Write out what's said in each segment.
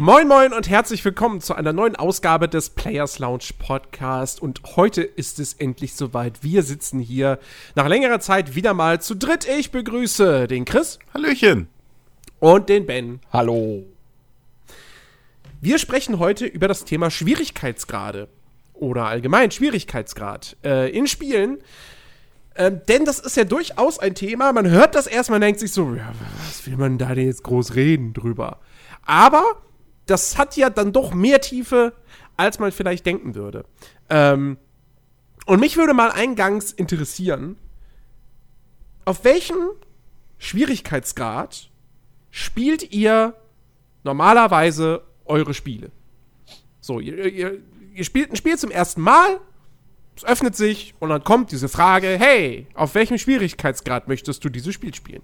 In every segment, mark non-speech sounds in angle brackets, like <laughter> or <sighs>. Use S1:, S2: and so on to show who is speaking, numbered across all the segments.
S1: Moin Moin und herzlich willkommen zu einer neuen Ausgabe des Players Lounge Podcast. Und heute ist es endlich soweit. Wir sitzen hier nach längerer Zeit wieder mal zu dritt. Ich begrüße den Chris.
S2: Hallöchen.
S1: Und den Ben.
S3: Hallo.
S1: Wir sprechen heute über das Thema Schwierigkeitsgrade oder allgemein Schwierigkeitsgrad äh, in Spielen. Ähm, denn das ist ja durchaus ein Thema. Man hört das erstmal und denkt sich so, ja, was will man da denn jetzt groß reden drüber? Aber das hat ja dann doch mehr Tiefe, als man vielleicht denken würde. Ähm, und mich würde mal eingangs interessieren, auf welchem Schwierigkeitsgrad spielt ihr normalerweise eure Spiele? So, ihr, ihr, ihr spielt ein Spiel zum ersten Mal, es öffnet sich und dann kommt diese Frage, hey, auf welchem Schwierigkeitsgrad möchtest du dieses Spiel spielen?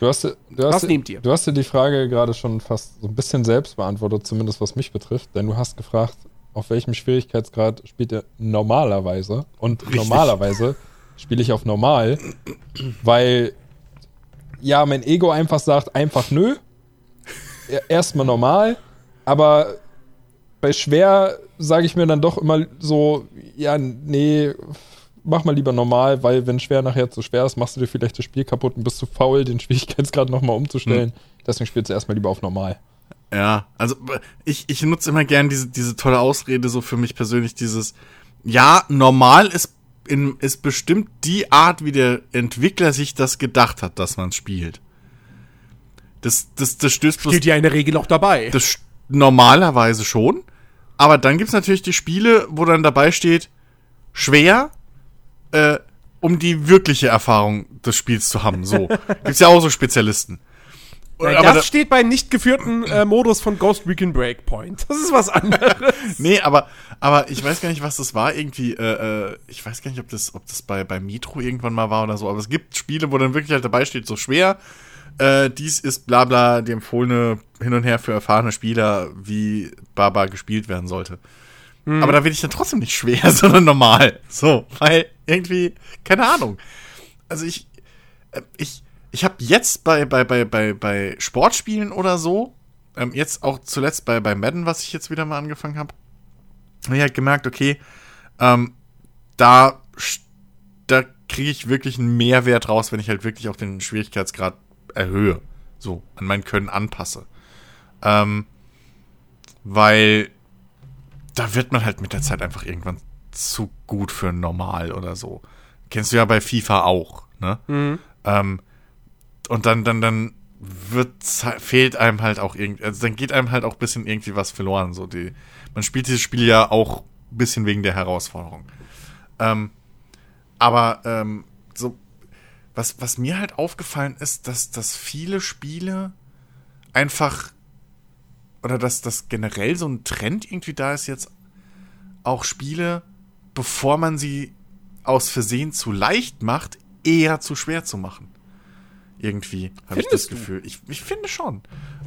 S3: Du hast, du
S1: Was
S3: hast,
S1: nehmt ihr?
S3: Du hast dir die Frage gerade schon fast so ein bisschen selbst beantwortet, zumindest was mich betrifft, denn du hast gefragt, auf welchem Schwierigkeitsgrad spielt ihr normalerweise? Und
S2: Richtig.
S3: normalerweise spiele ich auf normal, weil ja, mein Ego einfach sagt, einfach nö. Erstmal normal, aber bei schwer sage ich mir dann doch immer so, ja, nee, mach mal lieber normal, weil wenn schwer nachher zu schwer ist, machst du dir vielleicht das Spiel kaputt und bist zu faul, den Schwierigkeitsgrad nochmal umzustellen. Deswegen spielst du erstmal lieber auf normal.
S2: Ja, also ich, ich nutze immer gern diese, diese tolle Ausrede so für mich persönlich, dieses, ja, normal ist, in, ist bestimmt die Art, wie der Entwickler sich das gedacht hat, dass man spielt. Das, das, das stößt bloß
S1: Steht ja in der Regel auch dabei.
S2: Das normalerweise schon. Aber dann gibt's natürlich die Spiele, wo dann dabei steht, schwer, äh, um die wirkliche Erfahrung des Spiels zu haben. So. <laughs> gibt's ja auch so Spezialisten.
S1: Nein,
S2: aber
S1: das
S2: da-
S1: steht bei nicht geführten äh, Modus von Ghost Recon Breakpoint. Das ist was anderes.
S2: Nee, aber, aber ich weiß gar nicht, was das war. Irgendwie, äh, äh, ich weiß gar nicht, ob das, ob das bei, bei Metro irgendwann mal war oder so. Aber es gibt Spiele, wo dann wirklich halt dabei steht, so schwer. Äh, dies ist bla bla die empfohlene hin und her für erfahrene Spieler, wie Baba gespielt werden sollte. Aber da will ich dann trotzdem nicht schwer, <laughs> sondern normal. So, weil irgendwie, keine Ahnung. Also ich, äh, ich, ich habe jetzt bei, bei, bei, bei, bei Sportspielen oder so, ähm, jetzt auch zuletzt bei, bei Madden, was ich jetzt wieder mal angefangen habe, habe ich halt gemerkt, okay, ähm, da, da kriege ich wirklich einen Mehrwert raus, wenn ich halt wirklich auch den Schwierigkeitsgrad erhöhe. So, an mein Können anpasse. Ähm, weil da wird man halt mit der Zeit einfach irgendwann zu gut für normal oder so. Kennst du ja bei FIFA auch, ne? Ähm, und dann, dann, dann wird, fehlt einem halt auch irgendwie, also dann geht einem halt auch ein bisschen irgendwie was verloren. So die, man spielt dieses Spiel ja auch ein bisschen wegen der Herausforderung. Ähm, aber ähm, so, was, was mir halt aufgefallen ist, dass, dass viele Spiele einfach oder dass das generell so ein Trend irgendwie da ist, jetzt auch Spiele, bevor man sie aus Versehen zu leicht macht, eher zu schwer zu machen. Irgendwie habe ich das? Gefühl. Ich, ich finde schon.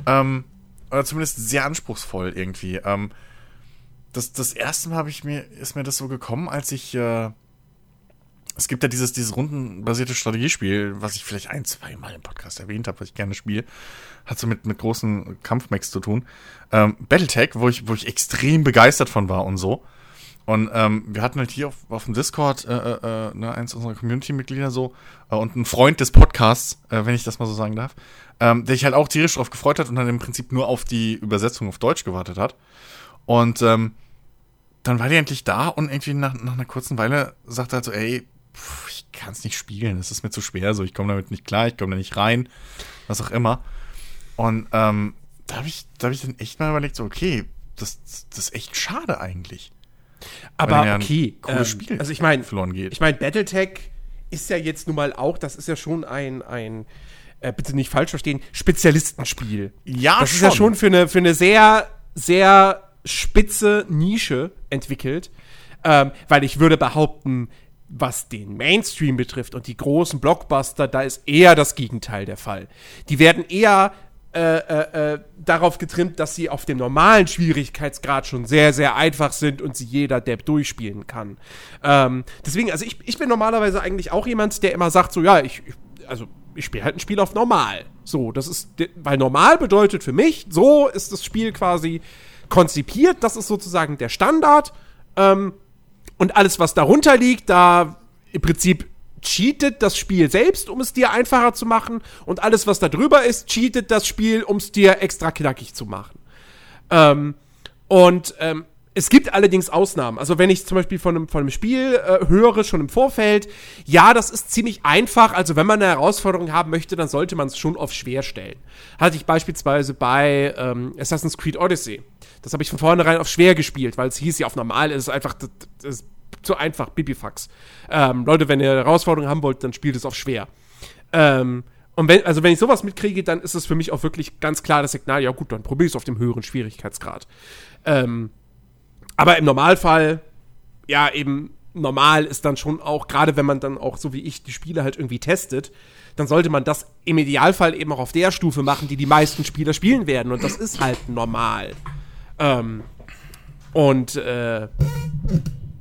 S2: Ähm, oder zumindest sehr anspruchsvoll irgendwie. Ähm, das, das erste Mal habe ich mir, ist mir das so gekommen, als ich, äh, es gibt ja dieses, dieses rundenbasierte Strategiespiel, was ich vielleicht ein, zwei Mal im Podcast erwähnt habe, was ich gerne spiele. Hat so mit, mit großen Kampfmechs zu tun. Ähm, Battletech, wo ich, wo ich extrem begeistert von war und so. Und ähm, wir hatten halt hier auf, auf dem Discord äh, äh, äh, ne, eins unserer Community-Mitglieder so äh, und ein Freund des Podcasts, äh, wenn ich das mal so sagen darf, ähm, der sich halt auch tierisch drauf gefreut hat und dann im Prinzip nur auf die Übersetzung auf Deutsch gewartet hat. Und ähm, dann war die endlich da und irgendwie nach, nach einer kurzen Weile sagte er halt so, ey, pff, ich kann es nicht spielen, es ist mir zu schwer, so ich komme damit nicht klar, ich komme da nicht rein, was auch immer. Und ähm, da habe ich, da hab ich dann echt mal überlegt, so, okay, das, das ist echt schade eigentlich.
S1: Aber
S2: ja
S1: okay.
S2: cooles
S1: ähm,
S2: Spiel
S1: also ich meine,
S2: verloren geht.
S1: ich meine, Battletech ist ja jetzt nun mal auch, das ist ja schon ein, ein äh, bitte nicht falsch verstehen, Spezialistenspiel.
S2: Ja,
S1: das ist ja schon für eine, für eine sehr, sehr spitze Nische entwickelt. Ähm, weil ich würde behaupten, was den Mainstream betrifft und die großen Blockbuster, da ist eher das Gegenteil der Fall. Die werden eher äh, äh, äh, darauf getrimmt, dass sie auf dem normalen Schwierigkeitsgrad schon sehr, sehr einfach sind und sie jeder Depp durchspielen kann. Ähm, deswegen, also ich, ich bin normalerweise eigentlich auch jemand, der immer sagt, so ja, ich, ich also ich spiele halt ein Spiel auf normal. So, das ist, weil normal bedeutet für mich, so ist das Spiel quasi konzipiert, das ist sozusagen der Standard. Ähm, und alles, was darunter liegt, da im Prinzip cheatet das Spiel selbst, um es dir einfacher zu machen. Und alles, was da drüber ist, cheatet das Spiel, um es dir extra knackig zu machen. Ähm, und ähm, es gibt allerdings Ausnahmen. Also wenn ich zum Beispiel von einem, von einem Spiel äh, höre, schon im Vorfeld, ja, das ist ziemlich einfach. Also wenn man eine Herausforderung haben möchte, dann sollte man es schon auf schwer stellen. Hatte ich beispielsweise bei ähm, Assassin's Creed Odyssey. Das habe ich von vornherein auf schwer gespielt, weil es hieß ja auf normal, es ist einfach das, das ist zu einfach, Bibifax. Ähm, Leute, wenn ihr eine Herausforderung haben wollt, dann spielt es auf schwer. Ähm, und wenn, also wenn ich sowas mitkriege, dann ist es für mich auch wirklich ganz klar das Signal, ja gut, dann probier es auf dem höheren Schwierigkeitsgrad. Ähm, aber im Normalfall, ja, eben normal ist dann schon auch, gerade wenn man dann auch so wie ich die Spiele halt irgendwie testet, dann sollte man das im Idealfall eben auch auf der Stufe machen, die die meisten Spieler spielen werden. Und das ist halt normal. Ähm, und äh,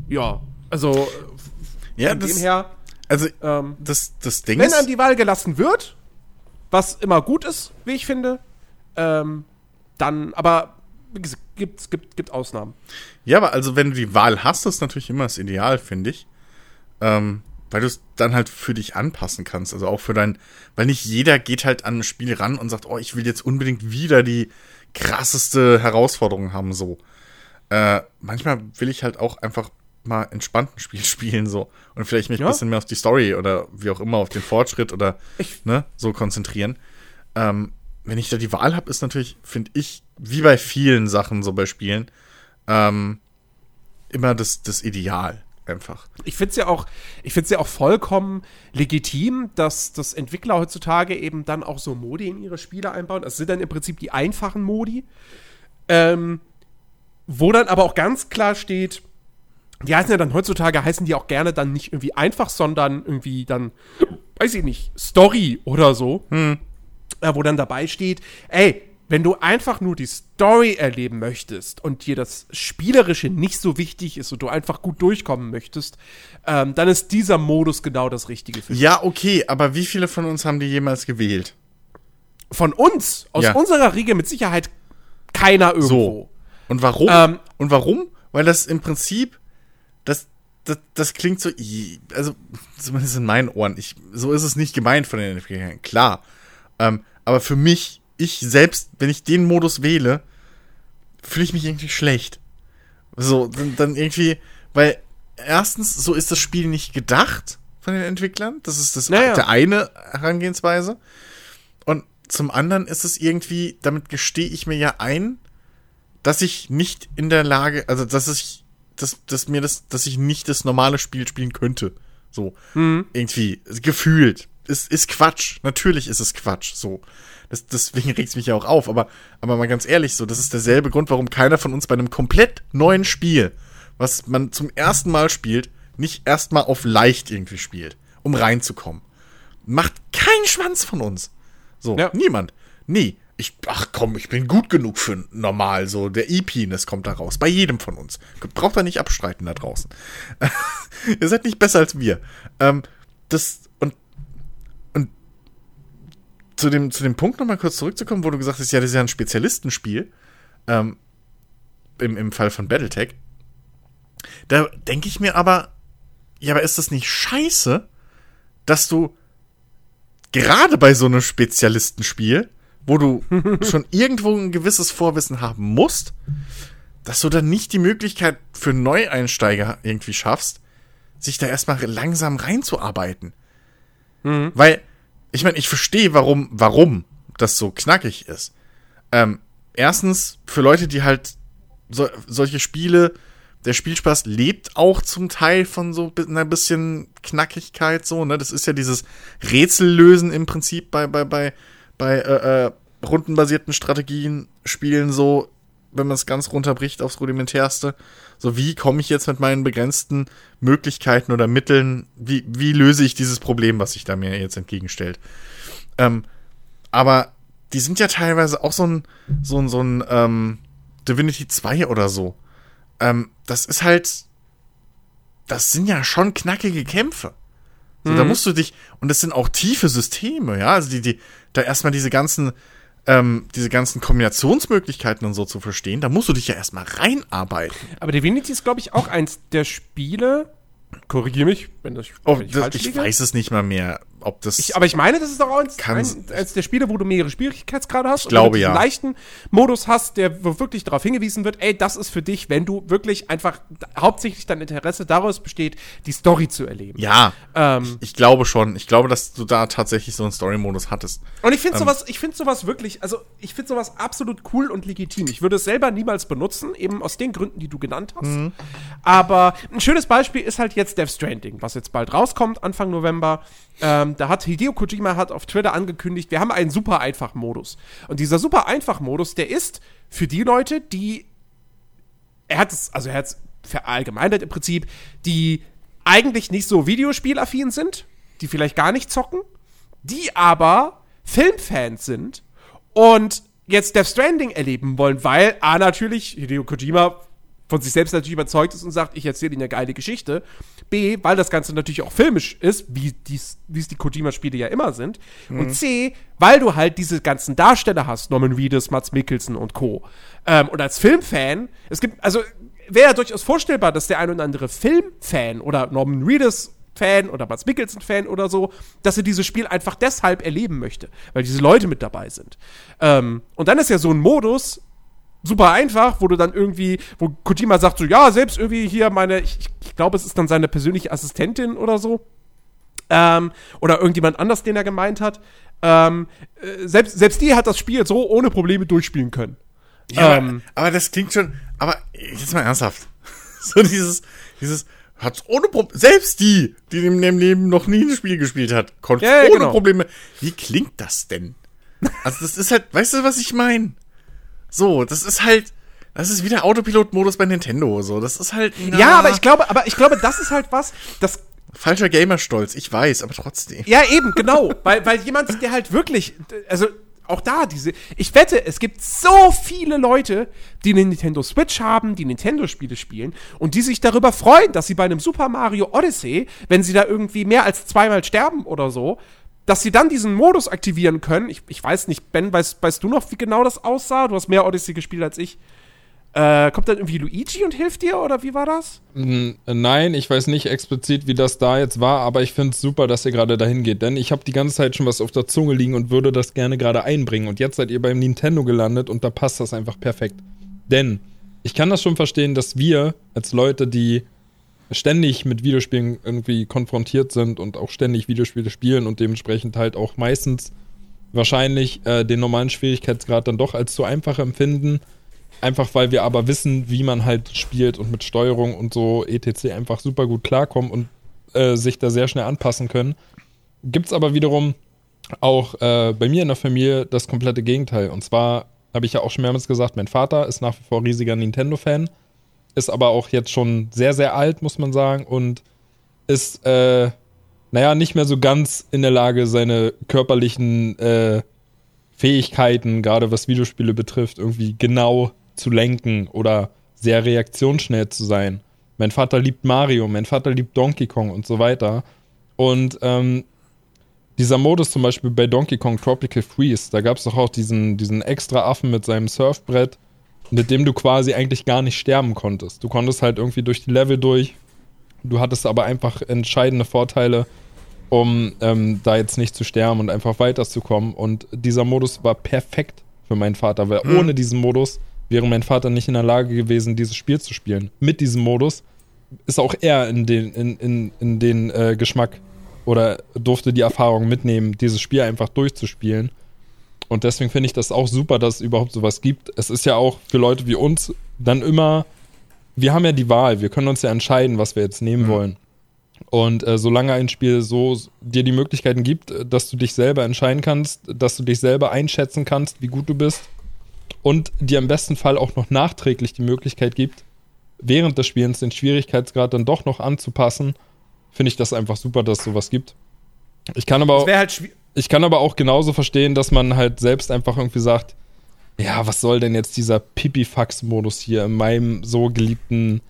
S1: ja, also
S2: Ja,
S1: von
S2: das,
S1: dem her,
S2: also,
S1: ähm,
S2: das, das Ding
S1: wenn
S2: ist.
S1: einem die Wahl gelassen wird, was immer gut ist, wie ich finde, ähm, dann, aber wie gesagt, gibt, gibt, gibt Ausnahmen.
S2: Ja, aber also wenn du die Wahl hast, ist natürlich immer das Ideal, finde ich. Ähm, weil du es dann halt für dich anpassen kannst. Also auch für dein, weil nicht jeder geht halt an ein Spiel ran und sagt, oh, ich will jetzt unbedingt wieder die krasseste Herausforderung haben, so. Äh, manchmal will ich halt auch einfach mal entspannt ein Spiel <laughs> spielen, so. Und vielleicht mich
S1: Ja.
S2: ein bisschen mehr auf die Story oder wie auch immer, auf den Fortschritt oder,
S1: Ich-
S2: ne, so konzentrieren. Ähm, wenn ich da die Wahl habe, ist natürlich, finde ich, wie bei vielen Sachen so bei Spielen, ähm, immer das, das Ideal einfach.
S1: Ich finde es ja auch, ich finde ja auch vollkommen legitim, dass, dass Entwickler heutzutage eben dann auch so Modi in ihre Spiele einbauen. Das sind dann im Prinzip die einfachen Modi, ähm, wo dann aber auch ganz klar steht, die heißen ja dann heutzutage, heißen die auch gerne dann nicht irgendwie einfach, sondern irgendwie dann, weiß ich nicht, Story oder so. Äh, wo dann dabei steht, ey, wenn du einfach nur die Story erleben möchtest und dir das Spielerische nicht so wichtig ist und du einfach gut durchkommen möchtest, ähm, dann ist dieser Modus genau das Richtige für dich.
S2: Ja, okay, aber wie viele von uns haben die jemals gewählt?
S1: Von uns, aus
S2: Ja.
S1: unserer Riege mit Sicherheit keiner irgendwo.
S2: So. Und warum?
S1: Ähm,
S2: Und warum? Weil das im Prinzip, das, das, das klingt so, also zumindest in meinen Ohren, ich, so ist es nicht gemeint von den Entwicklern, klar. Ähm, aber für mich, ich selbst, wenn ich den Modus wähle, fühle ich mich irgendwie schlecht. So, dann, dann irgendwie, weil erstens, so ist das Spiel nicht gedacht von den Entwicklern. Das ist das
S1: Naja.
S2: der eine Herangehensweise. Und zum anderen ist es irgendwie, damit gestehe ich mir ja ein, dass ich nicht in der Lage, also dass ich, dass, dass mir das, dass ich nicht das normale Spiel spielen könnte. So. Irgendwie. Gefühlt. Ist, ist Quatsch. Natürlich ist es Quatsch. So. Das, deswegen regt es mich ja auch auf. Aber, aber mal ganz ehrlich, so, das ist derselbe Grund, warum keiner von uns bei einem komplett neuen Spiel, was man zum ersten Mal spielt, nicht erstmal auf leicht irgendwie spielt, um reinzukommen. Macht kein Schwanz von uns. So,
S1: Ja.
S2: niemand. Nee. Ich, ach komm, ich bin gut genug für normal, so der E-Penis kommt da raus. Bei jedem von uns. Braucht er nicht abstreiten da draußen. <laughs> Ihr seid nicht besser als wir. Ähm, das, und zu dem, zu dem Punkt nochmal kurz zurückzukommen, wo du gesagt hast, ja, das ist ja ein Spezialistenspiel. Ähm, im, Im Fall von Battletech. Da denke ich mir aber, ja, aber ist das nicht scheiße, dass du gerade bei so einem Spezialistenspiel, wo du <laughs> schon irgendwo ein gewisses Vorwissen haben musst, dass du dann nicht die Möglichkeit für Neueinsteiger irgendwie schaffst, sich da erstmal langsam reinzuarbeiten. Weil, ich meine, ich verstehe, warum, warum das so knackig ist. Ähm, erstens, für Leute, die halt so, solche Spiele, der Spielspaß lebt auch zum Teil von so einer bisschen Knackigkeit, so, ne? Das ist ja dieses Rätsellösen im Prinzip bei, bei, bei, bei äh, äh, rundenbasierten Strategien, Spielen so, wenn man es ganz runterbricht aufs Rudimentärste. So, wie komme ich jetzt mit meinen begrenzten Möglichkeiten oder Mitteln, wie, wie löse ich dieses Problem, was sich da mir jetzt entgegenstellt? Ähm, aber die sind ja teilweise auch so ein, so ein, so ein ähm, Divinity 2 oder so. Ähm, das ist halt, das sind ja schon knackige Kämpfe. So, Da musst du dich, und das sind auch tiefe Systeme, ja, also die, die, da erstmal diese ganzen, ähm, diese ganzen Kombinationsmöglichkeiten und so zu verstehen, da musst du dich ja erstmal reinarbeiten.
S1: Aber Divinity ist, glaube ich, auch eins der Spiele. Korrigiere mich, wenn, das,
S2: Oh,
S1: wenn ich
S2: das,
S1: falsch
S2: ich
S1: liege.
S2: weiß es nicht mal mehr, ob das.
S1: Ich, aber ich meine, das ist doch auch eins, eins der Spiele, wo du mehrere Schwierigkeitsgrade hast. Ich
S2: glaube, ja.
S1: leichten Modus hast, der wo wirklich darauf hingewiesen wird, ey, das ist für dich, wenn du wirklich einfach hauptsächlich dein Interesse daraus besteht, die Story zu erleben.
S2: ja,
S1: Ähm,
S2: ich glaube schon. Ich glaube, dass du da tatsächlich so einen Story-Modus hattest.
S1: Und ich finde
S2: Ähm.
S1: sowas, ich finde sowas wirklich, also ich finde sowas absolut cool und legitim. Ich würde es selber niemals benutzen, eben aus den Gründen, die du genannt hast.
S2: Mhm.
S1: Aber ein schönes Beispiel ist halt jetzt Death Stranding, was jetzt bald rauskommt, Anfang November. Ähm, da hat Hideo Kojima hat auf Twitter angekündigt, wir haben einen super einfach Modus. Und dieser super einfach Modus, der ist für die Leute, die er hat es, also er hat es verallgemeinert im Prinzip, die eigentlich nicht so Videospielaffin sind, die vielleicht gar nicht zocken, die aber Filmfans sind und jetzt Death Stranding erleben wollen, weil A natürlich Hideo Kojima von sich selbst natürlich überzeugt ist und sagt, ich erzähle Ihnen eine geile Geschichte. B, weil das Ganze natürlich auch filmisch ist, wie dies, wie es die Kojima-Spiele ja immer sind. Und C, weil du halt diese ganzen Darsteller hast, Norman Reedus, Mats Mikkelsen und Co. Ähm, und als Filmfan, es gibt, also wäre ja durchaus vorstellbar, dass der ein oder andere Filmfan oder Norman Reedus Fan oder Mats Mikkelsen Fan oder so, dass er dieses Spiel einfach deshalb erleben möchte, weil diese Leute mit dabei sind. Ähm, und dann ist ja so ein Modus super einfach, wo du dann irgendwie, wo Kojima sagt so, ja, selbst irgendwie hier meine, ich, ich glaube, es ist dann seine persönliche Assistentin oder so, ähm, oder irgendjemand anders, den er gemeint hat, ähm, äh, selbst, selbst die hat das Spiel so ohne Probleme durchspielen können.
S2: Ja,
S1: Ähm.
S2: aber, das klingt schon. Aber jetzt mal ernsthaft. <laughs> So dieses, dieses hat ohne Probleme. Selbst die, die in dem Leben noch nie ein Spiel gespielt hat, konnte
S1: Ja, ja,
S2: ohne
S1: genau.
S2: Probleme. Wie klingt das denn? Also das ist halt, weißt du, was ich meine? So, das ist halt, das ist wie der Autopilot-Modus bei Nintendo. So, das ist halt. na,
S1: Ja, aber ich glaube, aber ich glaube, das ist halt was, das
S2: falscher Gamerstolz. Ich weiß, aber trotzdem.
S1: Ja, eben, genau. weil, weil jemand, der halt wirklich, also auch da diese, ich wette, es gibt so viele Leute, die eine Nintendo Switch haben, die Nintendo-Spiele spielen und die sich darüber freuen, dass sie bei einem Super Mario Odyssey, wenn sie da irgendwie mehr als zweimal sterben oder so, dass sie dann diesen Modus aktivieren können. Ich, ich weiß nicht, Ben, weißt, weißt du noch, wie genau das aussah? Du hast mehr Odyssey gespielt als ich. Äh, kommt dann irgendwie Luigi und hilft dir oder wie war das?
S3: Nein, ich weiß nicht explizit, wie das da jetzt war, aber ich finde es super, dass ihr gerade dahin geht, denn ich habe die ganze Zeit schon was auf der Zunge liegen und würde das gerne gerade einbringen. Und jetzt seid ihr beim Nintendo gelandet und da passt das einfach perfekt. Denn ich kann das schon verstehen, dass wir als Leute, die ständig mit Videospielen irgendwie konfrontiert sind und auch ständig Videospiele spielen und dementsprechend halt auch meistens wahrscheinlich äh, den normalen Schwierigkeitsgrad dann doch als zu einfach empfinden. Einfach weil wir aber wissen, wie man halt spielt und mit Steuerung und so etc. einfach super gut klarkommen und äh, sich da sehr schnell anpassen können. Gibt's aber wiederum auch äh, bei mir in der Familie das komplette Gegenteil. Und zwar habe ich ja auch schon mehrmals gesagt, mein Vater ist nach wie vor riesiger Nintendo-Fan, ist aber auch jetzt schon sehr, sehr alt, muss man sagen, und ist, äh, naja, nicht mehr so ganz in der Lage, seine körperlichen äh, Fähigkeiten, gerade was Videospiele betrifft, irgendwie genau zu lenken oder sehr reaktionsschnell zu sein. Mein Vater liebt Mario, mein Vater liebt Donkey Kong und so weiter. Und ähm, dieser Modus zum Beispiel bei Donkey Kong Tropical Freeze, da gab es doch auch diesen, diesen extra Affen mit seinem Surfbrett, mit dem du quasi eigentlich gar nicht sterben konntest. Du konntest halt irgendwie durch die Level durch. Du hattest aber einfach entscheidende Vorteile, um ähm, da jetzt nicht zu sterben und einfach weiterzukommen. Und dieser Modus war perfekt für meinen Vater, weil
S2: Mhm.
S3: ohne diesen Modus wäre mein Vater nicht in der Lage gewesen, dieses Spiel zu spielen. Mit diesem Modus ist auch er in den, in, in, in den äh, Geschmack oder durfte die Erfahrung mitnehmen, dieses Spiel einfach durchzuspielen. Und deswegen finde ich das auch super, dass es überhaupt sowas gibt. Es ist ja auch für Leute wie uns dann immer, wir haben ja die Wahl, wir können uns ja entscheiden, was wir jetzt nehmen wollen. Und äh, solange ein Spiel so dir die Möglichkeiten gibt, äh, dass du dich selber entscheiden kannst, dass du dich selber einschätzen kannst, wie gut du bist und dir im besten Fall auch noch nachträglich die Möglichkeit gibt, während des Spielens den Schwierigkeitsgrad dann doch noch anzupassen, finde ich das einfach super, dass es sowas gibt. Ich kann aber auch,
S1: wäre halt schwierig.
S3: Ich kann aber auch genauso verstehen, dass man halt selbst einfach irgendwie sagt, ja, was soll denn jetzt dieser Pipifax-Modus hier in meinem so geliebten,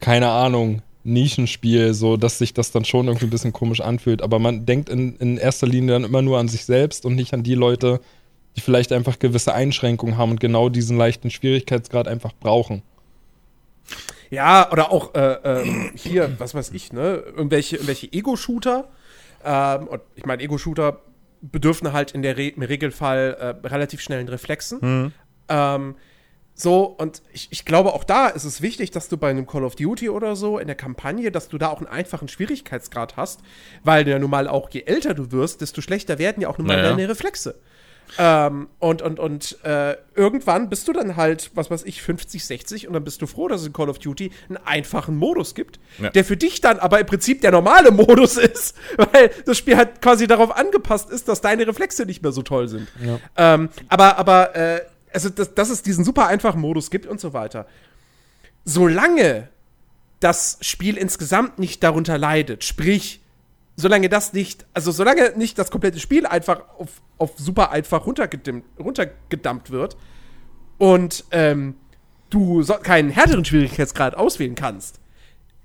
S3: keine Ahnung, Nischenspiel, so dass sich das dann schon irgendwie ein bisschen komisch anfühlt. Aber man denkt in, in erster Linie dann immer nur an sich selbst und nicht an die Leute, die vielleicht einfach gewisse Einschränkungen haben und genau diesen leichten Schwierigkeitsgrad einfach brauchen.
S1: Ja, oder auch äh, äh, hier, was weiß ich, ne? Irgendwelche, irgendwelche Ego-Shooter. Ähm, und ich meine, Ego-Shooter bedürfen halt in der Re im Regelfall äh, relativ schnellen Reflexen.
S2: Mhm.
S1: Ähm, so, und ich, ich glaube, auch da ist es wichtig, dass du bei einem Call of Duty oder so in der Kampagne, dass du da auch einen einfachen Schwierigkeitsgrad hast, weil ja nun mal auch, je älter du wirst, desto schlechter werden ja auch nun mal
S2: Naja.
S1: deine Reflexe. Ähm, und und, und äh, irgendwann bist du dann halt, was weiß ich, 50, 60 und dann bist du froh, dass es in Call of Duty einen einfachen Modus gibt,
S2: Ja.
S1: der für dich dann aber im Prinzip der normale Modus <laughs> ist, weil das Spiel halt quasi darauf angepasst ist, dass deine Reflexe nicht mehr so toll sind. Ähm, aber, aber, äh, also, dass, dass es diesen super einfachen Modus gibt und so weiter. Solange das Spiel insgesamt nicht darunter leidet, sprich, solange das nicht, also solange nicht das komplette Spiel einfach auf, auf super einfach runtergedimmt, runtergedammt wird und ähm, du so, keinen härteren Schwierigkeitsgrad auswählen kannst,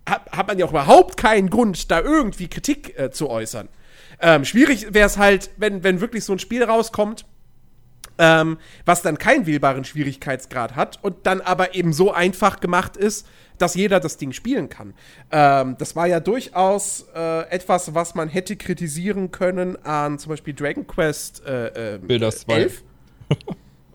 S1: hat, hat man ja auch überhaupt keinen Grund, da irgendwie Kritik äh, zu äußern. Ähm, schwierig wäre es halt, wenn, wenn wirklich so ein Spiel rauskommt, ähm, was dann keinen wählbaren Schwierigkeitsgrad hat und dann aber eben so einfach gemacht ist, dass jeder das Ding spielen kann. Ähm, das war ja durchaus äh, etwas, was man hätte kritisieren können an zum Beispiel Dragon Quest äh, äh,
S3: Bilder 2.
S1: 11.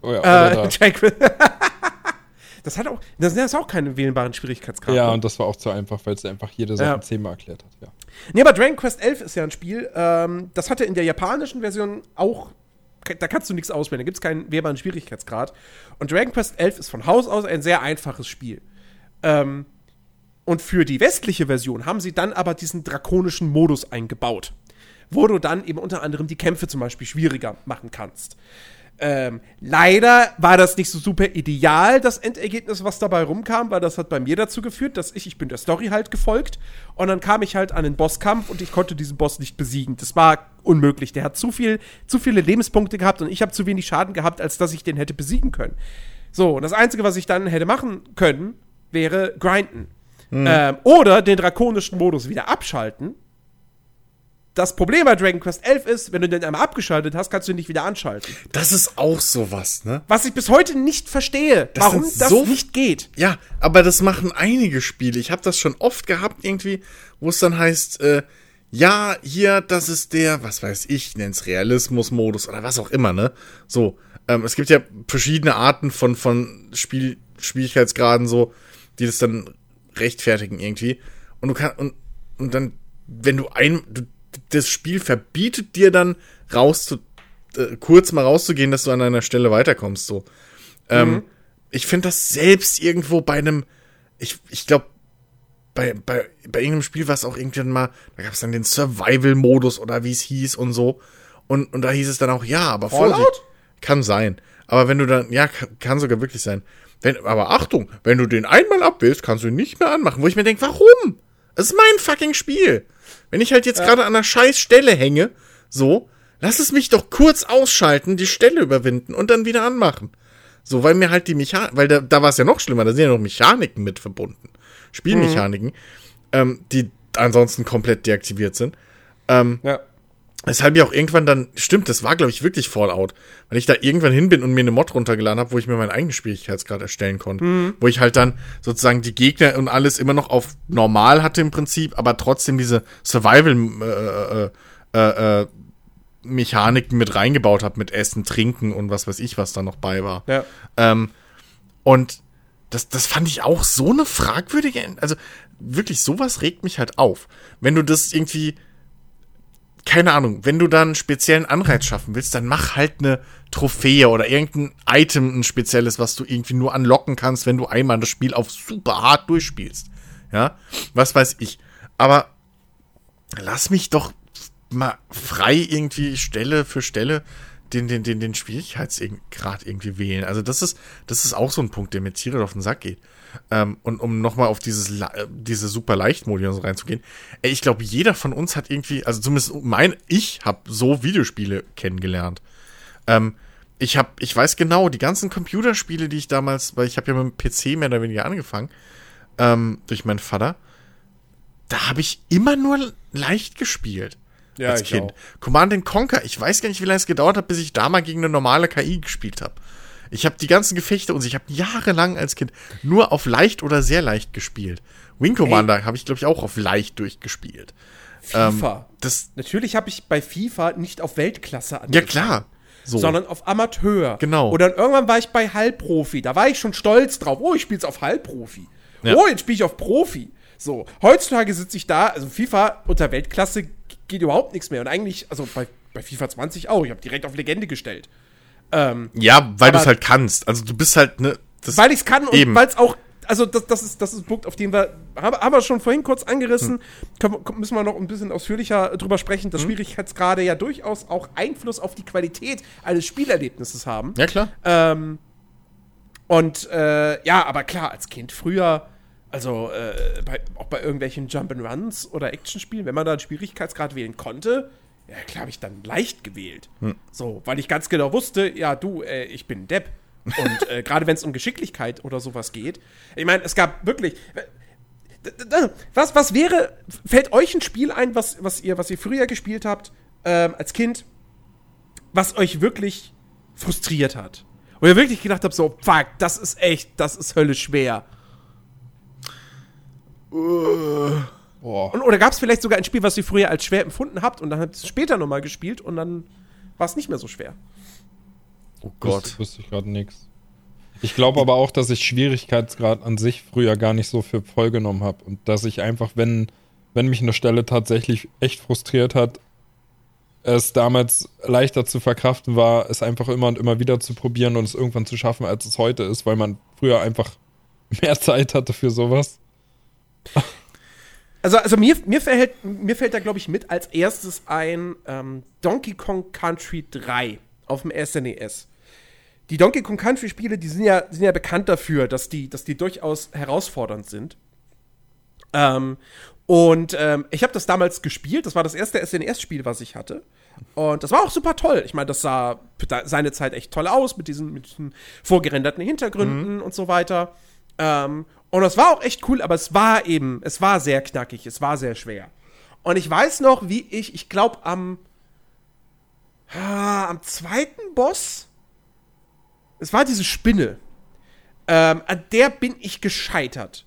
S3: Oh ja, oder
S1: Äh,
S3: da. <laughs>
S1: Dragon Quest- <laughs> das hat auch, das ist auch keinen wählbaren Schwierigkeitsgrad.
S3: ja,
S1: ne?
S3: und das war auch zu einfach, weil es einfach jede Sache
S1: Ja.
S3: zehnmal erklärt hat. Ja.
S1: Nee, aber Dragon Quest 11 ist ja ein Spiel, ähm, das hatte in der japanischen Version auch, da kannst du nichts auswählen, da gibt es keinen wählbaren Schwierigkeitsgrad. Und Dragon Quest 11 ist von Haus aus ein sehr einfaches Spiel. Ähm, und für die westliche Version haben sie dann aber diesen drakonischen Modus eingebaut, wo du dann eben unter anderem die Kämpfe zum Beispiel schwieriger machen kannst. Ähm, leider war das nicht so super ideal, das Endergebnis, was dabei rumkam, weil das hat bei mir dazu geführt, dass ich, ich bin der Story halt gefolgt und dann kam ich halt an den Bosskampf und ich konnte diesen Boss nicht besiegen. Das war unmöglich. Der hat zu viel, zu viele Lebenspunkte gehabt und ich habe zu wenig Schaden gehabt, als dass ich den hätte besiegen können. So, und das Einzige, was ich dann hätte machen können, wäre grinden. Ähm, oder den drakonischen Modus wieder abschalten. Das Problem bei Dragon Quest 11 ist, wenn du den einmal abgeschaltet hast, kannst du ihn nicht wieder anschalten.
S2: Das ist auch sowas, ne?
S1: Was ich bis heute nicht verstehe,
S2: Das
S1: warum das
S2: so-
S1: nicht geht.
S2: Ja, aber das machen einige Spiele. Ich habe das schon oft gehabt irgendwie, wo es dann heißt, äh, ja, hier, das ist der, was weiß ich, nenn's Realismus-Modus oder was auch immer, ne? So, ähm, es gibt ja verschiedene Arten von, von Spiel, Schwierigkeitsgraden so, die das dann rechtfertigen irgendwie. Und du kannst, und, und dann, wenn du ein, du, das Spiel verbietet dir dann rauszu, äh, kurz mal rauszugehen, dass du an einer Stelle weiterkommst, so. Ähm, ich finde das selbst irgendwo bei einem, ich, ich glaube, bei, bei, bei irgendeinem Spiel war es auch irgendwann mal, da gab es dann den Survival-Modus oder wie es hieß und so. Und, und da hieß es dann auch, ja, aber
S1: Fallout?
S2: Vorsicht. Kann sein. Aber wenn du dann, ja, kann sogar wirklich sein. Wenn, aber Achtung, wenn du den einmal abwählst, kannst du ihn nicht mehr anmachen. Wo ich mir denke, warum? Es ist mein fucking Spiel. Wenn ich halt jetzt gerade an einer scheiß Stelle hänge, so, lass es mich doch kurz ausschalten, die Stelle überwinden und dann wieder anmachen. So, weil mir halt die Mechanik, weil da, da war es ja noch schlimmer, da sind ja noch Mechaniken mit verbunden. Spielmechaniken, ähm, die ansonsten komplett deaktiviert sind. Ähm,
S1: Ja.
S2: Weshalb ich auch irgendwann dann, stimmt, das war, glaube ich, wirklich Fallout, weil ich da irgendwann hin bin und mir eine Mod runtergeladen habe, wo ich mir meinen eigenen Schwierigkeitsgrad erstellen konnte. Wo ich halt dann sozusagen die Gegner und alles immer noch auf normal hatte im Prinzip, aber trotzdem diese Survival äh, äh, äh, Mechaniken mit reingebaut habe, mit Essen, Trinken und was weiß ich, was da noch bei war.
S1: Ja.
S2: Ähm, und das, das fand ich auch so eine fragwürdige, also wirklich sowas regt mich halt auf. Wenn du das irgendwie, keine Ahnung, wenn du dann einen speziellen Anreiz schaffen willst, dann mach halt eine Trophäe oder irgendein Item, ein spezielles, was du irgendwie nur anlocken kannst, wenn du einmal das Spiel auf super hart durchspielst. Ja, was weiß ich. Aber lass mich doch mal frei irgendwie Stelle für Stelle den, den, den, den Schwierigkeitsgrad irgendwie wählen. Also das ist, das ist auch so ein Punkt, der mir tierisch auf den Sack geht. Ähm, und um nochmal auf dieses, äh, diese super Leichtmodi und so reinzugehen. Ey, ich glaube, jeder von uns hat irgendwie, also zumindest mein, ich habe so Videospiele kennengelernt. Ähm, ich habe, ich weiß genau, die ganzen Computerspiele, die ich damals, weil ich habe ja mit dem PC mehr oder weniger angefangen, ähm, durch meinen Vater. da habe ich immer nur leicht gespielt.
S1: Ja,
S2: als Kind.
S1: auch.
S2: Command Conquer, ich weiß gar nicht, wie lange es gedauert hat, bis ich da mal gegen eine normale KI gespielt habe. Ich habe die ganzen Gefechte und ich habe jahrelang als Kind nur auf leicht oder sehr leicht gespielt. Wing Commander habe ich, glaube ich, auch auf leicht durchgespielt.
S1: FIFA.
S2: Ähm, das,
S1: Natürlich habe ich bei FIFA nicht auf Weltklasse
S2: ja
S1: angefangen.
S2: klar. So.
S1: sondern auf Amateur.
S2: Genau.
S1: Und dann irgendwann war ich bei Halbprofi. Da war ich schon stolz drauf. Oh, ich spiele auf Halbprofi.
S2: Ja.
S1: Oh, jetzt spiele ich auf Profi. So, heutzutage sitze ich da, also FIFA unter Weltklasse geht überhaupt nichts mehr. Und eigentlich, also bei, bei FIFA 20 auch. Ich habe direkt auf Legende gestellt. Ähm,
S2: ja, weil du es halt kannst. Also du bist halt, ne, das,
S1: weil ich es kann und
S2: Eben.
S1: weil es auch, also das, das, ist, das ist ein Punkt, auf den wir, haben, wir schon vorhin kurz angerissen,
S2: Hm.
S1: können, müssen wir noch ein bisschen ausführlicher drüber sprechen, dass Schwierigkeitsgrade ja durchaus auch Einfluss auf die Qualität eines Spielerlebnisses haben.
S2: ja klar.
S1: Ähm, und äh, ja, aber klar, als Kind früher, also äh, bei, auch bei irgendwelchen Jump'n'Runs oder Actionspielen, wenn man da einen Schwierigkeitsgrad wählen konnte, ja, klar habe ich dann leicht gewählt. So, weil ich ganz genau wusste, ja, du, äh, ich bin ein Depp. Und äh, gerade wenn es um Geschicklichkeit oder sowas geht, ich meine, es gab wirklich. d- Was, was wäre, fällt euch ein Spiel ein, was, was, ihr, was ihr früher gespielt habt, ähm, als Kind, was euch wirklich frustriert hat? Wo ihr wirklich gedacht habt, so, fuck, das ist echt, das ist höllisch schwer.
S3: Boah.
S1: Und, oder gab es vielleicht sogar ein Spiel, was ihr früher als schwer empfunden habt und dann habt ihr es später nochmal gespielt und dann war es nicht mehr so schwer?
S2: Oh
S3: Wüsste, wüsste ich gerade nichts. Ich glaube aber auch, dass ich Schwierigkeitsgrad an sich früher gar nicht so für voll genommen habe. Und dass ich einfach, wenn, wenn mich eine Stelle tatsächlich echt frustriert hat, es damals leichter zu verkraften war, es einfach immer und immer wieder zu probieren und es irgendwann zu schaffen, als es heute ist, weil man früher einfach <laughs> mehr Zeit hatte für sowas.
S1: Also, also mir, mir, fällt, mir fällt da, glaube ich, mit als erstes ein ähm, Donkey Kong Country 3 auf dem SNES. Die Donkey Kong Country Spiele, die sind ja, sind ja bekannt dafür, dass die, dass die durchaus herausfordernd sind. Ähm, und ähm, ich habe das damals gespielt. Das war das erste SNES-Spiel, was ich hatte. Und das war auch super toll. Ich meine, das sah seine Zeit echt toll aus mit diesen, mit diesen vorgerenderten Hintergründen und so weiter. Ähm, und das war auch echt cool, aber es war eben, es war sehr knackig, es war sehr schwer. Und ich weiß noch, wie ich, ich glaube, am, ah, am zweiten Boss, es war diese Spinne, ähm, an der bin ich gescheitert.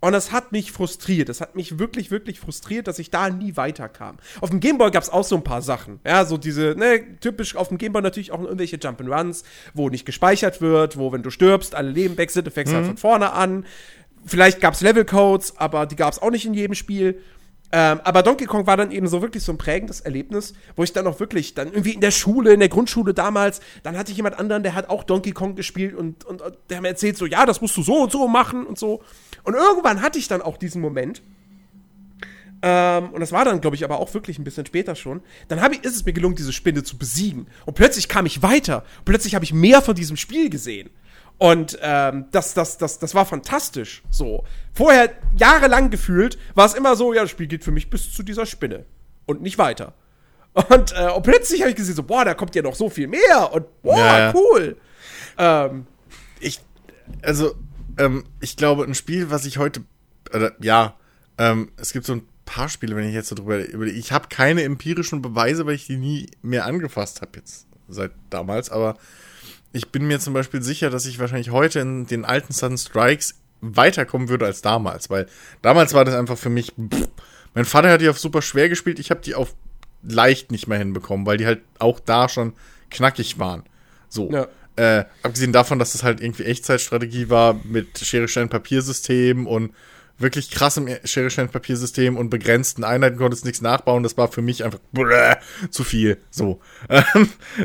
S1: Und das hat mich frustriert. Das hat mich wirklich, wirklich frustriert, dass ich da nie weiterkam. Auf dem Gameboy gab es auch so ein paar Sachen. Ja, so diese, ne, typisch auf dem Gameboy natürlich auch irgendwelche Jump'n'Runs, wo nicht gespeichert wird, wo, wenn du stirbst, alle Leben weg sind, du fängst halt von vorne an. Vielleicht gab es Levelcodes, aber die gab es auch nicht in jedem Spiel. Ähm, aber Donkey Kong war dann eben so wirklich so ein prägendes Erlebnis, wo ich dann auch wirklich, dann irgendwie in der Schule, in der Grundschule damals, dann hatte ich jemand anderen, der hat auch Donkey Kong gespielt und, und, und der hat mir erzählt, so, ja, das musst du so und so machen und so. Und irgendwann hatte ich dann auch diesen Moment. Ähm, und das war dann, glaube ich, aber auch wirklich ein bisschen später schon. Dann ich, ist es mir gelungen, diese Spinne zu besiegen. Und plötzlich kam ich weiter. Plötzlich habe ich mehr von diesem Spiel gesehen. Und ähm, das, das, das, das war fantastisch. So. Vorher, jahrelang gefühlt, war es immer so, ja, das Spiel geht für mich bis zu dieser Spinne. Und nicht weiter. Und, äh, und plötzlich habe ich gesehen, so, boah, da kommt ja noch so viel mehr. Und boah,
S2: Ja, ja.
S1: cool. Ähm,
S2: ich, also, ähm, ich glaube, ein Spiel, was ich heute, oder, ja, ähm, es gibt so ein paar Spiele, wenn ich jetzt so drüber überlege. Ich habe keine empirischen Beweise, weil ich die nie mehr angefasst habe jetzt seit damals, aber ich bin mir zum Beispiel sicher, dass ich wahrscheinlich heute in den alten Sun Strikes weiterkommen würde als damals, weil damals war das einfach für mich, pff, mein Vater hat die auf super schwer gespielt, ich habe die auf leicht nicht mehr hinbekommen, weil die halt auch da schon knackig waren. So.
S1: Ja.
S2: Äh, abgesehen davon, dass das halt irgendwie Echtzeitstrategie war mit Schere-Stein-Papier-System und wirklich krassem Schere-Stein-Papier-System und begrenzten Einheiten konntest nichts nachbauen. Das war für mich einfach bläh, zu viel. So. <laughs>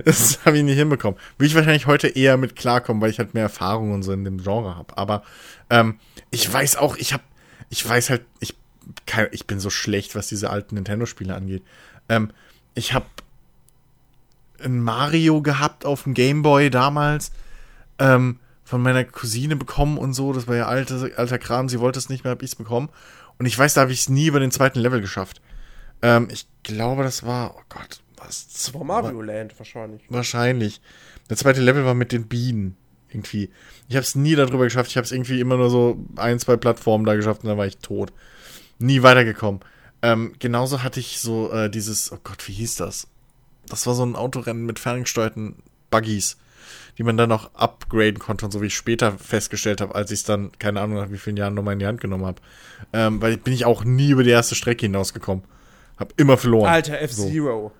S2: Das habe ich nicht hinbekommen. Will ich wahrscheinlich heute eher mit klarkommen, weil ich halt mehr Erfahrung und so in dem Genre habe. Aber ähm, ich weiß auch, ich habe, ich weiß halt, ich, kann, ich bin so schlecht, was diese alten Nintendo-Spiele angeht. Ähm, ich habe ein Mario gehabt auf dem Gameboy damals. Ähm, von meiner Cousine bekommen und so. Das war ja alter, alter Kram. Sie wollte es nicht mehr, hab ich's bekommen. Und ich weiß, da habe ich es nie über den zweiten Level geschafft. Ähm, ich glaube, das war, oh Gott, was?
S1: das war Mario Land wahrscheinlich.
S2: Wahrscheinlich. Der zweite Level war mit den Bienen. Irgendwie. Ich habe es nie darüber geschafft. Ich habe es irgendwie immer nur so ein, zwei Plattformen da geschafft und dann war ich tot. nie weitergekommen. Ähm, genauso hatte ich so äh, dieses, oh Gott, wie hieß das? Das war so ein Autorennen mit ferngesteuerten Buggies, die man dann auch upgraden konnte und so wie ich später festgestellt habe, als ich es dann, keine Ahnung, nach wie vielen Jahren nochmal in die Hand genommen habe. Ähm, weil bin ich auch nie über die erste Strecke hinausgekommen. Hab immer verloren.
S1: Alter, F-Zero.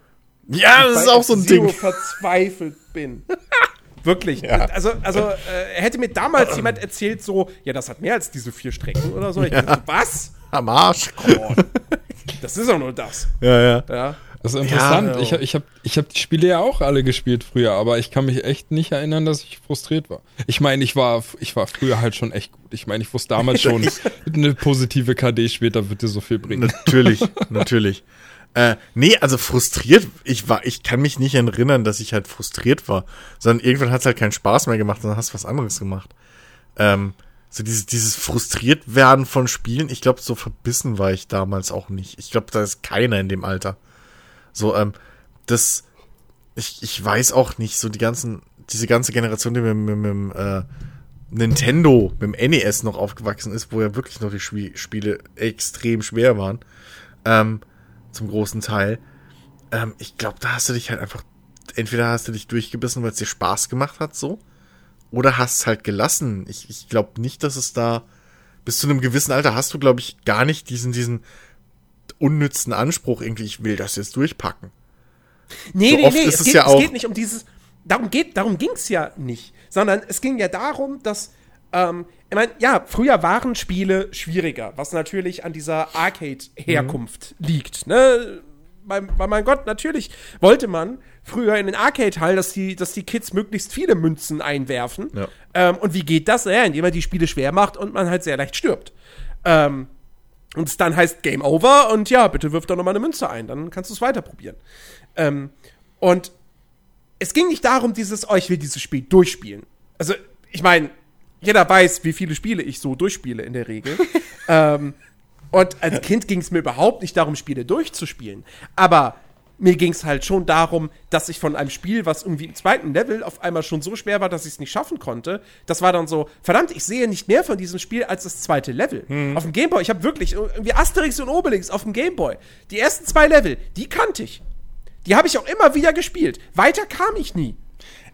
S2: So. Ja, das ist auch so ein Ding. Ich
S1: verzweifelt bin. <laughs> Wirklich. Ja. Also, also äh, hätte mir damals jemand erzählt, so, ja, das hat mehr als diese vier Strecken oder so. Ich ja. dachte, was?
S2: Am Arsch.
S1: Oh, das ist auch nur das.
S2: Ja, ja.
S3: ja. Das ist interessant. Ja, ich ich habe ich hab die Spiele ja auch alle gespielt früher, aber ich kann mich echt nicht erinnern, dass ich frustriert war. Ich meine, ich war, ich war früher halt schon echt gut. Ich meine, ich wusste damals <laughs> schon, eine positive KD später wird dir so viel bringen.
S2: Natürlich, natürlich. <laughs> Äh, nee, also frustriert, ich war, ich kann mich nicht erinnern, dass ich halt frustriert war, sondern irgendwann hat es halt keinen Spaß mehr gemacht und dann hast du was anderes gemacht. Ähm, so dieses, dieses frustriert werden von Spielen, ich glaube, so verbissen war ich damals auch nicht. Ich glaube, da ist keiner in dem Alter. So, ähm, das, ich, ich weiß auch nicht, so die ganzen, diese ganze Generation, die mit, mit, mit, äh, Nintendo, mit dem NES noch aufgewachsen ist, wo ja wirklich noch die Spiele extrem schwer waren. Ähm, zum großen Teil. Ähm, ich glaube, da hast du dich halt einfach, entweder hast du dich durchgebissen, weil es dir Spaß gemacht hat, so, oder hast halt gelassen. Ich, ich glaube nicht, dass es da, bis zu einem gewissen Alter hast du, glaube ich, gar nicht diesen, diesen unnützen Anspruch, irgendwie, ich will das jetzt durchpacken.
S1: Nee, so nee, nee, es, geht, ja es geht nicht um dieses, darum geht, darum ging es ja nicht, sondern es ging ja darum, dass ähm, ich meine, ja, früher waren Spiele schwieriger, was natürlich an dieser Arcade-Herkunft mhm. liegt. Ne? Weil, mein Gott, natürlich wollte man früher in den Arcade-Hall, dass die, dass die Kids möglichst viele Münzen einwerfen. Ja. Ähm, und wie geht das? Ja, indem man die Spiele schwer macht und man halt sehr leicht stirbt. Ähm, und es dann heißt Game Over und ja, bitte wirf doch nochmal eine Münze ein, dann kannst du es weiter probieren. Ähm, und es ging nicht darum, dieses, oh, ich will dieses Spiel durchspielen. Also, ich meine, jeder weiß, wie viele Spiele ich so durchspiele in der Regel. <laughs> ähm, und als Kind ging es mir überhaupt nicht darum, Spiele durchzuspielen. Aber mir ging es halt schon darum, dass ich von einem Spiel, was irgendwie im zweiten Level auf einmal schon so schwer war, dass ich es nicht schaffen konnte, das war dann so, verdammt, ich sehe nicht mehr von diesem Spiel als das zweite Level. Mhm. Auf dem Gameboy, ich habe wirklich irgendwie Asterix und Obelix auf dem Gameboy. Die ersten zwei Level, die kannte ich. Die habe ich auch immer wieder gespielt. Weiter kam ich nie.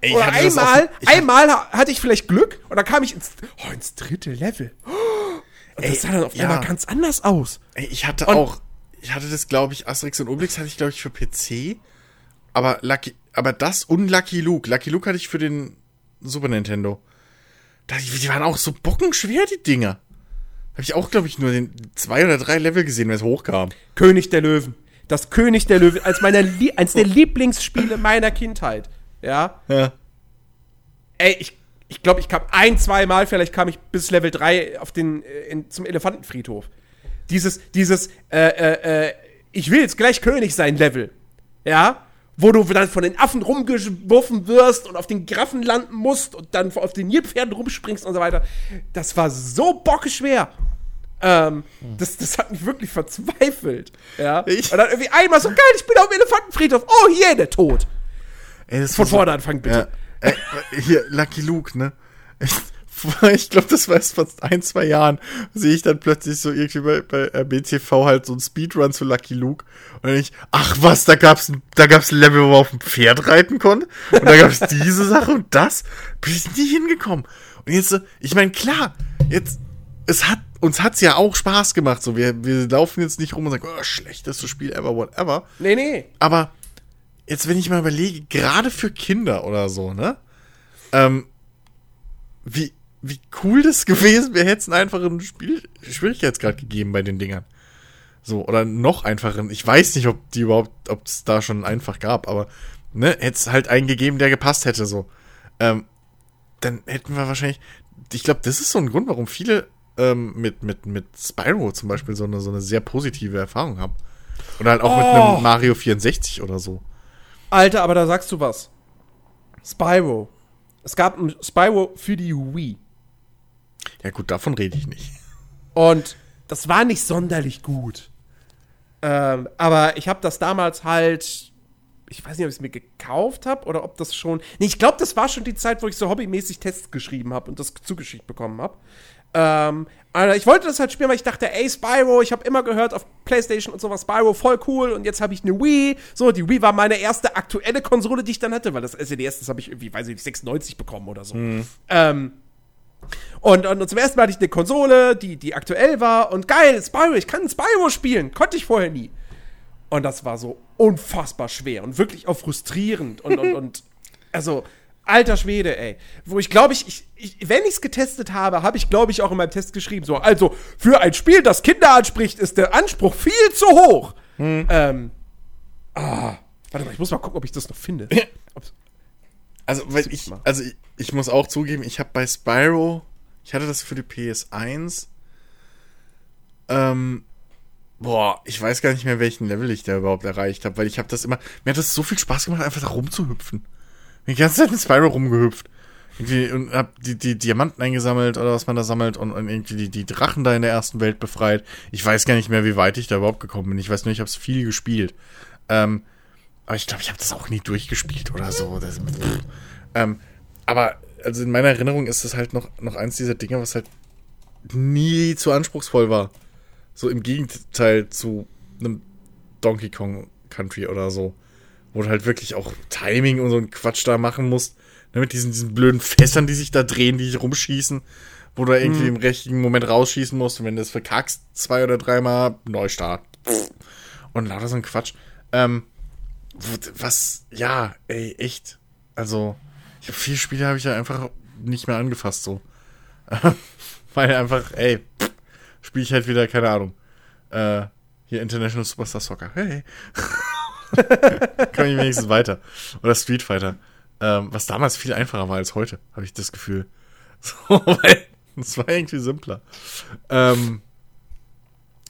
S1: Ey, Oder einmal, auf, einmal hatte ich vielleicht Glück und dann kam ich ins, oh, ins dritte Level. Und ey, das sah dann auf einmal ganz anders aus.
S2: Ey, ich hatte und, auch, ich hatte das, glaube ich, Asterix und Obelix hatte ich, glaube ich, für PC. Aber Lucky, aber das und Lucky Luke. Lucky Luke hatte ich für den Super Nintendo. Die waren auch so bockenschwer, die Dinger. Habe ich auch, glaube ich, nur den zwei oder drei Level gesehen, wenn es hochkam.
S1: König der Löwen. Das König der Löwen, als meiner, eins der <laughs> Lieblingsspiele meiner Kindheit. Ja. Ja. Ey, ich ich glaube, ich kam ein, zwei Mal, vielleicht kam ich bis Level 3 auf den, äh, in, zum Elefantenfriedhof. Dieses, dieses, äh, äh, äh, ich will jetzt gleich König sein Level. Ja? Wo du dann von den Affen rumgeworfen wirst und auf den Graffen landen musst und dann auf den Nilpferden rumspringst und so weiter. Das war so bockeschwer. Ähm, das, das hat mich wirklich verzweifelt. Ja? Ich und dann irgendwie einmal so, geil, ich bin auf dem Elefantenfriedhof. Oh, hier, der Tod.
S2: Ey, Von vorne anfangen, bitte. Ja. Ey, hier, Lucky Luke, ne? <laughs> Ich, ich glaube, das war erst vor ein, zwei Jahren, sehe ich dann plötzlich so irgendwie bei, bei BTV halt so ein Speedrun zu Lucky Luke. Und dann ich, ach was, da gab's, da gab's ein Level, wo man auf dem Pferd reiten konnte. Und da gab's <laughs> diese Sache und das. Bin ich nie hingekommen. Und jetzt, ich meine, klar, jetzt, es hat, uns hat's ja auch Spaß gemacht. So, wir, wir laufen jetzt nicht rum und sagen, oh, schlechtestes Spiel ever, whatever.
S1: Nee, nee.
S2: Aber jetzt, wenn ich mal überlege, gerade für Kinder oder so, ne? Ähm, wie, wie cool das <laughs> gewesen wäre, hätte es einen einfachen Spiel Schwierigkeitsgrad gegeben bei den Dingern. So, oder noch einfachen. Ich weiß nicht, ob die überhaupt, ob es da schon einfach gab, aber ne, hätte es halt einen gegeben, der gepasst hätte, so. Ähm, dann hätten wir wahrscheinlich. Ich glaube, das ist so ein Grund, warum viele ähm, mit, mit, mit Spyro zum Beispiel so eine, so eine sehr positive Erfahrung haben. Oder halt auch oh. mit einem Mario 64 oder so.
S1: Alter, aber da sagst du was. Spyro. Es gab ein Spyro für die Wii.
S2: Ja, gut, davon rede ich nicht.
S1: Und das war nicht sonderlich gut. Ähm, aber ich habe das damals halt. Ich weiß nicht, ob ich es mir gekauft habe oder ob das schon. Nee, ich glaube, das war schon die Zeit, wo ich so hobbymäßig Tests geschrieben habe und das zugeschickt bekommen habe. Ähm, also ich wollte das halt spielen, weil ich dachte, ey, Spyro, ich habe immer gehört auf PlayStation und sowas, Spyro voll cool und jetzt habe ich eine Wii. So, die Wii war meine erste aktuelle Konsole, die ich dann hatte, weil das SNES, das habe ich irgendwie, weiß ich nicht, 96 bekommen oder so. Ähm, und, und, und zum ersten Mal hatte ich eine Konsole, die, die aktuell war und geil, Spyro, ich kann Spyro spielen, konnte ich vorher nie. Und das war so unfassbar schwer und wirklich auch frustrierend und, und, und <laughs> also, alter Schwede, ey. Wo ich glaube, ich, ich, ich, wenn ich es getestet habe, habe ich, glaube ich, auch in meinem Test geschrieben, so, also, für ein Spiel, das Kinder anspricht, ist der Anspruch viel zu hoch. Ähm, ah, warte mal, ich muss mal gucken, ob ich das noch finde. <laughs>
S2: Also, weil ich, also ich, ich muss auch zugeben, ich habe bei Spyro, ich hatte das für die PS1. Ähm, boah, ich weiß gar nicht mehr, welchen Level ich da überhaupt erreicht habe, weil ich habe das immer, mir hat das so viel Spaß gemacht, einfach da rumzuhüpfen. Bin die ganze Zeit in Spyro rumgehüpft. Irgendwie, und hab die, die Diamanten eingesammelt oder was man da sammelt und, und irgendwie die, die Drachen da in der ersten Welt befreit. Ich weiß gar nicht mehr, wie weit ich da überhaupt gekommen bin. Ich weiß nur, ich habe es viel gespielt. Ähm, aber ich glaube, ich habe das auch nie durchgespielt oder so. Das, ähm, aber also in meiner Erinnerung ist das halt noch, noch eins dieser Dinge, was halt nie zu anspruchsvoll war. So im Gegenteil zu einem Donkey Kong Country oder so. Wo du halt wirklich auch Timing und so einen Quatsch da machen musst. Ne, mit diesen, diesen blöden Fässern, die sich da drehen, die sich rumschießen. Wo du irgendwie im richtigen Moment rausschießen musst. Und wenn du es verkackst, zwei oder dreimal, Neustart. Und lauter so ein Quatsch. Ähm, was, ja, ey, echt. Also, ich habe viele Spiele habe ich ja einfach nicht mehr angefasst so. <laughs> Weil einfach, ey, spiele ich halt wieder, keine Ahnung. Äh, hier International Superstar Soccer. Hey. <laughs> Komm ich wenigstens weiter. Oder Street Fighter. Ähm, was damals viel einfacher war als heute, habe ich das Gefühl. <laughs> So, weil es war irgendwie simpler. Ähm,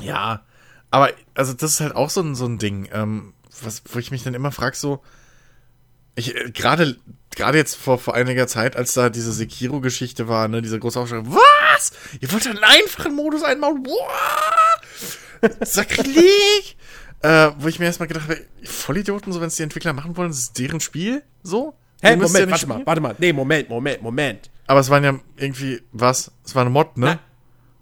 S2: ja, aber also das ist halt auch so ein, so ein Ding, ähm, was, wo ich mich dann immer frage, so, ich, äh, gerade, gerade jetzt vor, vor einiger Zeit, als da diese Sekiro-Geschichte war, ne, dieser große Aufschrei, was? Ihr wollt einen einfachen Modus einbauen? Boah! Sakrileg! <laughs> äh, wo ich mir erstmal gedacht habe, Vollidioten, so wenn es die Entwickler machen wollen, das ist deren Spiel, so?
S1: Hä,
S2: müsst
S1: Moment,
S2: ja
S1: warte mal, warte mal. Nee, Moment, Moment, Moment.
S2: Aber es waren ja irgendwie, was? Es war eine Mod, ne?
S1: Na.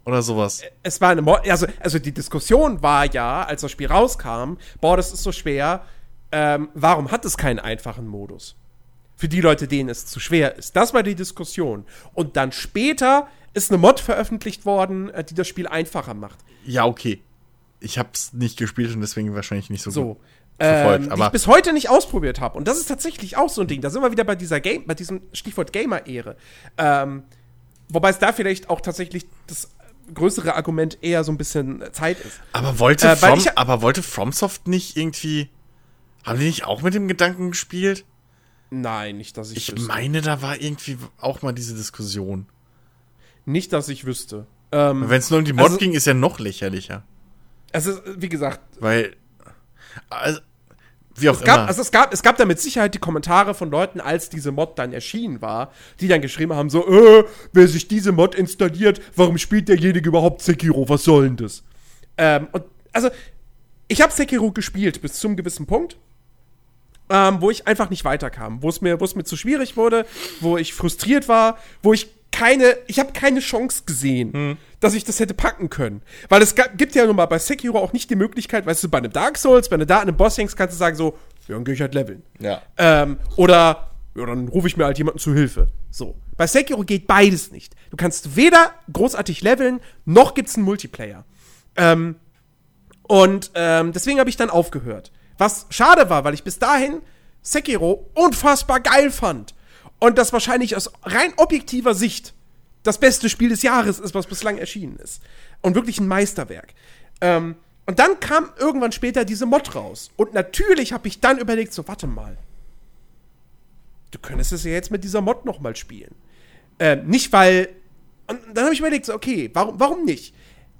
S2: Oder sowas.
S1: Es war eine Mo also, also die Diskussion war ja, als das Spiel rauskam, boah, das ist so schwer, ähm, warum hat es keinen einfachen Modus? Für die Leute, denen es zu schwer ist. Das war die Diskussion. Und dann später ist eine Mod veröffentlicht worden, äh, die das Spiel einfacher macht.
S2: Ja, okay. Ich hab's nicht gespielt und deswegen wahrscheinlich nicht so,
S1: So.
S2: gut verfolgt.
S1: Ähm, die ich bis heute nicht ausprobiert habe. Und das ist tatsächlich auch so ein Ding. Da sind wir wieder bei dieser Game, bei diesem Stichwort Gamer-Ehre. Ähm, wobei es da vielleicht auch tatsächlich das größere Argument eher so ein bisschen Zeit ist.
S2: Aber wollte,
S1: Äh,
S2: From,
S1: ich-
S2: aber wollte FromSoft nicht irgendwie. Haben die nicht auch mit dem Gedanken gespielt?
S1: Nein, nicht, dass ich,
S2: Ich
S1: wüsste.
S2: meine, da war irgendwie auch mal diese Diskussion.
S1: Nicht, dass ich wüsste. Ähm,
S2: Wenn es nur um die Mod
S1: Also-
S2: ging, ist ja noch lächerlicher.
S1: also, wie gesagt,
S2: Weil. Also, wie auch
S1: es gab,
S2: immer.
S1: also es, gab, es gab da mit Sicherheit die Kommentare von Leuten, als diese Mod dann erschienen war, die dann geschrieben haben: so, äh, wer sich diese Mod installiert, warum spielt derjenige überhaupt Sekiro? Was soll denn das? Ähm, und also, ich habe Sekiro gespielt bis zum gewissen Punkt. ähm, wo ich einfach nicht weiterkam, wo es mir, wo es mir zu schwierig wurde, wo ich frustriert war, wo ich keine, ich habe keine Chance gesehen, dass ich das hätte packen können. Weil es gibt ja nun mal bei Sekiro auch nicht die Möglichkeit, weißt du, bei einem Dark Souls, wenn du da an einem Boss hängst, kannst du sagen so, ja, dann geh ich halt leveln.
S2: Ja.
S1: Ähm, oder, ja, dann rufe ich mir halt jemanden zu Hilfe. So. Bei Sekiro geht beides nicht. Du kannst weder großartig leveln, noch gibt's einen Multiplayer. Ähm, und ähm, deswegen habe ich dann aufgehört. Was schade war, weil ich bis dahin Sekiro unfassbar geil fand. Und das wahrscheinlich aus rein objektiver Sicht das beste Spiel des Jahres ist, was bislang erschienen ist. Und wirklich ein Meisterwerk. Ähm, und dann kam irgendwann später diese Mod raus. Und natürlich habe ich dann überlegt, so, warte mal. Du könntest es ja jetzt mit dieser Mod noch mal spielen. Ähm, nicht, weil. Und dann habe ich überlegt, so, okay, warum, warum nicht?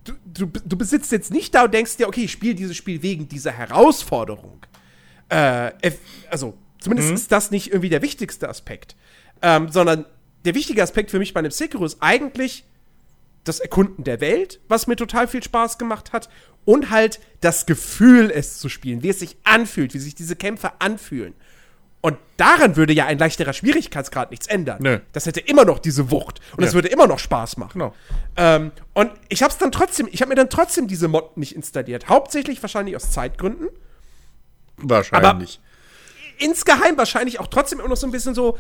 S1: Du, du, du besitzt jetzt nicht da und denkst dir, okay, ich spiele dieses Spiel wegen dieser Herausforderung. Äh, also, zumindest ist das nicht irgendwie der wichtigste Aspekt. Ähm, sondern der wichtige Aspekt für mich bei einem Sekiro ist eigentlich das Erkunden der Welt, was mir total viel Spaß gemacht hat. Und halt das Gefühl, es zu spielen, wie es sich anfühlt, wie sich diese Kämpfe anfühlen. Und daran würde ja ein leichterer Schwierigkeitsgrad nichts ändern.
S2: Nö.
S1: Das hätte immer noch diese Wucht. Und es
S2: Ja.
S1: würde immer noch Spaß machen.
S2: Genau.
S1: Ähm, und ich habe es dann trotzdem, ich habe mir dann trotzdem diese Mod nicht installiert. Hauptsächlich wahrscheinlich aus Zeitgründen.
S2: Wahrscheinlich.
S1: Insgeheim wahrscheinlich auch trotzdem immer noch so ein bisschen so,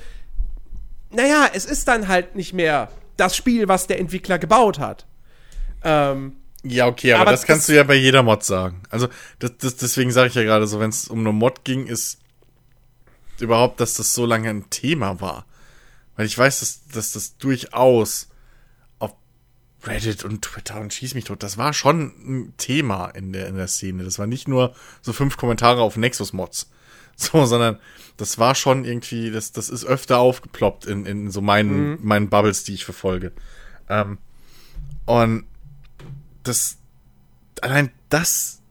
S1: naja, es ist dann halt nicht mehr das Spiel, was der Entwickler gebaut hat. Ähm,
S2: Ja, okay, aber,
S1: Aber
S2: das kannst
S1: das-
S2: du ja bei jeder Mod sagen. Also, das, das, deswegen sage ich ja gerade so, wenn es um eine Mod ging, ist überhaupt, dass das so lange ein Thema war. Weil ich weiß, dass, dass das durchaus auf Reddit und Twitter und Schieß mich tot, das war schon ein Thema in der, in der Szene. Das war nicht nur so fünf Kommentare auf Nexus-Mods. <laughs> So, sondern das war schon irgendwie, das, das ist öfter aufgeploppt in, in so meinen, meinen Bubbles, die ich verfolge. Ähm, und das allein das,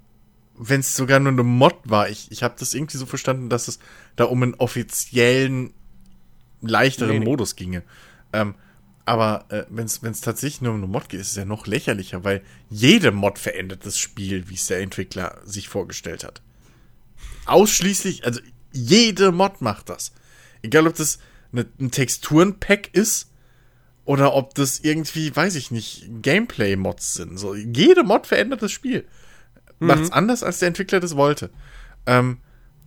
S2: wenn es sogar nur eine Mod war, ich, ich habe das irgendwie so verstanden, dass es da um einen offiziellen, leichteren
S1: Nee, nee.
S2: Modus ginge. Ähm, aber äh, wenn es tatsächlich nur um eine Mod geht, ist es ja noch lächerlicher, weil jede Mod verändert das Spiel, wie es der Entwickler sich vorgestellt hat. Ausschließlich, also jede Mod macht das. Egal, ob das eine, ein Texturenpack ist oder ob das irgendwie, weiß ich nicht, Gameplay-Mods sind. So, jede Mod verändert das Spiel. Macht's anders, als der Entwickler das wollte. Ähm,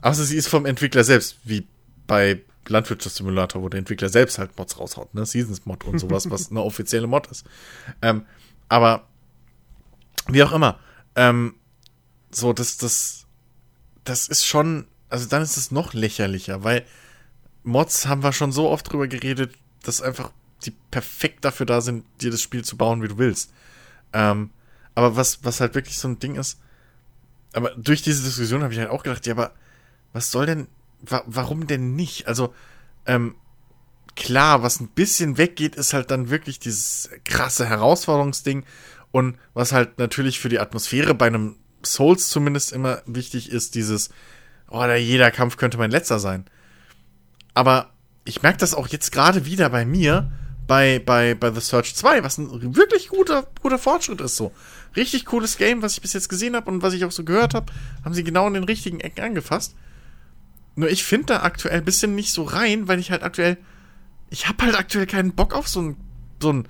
S2: außer sie ist vom Entwickler selbst, wie bei Landwirtschaftssimulator, wo der Entwickler selbst halt Mods raushaut, ne? Seasons-Mod und sowas, was <laughs> eine offizielle Mod ist. Ähm, aber wie auch immer, ähm, so, das, das, das ist schon, also dann ist es noch lächerlicher, weil Mods haben wir schon so oft drüber geredet, dass einfach die perfekt dafür da sind, dir das Spiel zu bauen, wie du willst. Ähm, aber was, was halt wirklich so ein Ding ist, aber durch diese Diskussion habe ich halt auch gedacht, ja, aber was soll denn, wa warum denn nicht? Also, ähm, klar, was ein bisschen weggeht, ist halt dann wirklich dieses krasse Herausforderungsding und was halt natürlich für die Atmosphäre bei einem Souls zumindest immer wichtig ist, dieses, oh, da jeder Kampf könnte mein letzter sein. Aber ich merke das auch jetzt gerade wieder bei mir, bei, bei, bei The Search 2, was ein wirklich guter, guter Fortschritt ist so. Richtig cooles Game, was ich bis jetzt gesehen habe und was ich auch so gehört habe, haben sie genau in den richtigen Ecken angefasst. Nur ich finde da aktuell ein bisschen nicht so rein, weil ich halt aktuell, ich habe halt aktuell keinen Bock auf so ein, so ein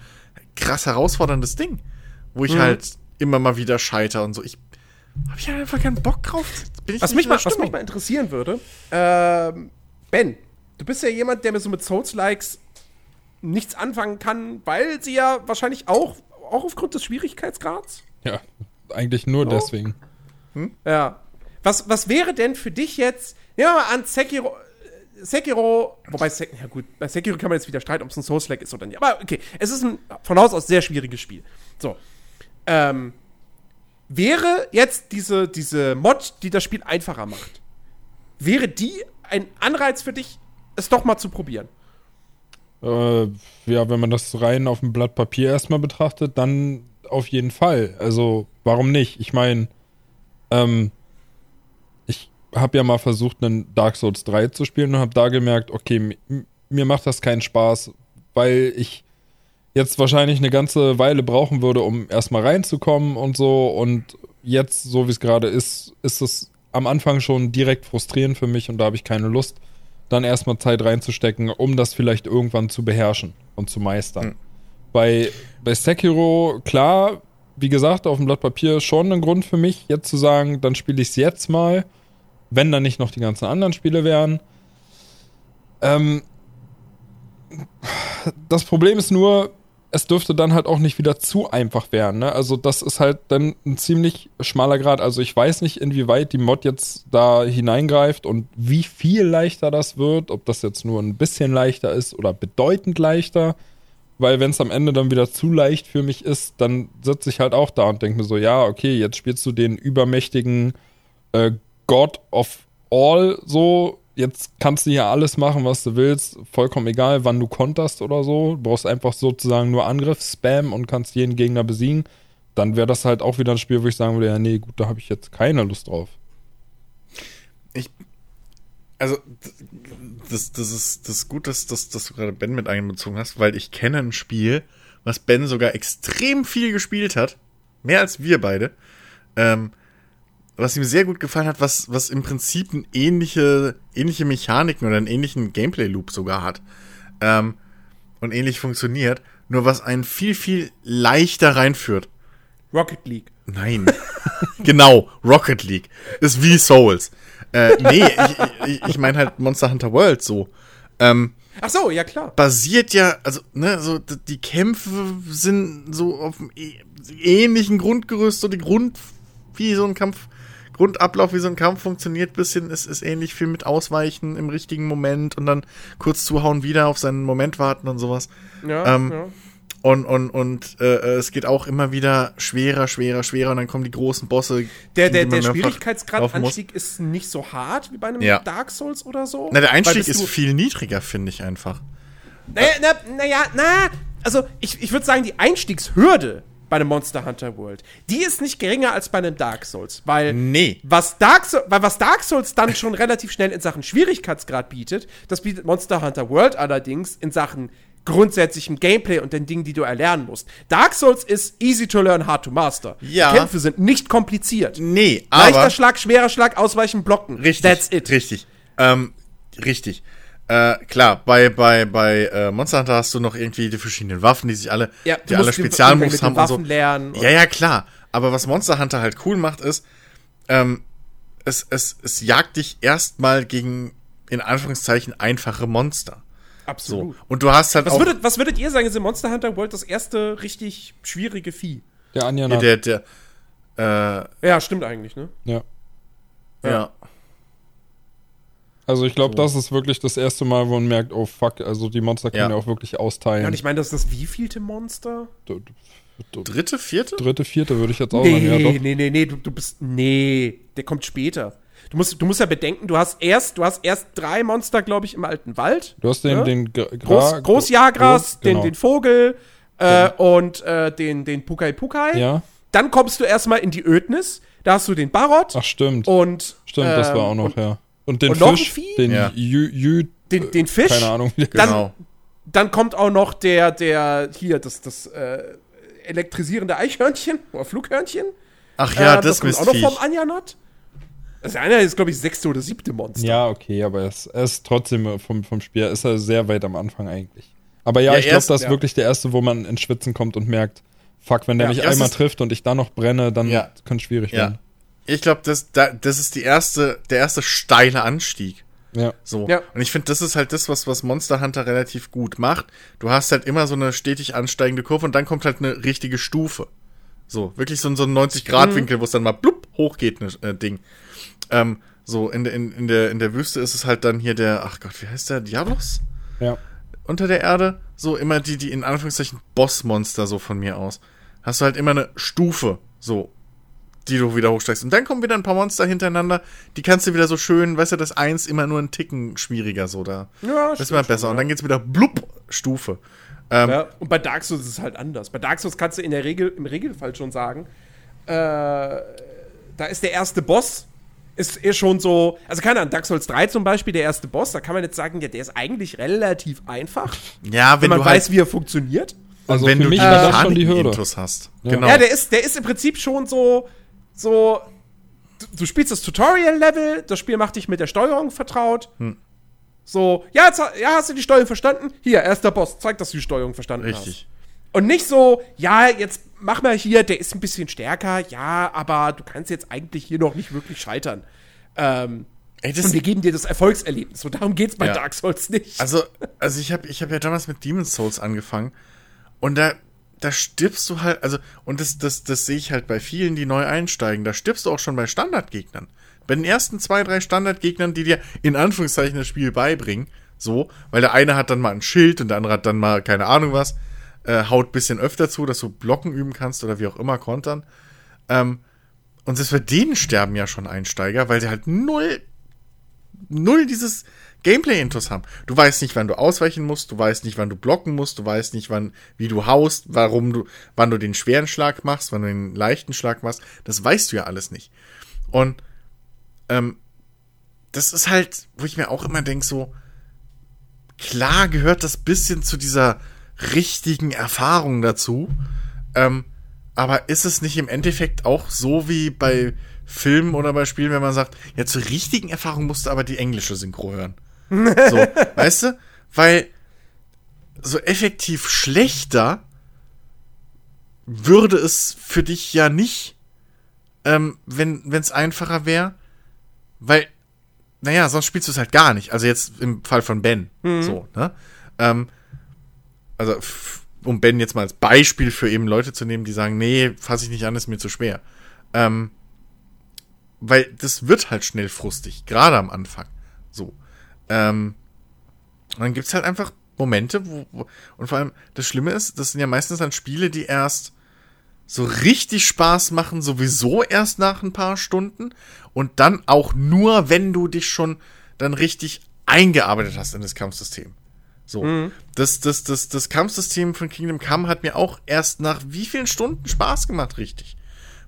S2: krass herausforderndes Ding, wo ich
S1: Mhm.
S2: halt immer mal wieder scheiter und so. Ich habe ich halt einfach keinen Bock drauf. Bin ich
S1: Was mich, mal, was mich mal interessieren würde, ähm, Ben, du bist ja jemand, der mir so mit Souls-Likes nichts anfangen kann, weil sie ja wahrscheinlich auch, auch aufgrund des Schwierigkeitsgrads.
S3: Ja, eigentlich nur
S1: Oh.
S3: deswegen.
S1: Ja. Was, was wäre denn für dich jetzt, nehmen wir mal an, Sekiro, Sekiro, wobei, Sek ja gut, bei Sekiro kann man jetzt wieder streiten, ob es ein Souls-like ist oder nicht, aber okay, es ist ein von Haus aus sehr schwieriges Spiel. So. Ähm, wäre jetzt diese, diese Mod, die das Spiel einfacher macht, wäre die ein Anreiz für dich, es doch mal zu probieren?
S3: Äh, ja, wenn man das rein auf dem Blatt Papier erstmal betrachtet, dann auf jeden Fall. Also, warum nicht? Ich meine, ähm, ich habe ja mal versucht, einen Dark Souls 3 zu spielen und habe da gemerkt, okay, mi- mir macht das keinen Spaß, weil ich jetzt wahrscheinlich eine ganze Weile brauchen würde, um erstmal reinzukommen und so. Und jetzt, so wie es gerade ist, ist es am Anfang schon direkt frustrierend für mich und da habe ich keine Lust, dann erstmal Zeit reinzustecken, um das vielleicht irgendwann zu beherrschen und zu meistern. Bei, bei Sekiro, klar, wie gesagt, auf dem Blatt Papier schon ein Grund für mich, jetzt zu sagen, dann spiele ich es jetzt mal, wenn dann nicht noch die ganzen anderen Spiele wären. Ähm, das Problem ist nur, es dürfte dann halt auch nicht wieder zu einfach werden. Ne? Also das ist halt dann ein ziemlich schmaler Grad. Also ich weiß nicht, inwieweit die Mod jetzt da hineingreift und wie viel leichter das wird, ob das jetzt nur ein bisschen leichter ist oder bedeutend leichter. Weil wenn es am Ende dann wieder zu leicht für mich ist, dann sitze ich halt auch da und denke mir so, ja, okay, jetzt spielst du den übermächtigen äh, God of All so. Jetzt kannst du hier alles machen, was du willst. Vollkommen egal, wann du konterst oder so. Du brauchst einfach sozusagen nur Angriff, Spam und kannst jeden Gegner besiegen. Dann wäre das halt auch wieder ein Spiel, wo ich sagen würde, ja, nee, gut, da habe ich jetzt keine Lust drauf.
S2: Ich, also, das, das, ist, das gut, dass, dass, dass du gerade Ben mit einbezogen hast, weil ich kenne ein Spiel, was Ben sogar extrem viel gespielt hat. Mehr als wir beide. Ähm, was ihm sehr gut gefallen hat, was, was im Prinzip eine ähnliche, ähnliche Mechaniken oder einen ähnlichen Gameplay-Loop sogar hat. Ähm, und ähnlich funktioniert, nur was einen viel, viel leichter reinführt.
S1: Rocket League.
S2: Nein. <laughs> genau, Rocket League. Ist wie Souls. Äh, nee, ich, ich, ich meine halt Monster Hunter World so. Ähm,
S1: Ach so, ja klar.
S2: basiert ja, also, ne, so, die Kämpfe sind so auf dem ähnlichen Grundgerüst, so die Grund, wie so ein Kampf, Grundablauf, wie so ein Kampf funktioniert, bisschen, ist, ist ähnlich viel mit Ausweichen im richtigen Moment und dann kurz zuhauen, wieder auf seinen Moment warten und sowas.
S1: Ja,
S2: Ähm,
S1: ja.
S2: Und, und, und äh, es geht auch immer wieder schwerer, schwerer, schwerer und dann kommen die großen Bosse.
S1: Der, der, der. Schwierigkeitsgrad-Anstieg ist nicht so hart wie bei einem
S2: Ja.
S1: Dark Souls oder so.
S2: Na, der Einstieg ist viel niedriger, finde ich einfach.
S1: Naja, na, naja, na, also ich, ich würde sagen, die Einstiegshürde bei einem Monster Hunter World, die ist nicht geringer als bei einem Dark Souls, weil
S2: Nee.
S1: was Dark, so weil was Dark Souls dann schon relativ schnell in Sachen Schwierigkeitsgrad bietet, das bietet Monster Hunter World allerdings in Sachen grundsätzlichem Gameplay und den Dingen, die du erlernen musst. Dark Souls ist easy to learn, hard to master.
S2: Ja.
S1: Die Kämpfe sind nicht kompliziert.
S2: Nee,
S1: Leichter
S2: aber.
S1: Schlag, schwerer Schlag, ausweichen, blocken.
S2: Richtig.
S1: That's it.
S2: Richtig. Ähm, richtig. Äh, klar, bei, bei, bei äh, Monster Hunter hast du noch irgendwie die verschiedenen Waffen, die sich alle,
S1: Ja,
S2: die alle Spezialmoves haben und so.
S1: Waffen lernen und-
S2: Ja, ja, klar. Aber was Monster Hunter halt cool macht, ist, ähm, es, es, es jagt dich erstmal gegen, in Anführungszeichen, einfache Monster. So.
S1: Absolut.
S2: Und du hast halt
S1: Was
S2: auch
S1: würdet, was würdet ihr sagen, ist in Monster Hunter World das erste richtig schwierige Vieh?
S3: Der Anjana.
S2: der, der, äh,
S1: Ja, stimmt eigentlich, ne?
S3: ja.
S2: ja.
S3: Also ich glaube,
S2: So.
S3: das ist wirklich das erste Mal, wo man merkt, oh fuck, also die Monster können
S2: Ja.
S3: ja, auch wirklich austeilen.
S1: Ja, und ich meine, das ist das wievielte Monster?
S3: D-
S2: Dritte, vierte?
S3: Dritte, vierte würde ich jetzt auch sagen, ja
S1: Nee,
S3: doch.
S1: nee, nee, nee, du, du bist. Nee, der kommt später. Du musst, du musst ja bedenken, du hast erst, du hast erst drei Monster, glaube ich, im alten Wald.
S3: Du hast den,
S1: Ja?
S3: den Gra
S1: Groß,
S3: Gra-
S1: Großjagras,
S3: Groß-
S1: den,
S3: genau.
S1: den Vogel äh, und äh, den, den Pukai Pukai.
S3: Ja.
S1: Dann kommst du erstmal in die Ödnis. Da hast du den Barot
S3: Ach, stimmt.
S1: und.
S3: stimmt, das war
S1: ähm,
S3: auch noch,
S1: und
S3: ja. Und den
S1: und noch ein
S3: Fisch,
S1: Vieh?
S3: den
S2: Ja.
S3: Jü, Jü,
S1: Den, den Fisch.
S3: keine Ahnung,
S1: Dann-
S2: Genau.
S1: Dann kommt auch noch der, der, hier, das, das äh, elektrisierende Eichhörnchen oder Flughörnchen.
S2: Ach ja,
S1: Äh,
S2: das
S1: kommt auch noch vom Anjanot. Das eine ist, glaube ich, sechste oder siebte Monster.
S3: Ja, okay, aber es, er ist trotzdem vom, vom Spiel, ist er sehr weit am Anfang eigentlich. Aber ja,
S2: Ja,
S3: ich glaube, das ist
S1: ja.
S3: wirklich der erste, wo man ins Schwitzen kommt und merkt, fuck, wenn der
S1: Ja,
S3: mich
S2: das
S3: einmal
S2: ist-
S3: trifft und ich dann noch brenne, dann
S2: Ja.
S3: könnte es schwierig
S2: Ja.
S3: werden.
S2: Ich glaube, das, da, das ist die erste, der erste steile Anstieg.
S3: Ja.
S2: So.
S1: Ja.
S2: Und ich finde, das ist halt das, was, was Monster Hunter relativ gut macht. Du hast halt immer so eine stetig ansteigende Kurve und dann kommt halt eine richtige Stufe. So, wirklich so, ein- so ein 90-Grad-Winkel, wo es dann mal blub hochgeht, ne äh, Ding. Ähm, so, in, der- in, in, der, in der Wüste ist es halt dann hier der, ach Gott, wie heißt der? Diablos?
S3: Ja.
S2: Unter der Erde. So, immer die, die in Anführungszeichen Bossmonster so von mir aus. Hast du halt immer eine Stufe, so, die du wieder hochsteigst. Und dann kommen wieder ein paar Monster hintereinander, die kannst du wieder so schön, weißt du, das eins immer nur einen Ticken schwieriger, so da.
S1: Ja,
S2: Das ist immer besser. Und dann geht's wieder blub, Stufe. Ähm,
S1: Ja, und bei Dark Souls ist es halt anders. Bei Dark Souls kannst du in der Regel, im Regelfall schon sagen, äh, da ist der erste Boss, ist, ist schon so, also keine Ahnung, Dark Souls 3 zum Beispiel, der erste Boss, da kann man jetzt sagen, ja, der ist eigentlich relativ einfach, <laughs>
S2: ja, wenn,
S1: wenn man
S2: du
S1: weiß,
S2: halt,
S1: wie er funktioniert.
S3: Also
S2: wenn
S3: für
S2: du
S3: mich das schon die Hürde.
S2: Mechaniken-Intos hast.
S3: Ja.
S2: Genau.
S1: Ja, der ist, der ist im Prinzip schon so, so, du, du spielst das Tutorial-Level, das Spiel macht dich mit der Steuerung vertraut.
S2: Hm.
S1: So, ja, jetzt, ja, hast du die Steuerung verstanden? Hier, erster Boss, zeig, dass du die Steuerung verstanden hast.
S2: Richtig.
S1: Und nicht so, ja, jetzt mach mal hier, der ist ein bisschen stärker, ja, aber du kannst jetzt eigentlich hier noch nicht wirklich scheitern. Ähm,
S2: Ey, das,
S1: und wir geben dir das Erfolgserlebnis. Und darum geht's bei
S2: Ja.
S1: Dark Souls nicht.
S2: Also, also ich habe ich hab ja damals mit Demon's Souls angefangen und da, da stirbst du halt, also, und das, das, das sehe ich halt bei vielen, die neu einsteigen, da stirbst du auch schon bei Standardgegnern. Bei den ersten zwei, drei Standardgegnern, die dir in Anführungszeichen das Spiel beibringen, so, weil der eine hat dann mal ein Schild und der andere hat dann mal, keine Ahnung was, äh, haut bisschen öfter zu, dass du Blocken üben kannst oder wie auch immer kontern. Ähm, und selbst bei denen sterben ja schon Einsteiger, weil sie halt null null dieses Gameplay-Intos haben. Du weißt nicht, wann du ausweichen musst, du weißt nicht, wann du blocken musst, du weißt nicht, wann, wie du haust, warum du, wann du den schweren Schlag machst, wann du den leichten Schlag machst. Das weißt du ja alles nicht. Und ähm, das ist halt, wo ich mir auch immer denke, so, klar gehört das bisschen zu dieser richtigen Erfahrung dazu. Ähm, aber ist es nicht im Endeffekt auch so wie bei Filmen oder bei Spielen, wenn man sagt, ja, zur richtigen Erfahrung musst du aber die englische Synchro hören. So, weißt du? Weil so effektiv schlechter würde es für dich ja nicht, ähm, wenn es einfacher wäre, weil, naja, sonst spielst du es halt gar nicht. Also jetzt im Fall von Ben, so, ne? Ähm, also, um Ben jetzt mal als Beispiel für eben Leute zu nehmen, die sagen, nee, fasse ich nicht an, ist mir zu schwer. Ähm, weil das wird halt schnell frustig, gerade am Anfang. So. Ähm, und dann gibt's halt einfach Momente, wo, wo, und vor allem, das Schlimme ist, das sind ja meistens dann Spiele, die erst so richtig Spaß machen, sowieso erst nach ein paar Stunden und dann auch nur, wenn du dich schon dann richtig eingearbeitet hast in das Kampfsystem. So. Das, das, das, das Kampfsystem von Kingdom Come hat mir auch erst nach wie vielen Stunden Spaß gemacht, richtig.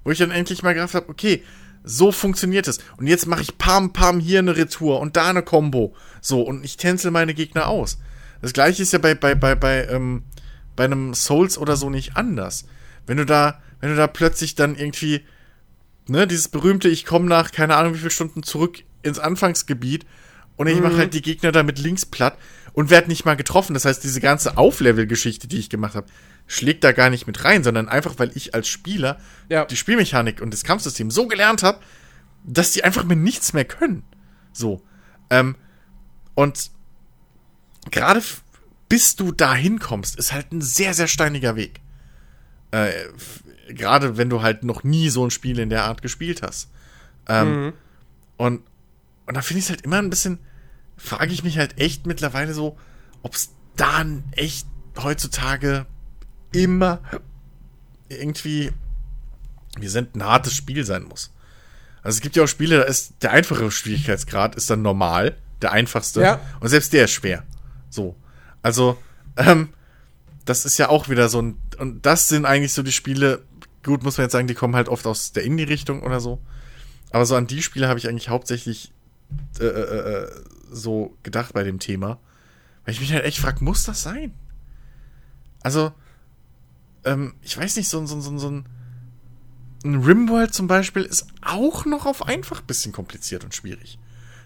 S2: Wo ich dann endlich mal gedacht habe, okay, so funktioniert es. Und jetzt mache ich Pam, Pam, hier eine Retour und da eine Combo. So, und ich tänzel meine Gegner aus. Das gleiche ist ja bei, bei, bei, bei, ähm, bei einem Souls oder so nicht anders. Wenn du da, wenn du da plötzlich dann irgendwie, ne, dieses berühmte, ich komme nach, keine Ahnung wie viele Stunden zurück ins Anfangsgebiet und ich mache halt die Gegner da mit links platt und werd nicht mal getroffen. Das heißt, diese ganze Auflevel-Geschichte, die ich gemacht habe, schlägt da gar nicht mit rein, sondern einfach, weil ich als Spieler
S1: Ja.
S2: die Spielmechanik und das Kampfsystem so gelernt habe, dass die einfach mit nichts mehr können. So. Ähm, und gerade bis du da hinkommst, ist halt ein sehr, sehr steiniger Weg. Äh, gerade wenn du halt noch nie so ein Spiel in der Art gespielt hast. Ähm, Und, und da finde ich es halt immer ein bisschen, frage ich mich halt echt mittlerweile so, ob es dann echt heutzutage immer irgendwie wie sind ein hartes Spiel sein muss. Also es gibt ja auch Spiele, da ist der einfache Schwierigkeitsgrad ist dann normal, der einfachste.
S1: Ja.
S2: Und selbst der ist schwer. So. Also, ähm, das ist ja auch wieder so ein. Und das sind eigentlich so die Spiele, gut, muss man jetzt sagen, die kommen halt oft aus der Indie-Richtung oder so. Aber so an die Spiele habe ich eigentlich hauptsächlich äh, äh, äh, so gedacht bei dem Thema. Weil ich mich halt echt frage, muss das sein? Also, ähm, ich weiß nicht, so, ein- so, ein- so, ein- so ein. Ein Rimworld zum Beispiel ist auch noch auf einfach bisschen kompliziert und schwierig.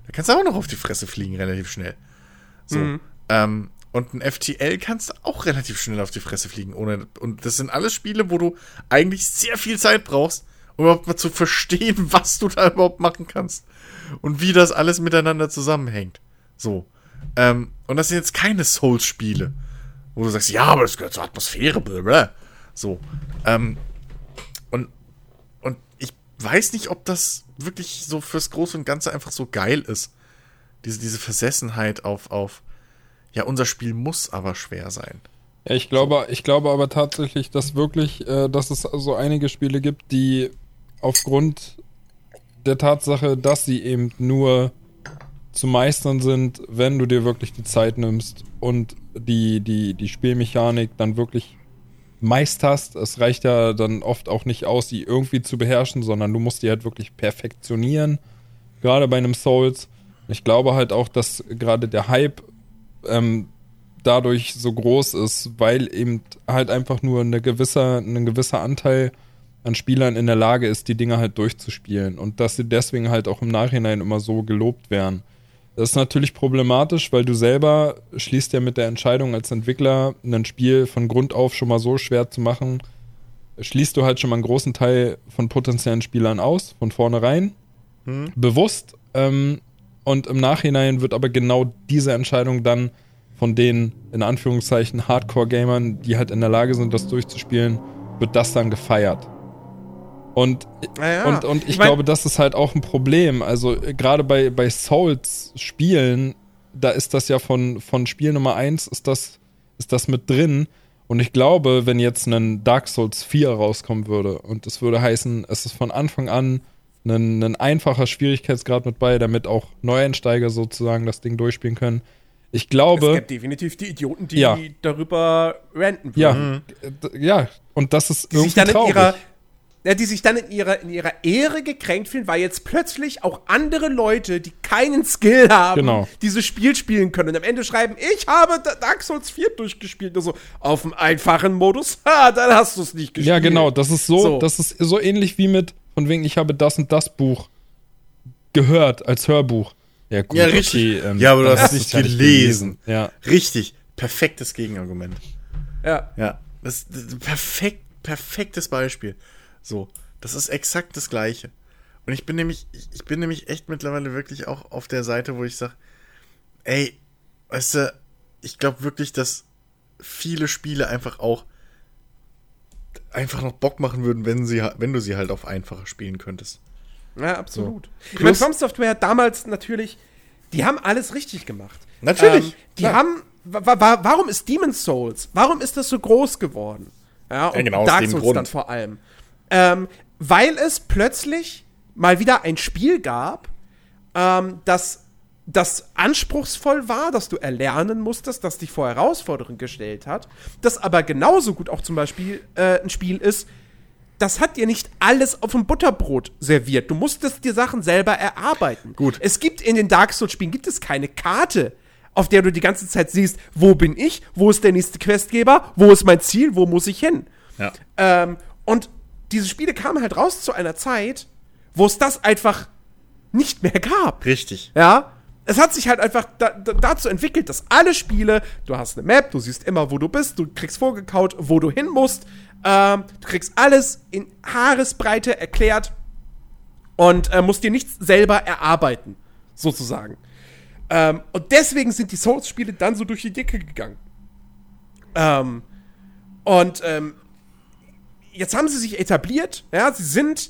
S2: Da kannst du auch noch auf die Fresse fliegen, relativ schnell. So. Ähm, und ein FTL kannst du auch relativ schnell auf die Fresse fliegen. Ohne, und das sind alles Spiele, wo du eigentlich sehr viel Zeit brauchst, um überhaupt mal zu verstehen, <laughs> was du da überhaupt machen kannst. Und wie das alles miteinander zusammenhängt. So. Ähm, und das sind jetzt keine Souls-Spiele, wo du sagst, ja, aber das gehört zur Atmosphäre, blablabla. So. Ähm, und, und ich weiß nicht, ob das wirklich so fürs Große und Ganze einfach so geil ist. Diese, diese Versessenheit auf, auf, ja, unser Spiel muss aber schwer sein.
S3: Ja, ich glaube, ich glaube aber tatsächlich, dass wirklich, äh, dass es so einige Spiele gibt, die aufgrund der Tatsache, dass sie eben nur zu meistern sind, wenn du dir wirklich die Zeit nimmst und die, die, die Spielmechanik dann wirklich meisterst. Es reicht ja dann oft auch nicht aus, die irgendwie zu beherrschen, sondern du musst die halt wirklich perfektionieren. Gerade bei einem Souls. Ich glaube halt auch, dass gerade der Hype ähm, dadurch so groß ist, weil eben halt einfach nur eine gewisse, ein gewisser Anteil an Spielern in der Lage ist, die Dinge halt durchzuspielen und dass sie deswegen halt auch im Nachhinein immer so gelobt werden. Das ist natürlich problematisch, weil du selber schließt ja mit der Entscheidung als Entwickler, ein Spiel von Grund auf schon mal so schwer zu machen, schließt du halt schon mal einen großen Teil von potenziellen Spielern aus, von vornherein, bewusst. Ähm, und im Nachhinein wird aber genau diese Entscheidung dann von den, in Anführungszeichen, Hardcore-Gamern, die halt in der Lage sind, das durchzuspielen, wird das dann gefeiert. Und,
S1: Naja,
S3: und, und ich,
S1: ich mein-
S3: glaube, das ist halt auch ein Problem. Also äh, gerade bei, bei Souls-Spielen, da ist das ja von, von Spiel Nummer 1 ist das, ist das mit drin. Und ich glaube, wenn jetzt ein Dark Souls 4 rauskommen würde und es würde heißen, es ist von Anfang an ein, ein einfacher Schwierigkeitsgrad mit bei, damit auch Neueinsteiger sozusagen das Ding durchspielen können. Ich
S1: es
S3: glaube,
S1: gibt definitiv die Idioten, die
S3: Ja.
S1: darüber ranten
S3: ja, d- ja, und das ist
S1: die sich
S3: irgendwie
S1: dann in
S3: traurig.
S1: ihrer ja, die sich dann in ihrer, in ihrer Ehre gekränkt fühlen, weil jetzt plötzlich auch andere Leute, die keinen Skill haben,
S3: Genau.
S1: dieses Spiel spielen können. Und am Ende schreiben, ich habe Da- Dark Souls 4 durchgespielt. Also auf dem einfachen Modus, ha, dann hast du es nicht gespielt.
S3: Ja, genau, das ist so,
S1: So.
S3: das ist so ähnlich wie mit von wegen, ich habe das und das Buch gehört als Hörbuch. Ja, gut,
S2: Ja, richtig. Ja, aber du hast
S3: du
S2: nicht
S3: es ja
S2: gelesen.
S3: Ja.
S2: Richtig. Perfektes Gegenargument.
S1: Ja.
S2: Ja. Das, das perfekt, perfektes Beispiel. So. Das ist exakt das Gleiche. Und ich bin nämlich, ich ich bin nämlich echt mittlerweile wirklich auch auf der Seite, wo ich sage, ey, weißt du, ich glaube wirklich, dass viele Spiele einfach auch einfach noch Bock machen würden, wenn sie, wenn du sie halt auf einfacher spielen könntest.
S1: Ja, absolut. Ich
S2: Plus-
S1: meine, From Software damals natürlich, die haben alles richtig gemacht.
S2: Natürlich,
S1: Ähm, die
S2: klar.
S1: haben, wa wa warum ist Demon's Souls, warum ist das so groß geworden? Ja, und
S2: genau aus
S1: Dark Souls
S2: Grund.
S1: dann vor allem. Ähm, weil es plötzlich mal wieder ein Spiel gab, ähm, das, das anspruchsvoll war, das du erlernen musstest, das dich vor Herausforderungen gestellt hat, das aber genauso gut auch zum Beispiel äh, ein Spiel ist, das hat dir nicht alles auf dem Butterbrot serviert. Du musstest dir Sachen selber erarbeiten.
S2: Gut.
S1: Es gibt in den Dark Souls-Spielen gibt es keine Karte, auf der du die ganze Zeit siehst, wo bin ich, wo ist der nächste Questgeber, wo ist mein Ziel, wo muss ich hin.
S2: Ja.
S1: Ähm, und diese Spiele kamen halt raus zu einer Zeit, wo es das einfach nicht mehr gab.
S2: Richtig.
S1: Ja. Es hat sich halt einfach da, da, dazu entwickelt, dass alle Spiele, du hast eine Map, du siehst immer, wo du bist, du kriegst vorgekaut, wo du hin musst, ähm, du kriegst alles in Haaresbreite erklärt und äh, musst dir nichts selber erarbeiten, sozusagen. Ähm, und deswegen sind die Souls-Spiele dann so durch die Decke gegangen. Ähm, und ähm, jetzt haben sie sich etabliert, ja, sie sind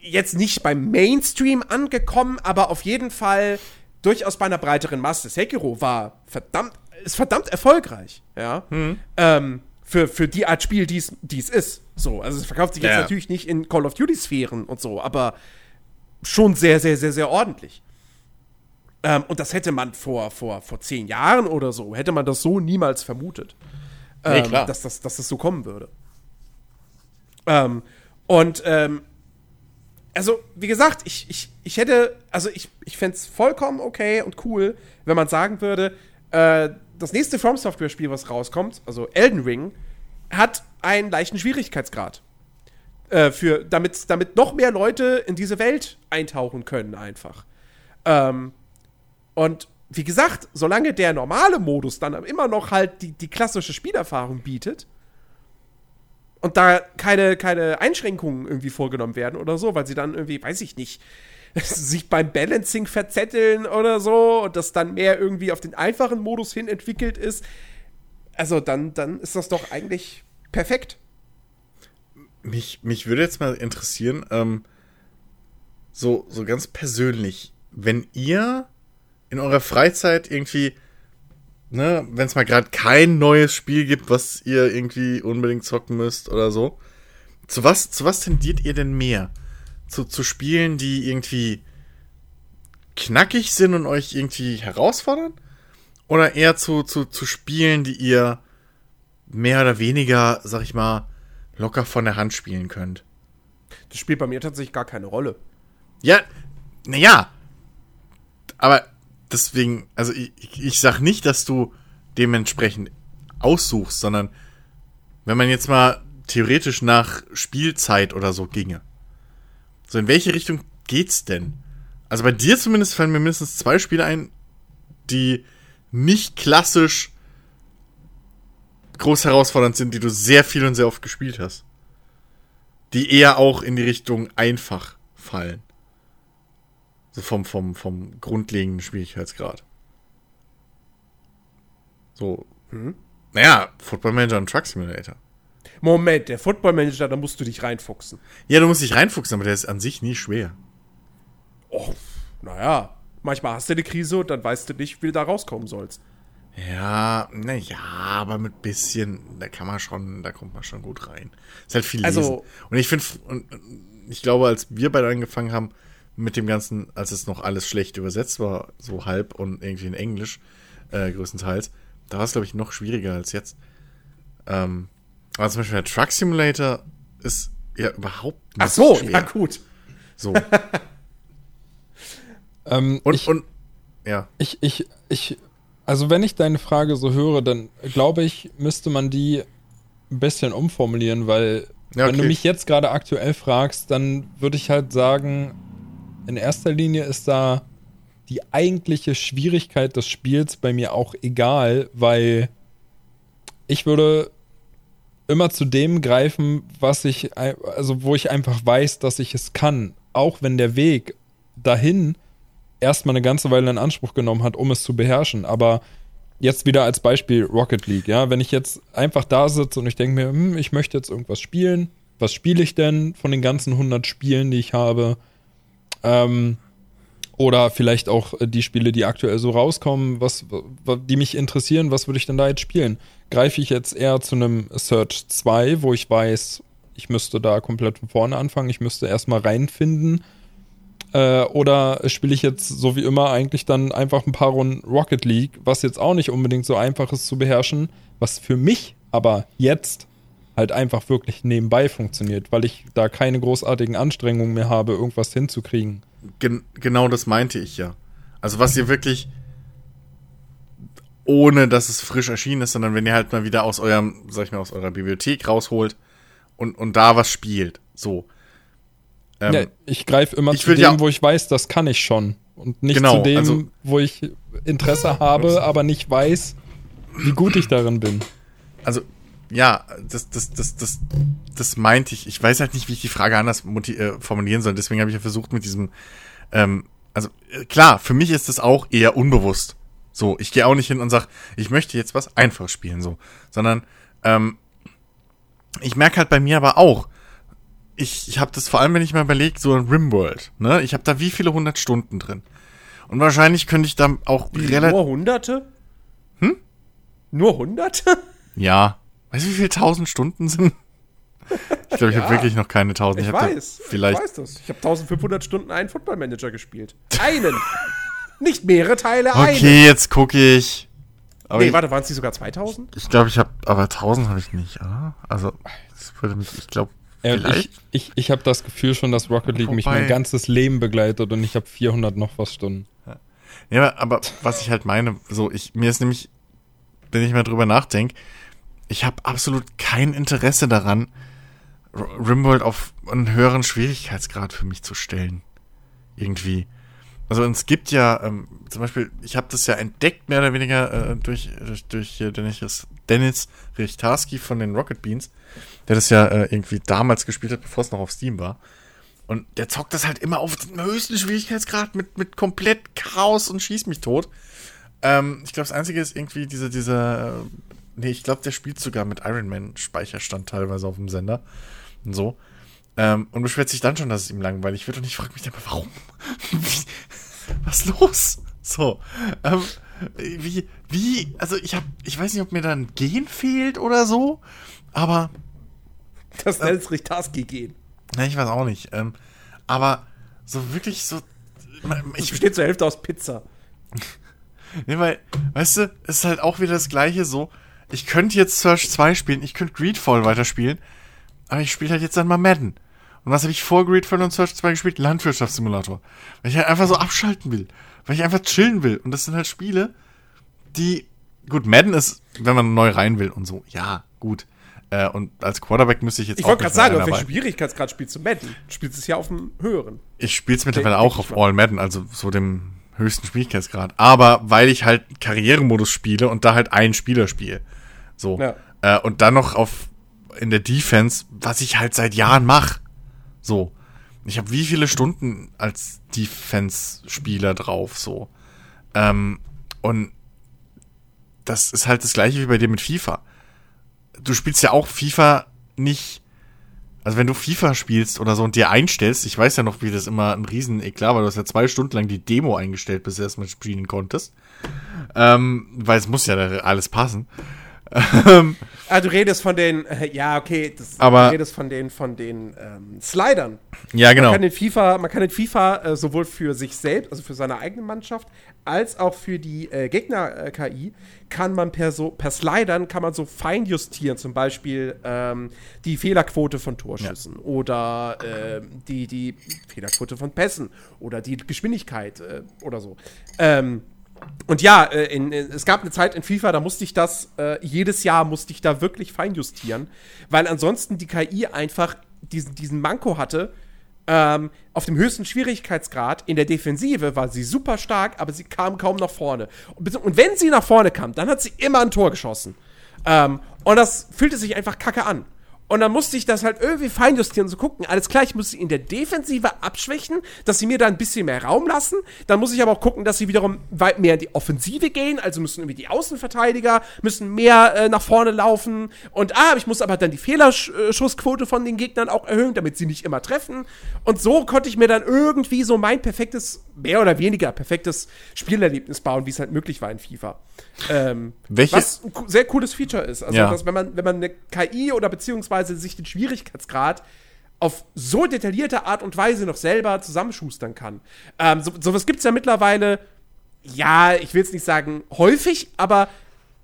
S1: jetzt nicht beim Mainstream angekommen, aber auf jeden Fall durchaus bei einer breiteren Masse. Sekiro war verdammt, ist verdammt erfolgreich, ja. Ähm, für, für die Art Spiel, die es ist. So, also es verkauft sich jetzt
S2: Ja.
S1: natürlich nicht in Call of Duty-Sphären und so, aber schon sehr, sehr, sehr, sehr ordentlich. Ähm, und das hätte man vor, vor, vor zehn Jahren oder so, hätte man das so niemals vermutet.
S2: Nee,
S1: Ähm,
S2: klar.
S1: Dass, das, dass das so kommen würde. Ähm, und ähm, also, wie gesagt, ich, ich, ich hätte, also ich, ich fände es vollkommen okay und cool, wenn man sagen würde, äh, das nächste From Software-Spiel, was rauskommt, also Elden Ring, hat einen leichten Schwierigkeitsgrad. Äh, für, damit, damit noch mehr Leute in diese Welt eintauchen können, einfach. Ähm, und wie gesagt, solange der normale Modus dann immer noch halt die, die klassische Spielerfahrung bietet und da keine, keine Einschränkungen irgendwie vorgenommen werden oder so, weil sie dann irgendwie, weiß ich nicht, <laughs> sich beim Balancing verzetteln oder so und das dann mehr irgendwie auf den einfachen Modus hin entwickelt ist, also dann, dann ist das doch eigentlich perfekt.
S2: Mich, mich würde jetzt mal interessieren, ähm, so, so ganz persönlich, wenn ihr in eurer Freizeit irgendwie, ne, wenn es mal gerade kein neues Spiel gibt, was ihr irgendwie unbedingt zocken müsst oder so, zu was, zu was tendiert ihr denn mehr? Zu, zu Spielen, die irgendwie knackig sind und euch irgendwie herausfordern? Oder eher zu, zu, zu Spielen, die ihr mehr oder weniger, sag ich mal, locker von der Hand spielen könnt?
S1: Das spielt bei mir tatsächlich gar keine Rolle.
S2: Ja, naja. Aber deswegen, also ich, ich sag nicht, dass du dementsprechend aussuchst, sondern wenn man jetzt mal theoretisch nach Spielzeit oder so ginge. So, in welche Richtung geht's denn? Also bei dir zumindest fallen mir mindestens zwei Spiele ein, die nicht klassisch groß herausfordernd sind, die du sehr viel und sehr oft gespielt hast. Die eher auch in die Richtung einfach fallen. So vom, vom, vom grundlegenden Schwierigkeitsgrad. So. Naja, Football Manager und Truck Simulator.
S1: Moment, der Football Manager, da musst du dich reinfuchsen.
S2: Ja, du musst dich reinfuchsen, aber der ist an sich nie schwer.
S1: Och, naja, manchmal hast du eine Krise und dann weißt du nicht, wie du da rauskommen sollst.
S2: Ja, naja, aber mit bisschen, da kann man schon, da kommt man schon gut rein. Ist halt viel
S1: Also-
S2: lesen. und ich finde, und ich glaube, als wir beide angefangen haben mit dem Ganzen, als es noch alles schlecht übersetzt war, so halb und irgendwie in Englisch, äh, größtenteils, da war es, glaube ich, noch schwieriger als jetzt. Ähm, aber zum Beispiel der Truck Simulator ist ja überhaupt nicht
S1: Ach so,
S2: schwer.
S1: ja gut.
S2: So. <laughs>
S3: Ähm,
S2: Und,
S3: ich,
S2: und, ja.
S3: ich, ich, ich, also wenn ich deine Frage so höre, dann glaube ich, müsste man die ein bisschen umformulieren, weil
S2: Ja,
S3: Wenn du
S2: okay.
S3: mich jetzt gerade aktuell fragst, dann würde ich halt sagen, in erster Linie ist da die eigentliche Schwierigkeit des Spiels bei mir auch egal, weil ich würde immer zu dem greifen, was ich, also wo ich einfach weiß, dass ich es kann. Auch wenn der Weg dahin erstmal eine ganze Weile in Anspruch genommen hat, um es zu beherrschen. Aber jetzt wieder als Beispiel Rocket League, ja, wenn ich jetzt einfach da sitze und ich denke mir, hm, ich möchte jetzt irgendwas spielen, was spiele ich denn von den ganzen 100 Spielen, die ich habe? Ähm, oder vielleicht auch äh, die Spiele, die aktuell so rauskommen, was, wa- die mich interessieren, was würde ich denn da jetzt spielen? Greife ich jetzt eher zu einem Search 2, wo ich weiß, ich müsste da komplett von vorne anfangen, ich müsste erstmal reinfinden? Äh, oder spiele ich jetzt so wie immer eigentlich dann einfach ein paar Runden Rocket League, was jetzt auch nicht unbedingt so einfach ist zu beherrschen, was für mich aber jetzt halt einfach wirklich nebenbei funktioniert, weil ich da keine großartigen Anstrengungen mehr habe, irgendwas hinzukriegen.
S2: Gen genau das meinte ich ja. Also was ihr wirklich ohne dass es frisch erschienen ist, sondern wenn ihr halt mal wieder aus eurem, sag ich mal, aus eurer Bibliothek rausholt und, und da was spielt. So. Ähm,
S3: ja, ich greife immer
S2: ich
S3: zu dem,
S2: ja-
S3: wo ich weiß, das kann ich schon. Und nicht
S2: Genau,
S3: zu dem,
S2: also-
S3: wo ich Interesse habe, aber nicht weiß, wie gut ich darin bin.
S2: also, ja, das, das, das, das, das meinte ich. Ich weiß halt nicht, wie ich die Frage anders äh, formulieren soll. Deswegen habe ich ja versucht mit diesem, ähm, also äh, klar, für mich ist das auch eher unbewusst. So, ich gehe auch nicht hin und sag, ich möchte jetzt was einfach spielen, so, sondern ähm, ich merke halt bei mir aber auch, ich, ich habe das vor allem, wenn ich mal überlege, so ein Rimworld, ne, ich habe da wie viele hundert Stunden drin. Und wahrscheinlich könnte ich da auch relativ,
S1: Nur Hunderte? Hm? Nur Hunderte?
S2: ja, weißt du, wie viele tausend Stunden sind? Ich glaube, ich
S1: Ja.
S2: habe wirklich noch keine tausend.
S1: Ich,
S2: hab da
S1: weiß.
S2: vielleicht
S1: Ich weiß das. Ich habe 1500 Stunden einen Football Manager gespielt. Einen. Nicht mehrere Teile, einen.
S2: Okay, jetzt gucke ich. Aber
S1: Nee,
S2: ich,
S1: warte, waren es nicht sogar 2000?
S2: ich glaube, ich habe, aber 1000 habe ich nicht, oder? Also, das würde mich, ich glaube,
S3: Ja, ich ich, ich habe das Gefühl schon, dass Rocket League mich
S2: Wobei-
S3: mein ganzes Leben begleitet und ich habe 400 noch was Stunden.
S2: Ja, aber, aber was ich halt meine, so, ich, mir ist nämlich, wenn ich mal drüber nachdenke, ich habe absolut kein Interesse daran, Rimworld auf einen höheren Schwierigkeitsgrad für mich zu stellen. Irgendwie. Also es gibt ja, ähm, zum Beispiel, ich habe das ja entdeckt, mehr oder weniger, äh, durch, durch, durch Dennis, Dennis Richtarski von den Rocket Beans, der das ja äh, irgendwie damals gespielt hat, bevor es noch auf Steam war. Und der zockt das halt immer auf dem höchsten Schwierigkeitsgrad mit, mit komplett Chaos und schießt mich tot. Ähm, ich glaube, das Einzige ist irgendwie diese, dieser, äh, nee, ich glaube, der spielt sogar mit Iron Man Speicherstand teilweise auf dem Sender und so. Ähm, und beschwert sich dann schon, dass es ihm langweilig wird. Und ich frage mich dann mal, warum? <laughs> was los? So, ähm, wie, wie, also ich habe, ich weiß nicht, ob mir da ein Gen fehlt oder so, aber
S1: Das nennt Richtarski gehen.
S2: Ne, ich weiß auch nicht. Ähm, aber so wirklich so. Ich,
S1: besteht zur Hälfte aus Pizza. <laughs>
S2: ne, weil, weißt du, es ist halt auch wieder das gleiche so. Ich könnte jetzt Search 2 spielen, ich könnte Greedfall weiterspielen, aber ich spiele halt jetzt dann mal Madden. Und was habe ich vor Greedfall und Search 2 gespielt? Landwirtschaftssimulator. Weil ich halt einfach so abschalten will. Weil ich einfach chillen will. Und das sind halt Spiele, die. Gut, Madden ist, wenn man neu rein will und so, ja, gut. Äh, und als Quarterback müsste ich jetzt
S1: Ich wollte
S2: nicht
S1: gerade sagen, auf welchem
S2: einarbeiten.
S1: Schwierigkeitsgrad spielst du Madden? Du spielst es ja auf dem höheren.
S2: Ich spiele es mittlerweile auch
S1: ich
S2: auf. All Madden, also so dem höchsten Schwierigkeitsgrad. Aber weil ich halt Karrieremodus spiele und da halt einen Spieler spiele. So.
S1: Ja.
S2: Äh, und dann noch auf in der Defense, was ich halt seit Jahren mache. So. Ich habe wie viele Stunden als Defense-Spieler drauf, so. Ähm, und das ist halt das gleiche wie bei dir mit FIFA. Du spielst ja auch FIFA nicht also wenn du FIFA spielst oder so und dir einstellst, ich weiß ja noch, wie das immer ein riesen Eklat war, du hast ja zwei Stunden lang die Demo eingestellt, bis du erstmal spielen konntest. Ähm, weil es muss ja da alles passen. Ähm,
S1: Ah, du redest von den, äh, ja, okay, das,
S2: Aber-
S1: du redest von den, von den ähm, Slidern.
S2: ja, genau.
S1: Man kann in FIFA, man kann in FIFA äh, sowohl für sich selbst, also für seine eigene Mannschaft, als auch für die äh, Gegner-KI, kann man per, so, per Slidern kann man so fein justieren, zum Beispiel ähm, die Fehlerquote von Torschüssen oder ähm, die, die Fehlerquote von Pässen oder die Geschwindigkeit äh, oder so. Ähm, und ja, äh, in, in, es gab eine Zeit in FIFA, da musste ich das, äh, jedes Jahr musste ich da wirklich feinjustieren, weil ansonsten die KI einfach diesen, diesen Manko hatte. Ähm, auf dem höchsten Schwierigkeitsgrad in der Defensive war sie super stark, aber sie kam kaum nach vorne. Und, und wenn sie nach vorne kam, dann hat sie immer ein Tor geschossen. Ähm, und das fühlte sich einfach kacke an. Und dann musste ich das halt irgendwie feinjustieren so gucken. Alles klar, ich muss sie in der Defensive abschwächen, dass sie mir da ein bisschen mehr Raum lassen. Dann muss ich aber auch gucken, dass sie wiederum weit mehr in die Offensive gehen. Also müssen irgendwie die Außenverteidiger müssen mehr äh, nach vorne laufen. Und ah, ich muss aber dann die Fehlerschussquote von den Gegnern auch erhöhen, damit sie nicht immer treffen. Und so konnte ich mir dann irgendwie so mein perfektes, mehr oder weniger perfektes Spielerlebnis bauen, wie es halt möglich war in FIFA. Ähm,
S2: Welche?
S1: Was ein sehr cooles Feature ist. Also,
S2: Ja.
S1: dass wenn man, wenn man eine KI oder beziehungsweise sich den Schwierigkeitsgrad auf so detaillierte Art und Weise noch selber zusammenschustern kann. Ähm, so, sowas gibt es ja mittlerweile, ja, ich will es nicht sagen häufig, aber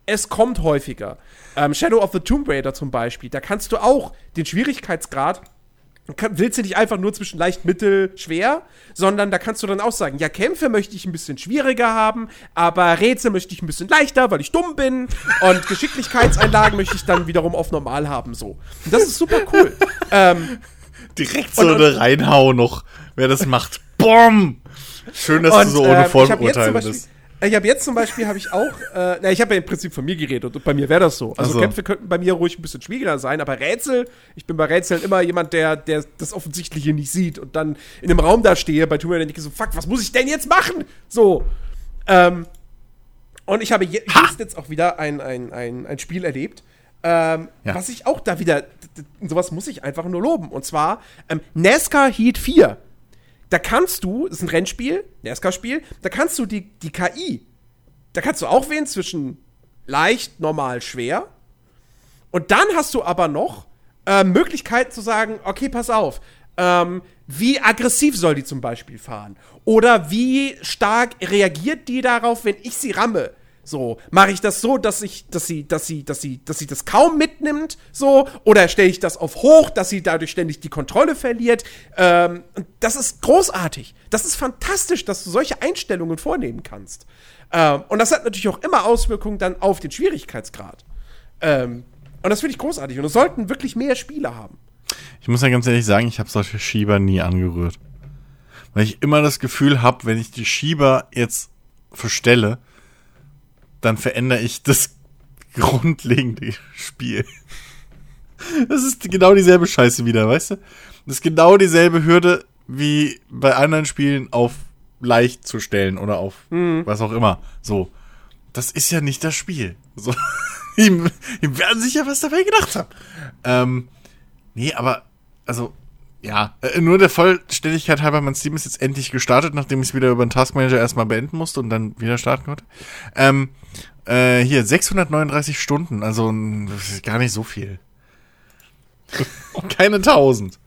S1: es kommt häufiger. Ähm, Shadow of the Tomb Raider zum Beispiel, da kannst du auch den Schwierigkeitsgrad kann, willst du nicht einfach nur zwischen leicht, mittel, schwer, sondern da kannst du dann auch sagen, ja, Kämpfe möchte ich ein bisschen schwieriger haben, aber Rätsel möchte ich ein bisschen leichter, weil ich dumm bin und Geschicklichkeitseinlagen möchte ich dann wiederum auf normal haben, so. Und das ist super cool. ähm,
S2: Direkt so
S1: Und- und-
S2: eine Reinhau noch, wer das macht. Boom! Schön, dass du so ohne
S1: ähm,
S2: Vorurteile bist.
S1: Ich habe jetzt zum Beispiel, habe ich auch, äh, na, ich habe ja im Prinzip von mir geredet und bei mir wäre das so. Also
S2: Ach so.
S1: Kämpfe könnten bei mir ruhig ein bisschen schwieriger sein, aber Rätsel, ich bin bei Rätseln immer jemand, der, der das Offensichtliche nicht sieht und dann in einem Raum da stehe, bei Tomb denke ich so, fuck, was muss ich denn jetzt machen? So. Ähm, und ich habe je, just jetzt auch wieder ein, ein, ein, ein Spiel erlebt, ähm,
S2: Ja.
S1: was ich auch da wieder, sowas muss ich einfach nur loben. Und zwar ähm, NASCAR Heat 4 da kannst du, das ist ein Rennspiel, NASCAR-Spiel, da kannst du die, die KI, da kannst du auch wählen zwischen leicht, normal, schwer. Und dann hast du aber noch äh, Möglichkeiten zu sagen, okay, pass auf, ähm, wie aggressiv soll die zum Beispiel fahren? Oder wie stark reagiert die darauf, wenn ich sie ramme? So, mache ich das so, dass ich, dass sie, dass sie, dass sie, dass sie das kaum mitnimmt, so, oder stelle ich das auf hoch, dass sie dadurch ständig die Kontrolle verliert? Ähm, das ist großartig. Das ist fantastisch, dass du solche Einstellungen vornehmen kannst. Ähm, und das hat natürlich auch immer Auswirkungen dann auf den Schwierigkeitsgrad. Ähm, und das finde ich großartig. Und es sollten wirklich mehr Spiele haben.
S2: Ich muss ja ganz ehrlich sagen, ich habe solche Schieber nie angerührt. Weil ich immer das Gefühl habe, wenn ich die Schieber jetzt verstelle, dann verändere ich das grundlegende Spiel. Das ist genau dieselbe Scheiße wieder, weißt du? Das ist genau dieselbe Hürde wie bei anderen Spielen auf leicht zu stellen oder auf was auch immer. So. Das ist ja nicht das Spiel. So. <laughs> Die, die werden sich ja was dabei gedacht haben. Ähm, Nee, aber, also, ja, äh, nur der Vollständigkeit halber, mein Steam ist jetzt endlich gestartet, nachdem ich es wieder über den Taskmanager erstmal beenden musste und dann wieder starten konnte. Ähm, äh, hier, 639 Stunden, also das ist gar nicht so viel. <laughs> Keine 1000.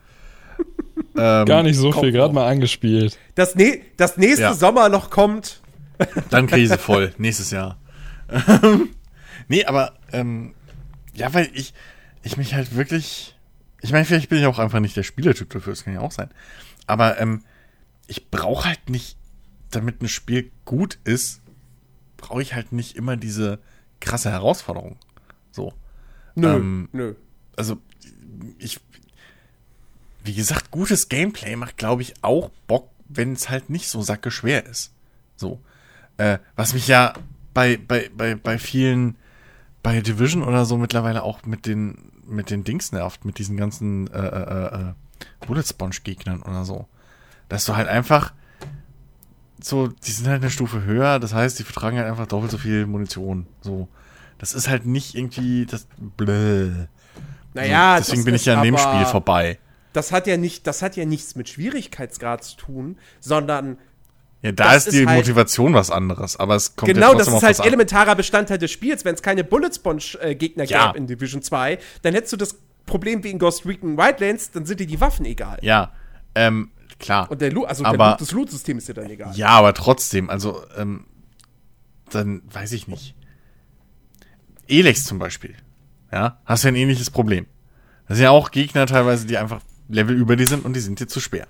S2: ähm,
S3: Gar nicht so viel, gerade
S1: noch.
S3: mal angespielt.
S1: Das, ne das nächste
S2: Ja.
S1: Sommerloch kommt. <laughs>
S2: Dann Krise voll, nächstes Jahr. Ähm, <laughs> nee, aber, ähm, ja, weil ich, ich mich halt wirklich, ich meine, vielleicht bin ich auch einfach nicht der Spielertyp dafür, das kann ja auch sein. Aber, ähm, ich brauche halt nicht, damit ein Spiel gut ist, brauche ich halt nicht immer diese krasse Herausforderung. So.
S1: Nö,
S2: Ähm,
S1: nö.
S2: also ich, wie gesagt, gutes Gameplay macht, glaube ich, auch Bock, wenn es halt nicht so sacke schwer ist. So. Äh, was mich ja bei, bei, bei, bei vielen, bei Division oder so mittlerweile auch mit den, mit den Dings nervt, mit diesen ganzen äh, äh, äh, Bullet Sponge-Gegnern oder so. Dass du halt einfach so, die sind halt eine Stufe höher, das heißt, die vertragen halt einfach doppelt so viel Munition. So. Das ist halt nicht irgendwie das. Bläh.
S1: Naja,
S2: So, deswegen bin ich ja an dem Spiel vorbei.
S1: Das hat ja nicht, das hat ja nichts mit Schwierigkeitsgrad zu tun, sondern
S2: Ja, da
S1: das
S2: ist die
S1: ist halt-
S2: Motivation was anderes, aber es kommt
S1: genau,
S2: ja
S1: das ist halt elementarer Bestandteil des Spiels. Wenn es keine Bullet Sponge-Gegner
S2: Ja.
S1: gäbe in Division 2, dann hättest du das Problem wie in Ghost Recon Wildlands, dann sind dir die Waffen egal.
S2: Ja, ähm, klar.
S1: Und der Loot, also
S2: Aber-
S1: der Loot, das Loot-System ist dir dann egal.
S2: Ja, aber trotzdem, also, ähm, dann weiß ich nicht. Elex zum Beispiel. Ja, hast ja ein ähnliches Problem. Das sind ja auch Gegner teilweise, die einfach Level über die sind und die sind dir zu schwer.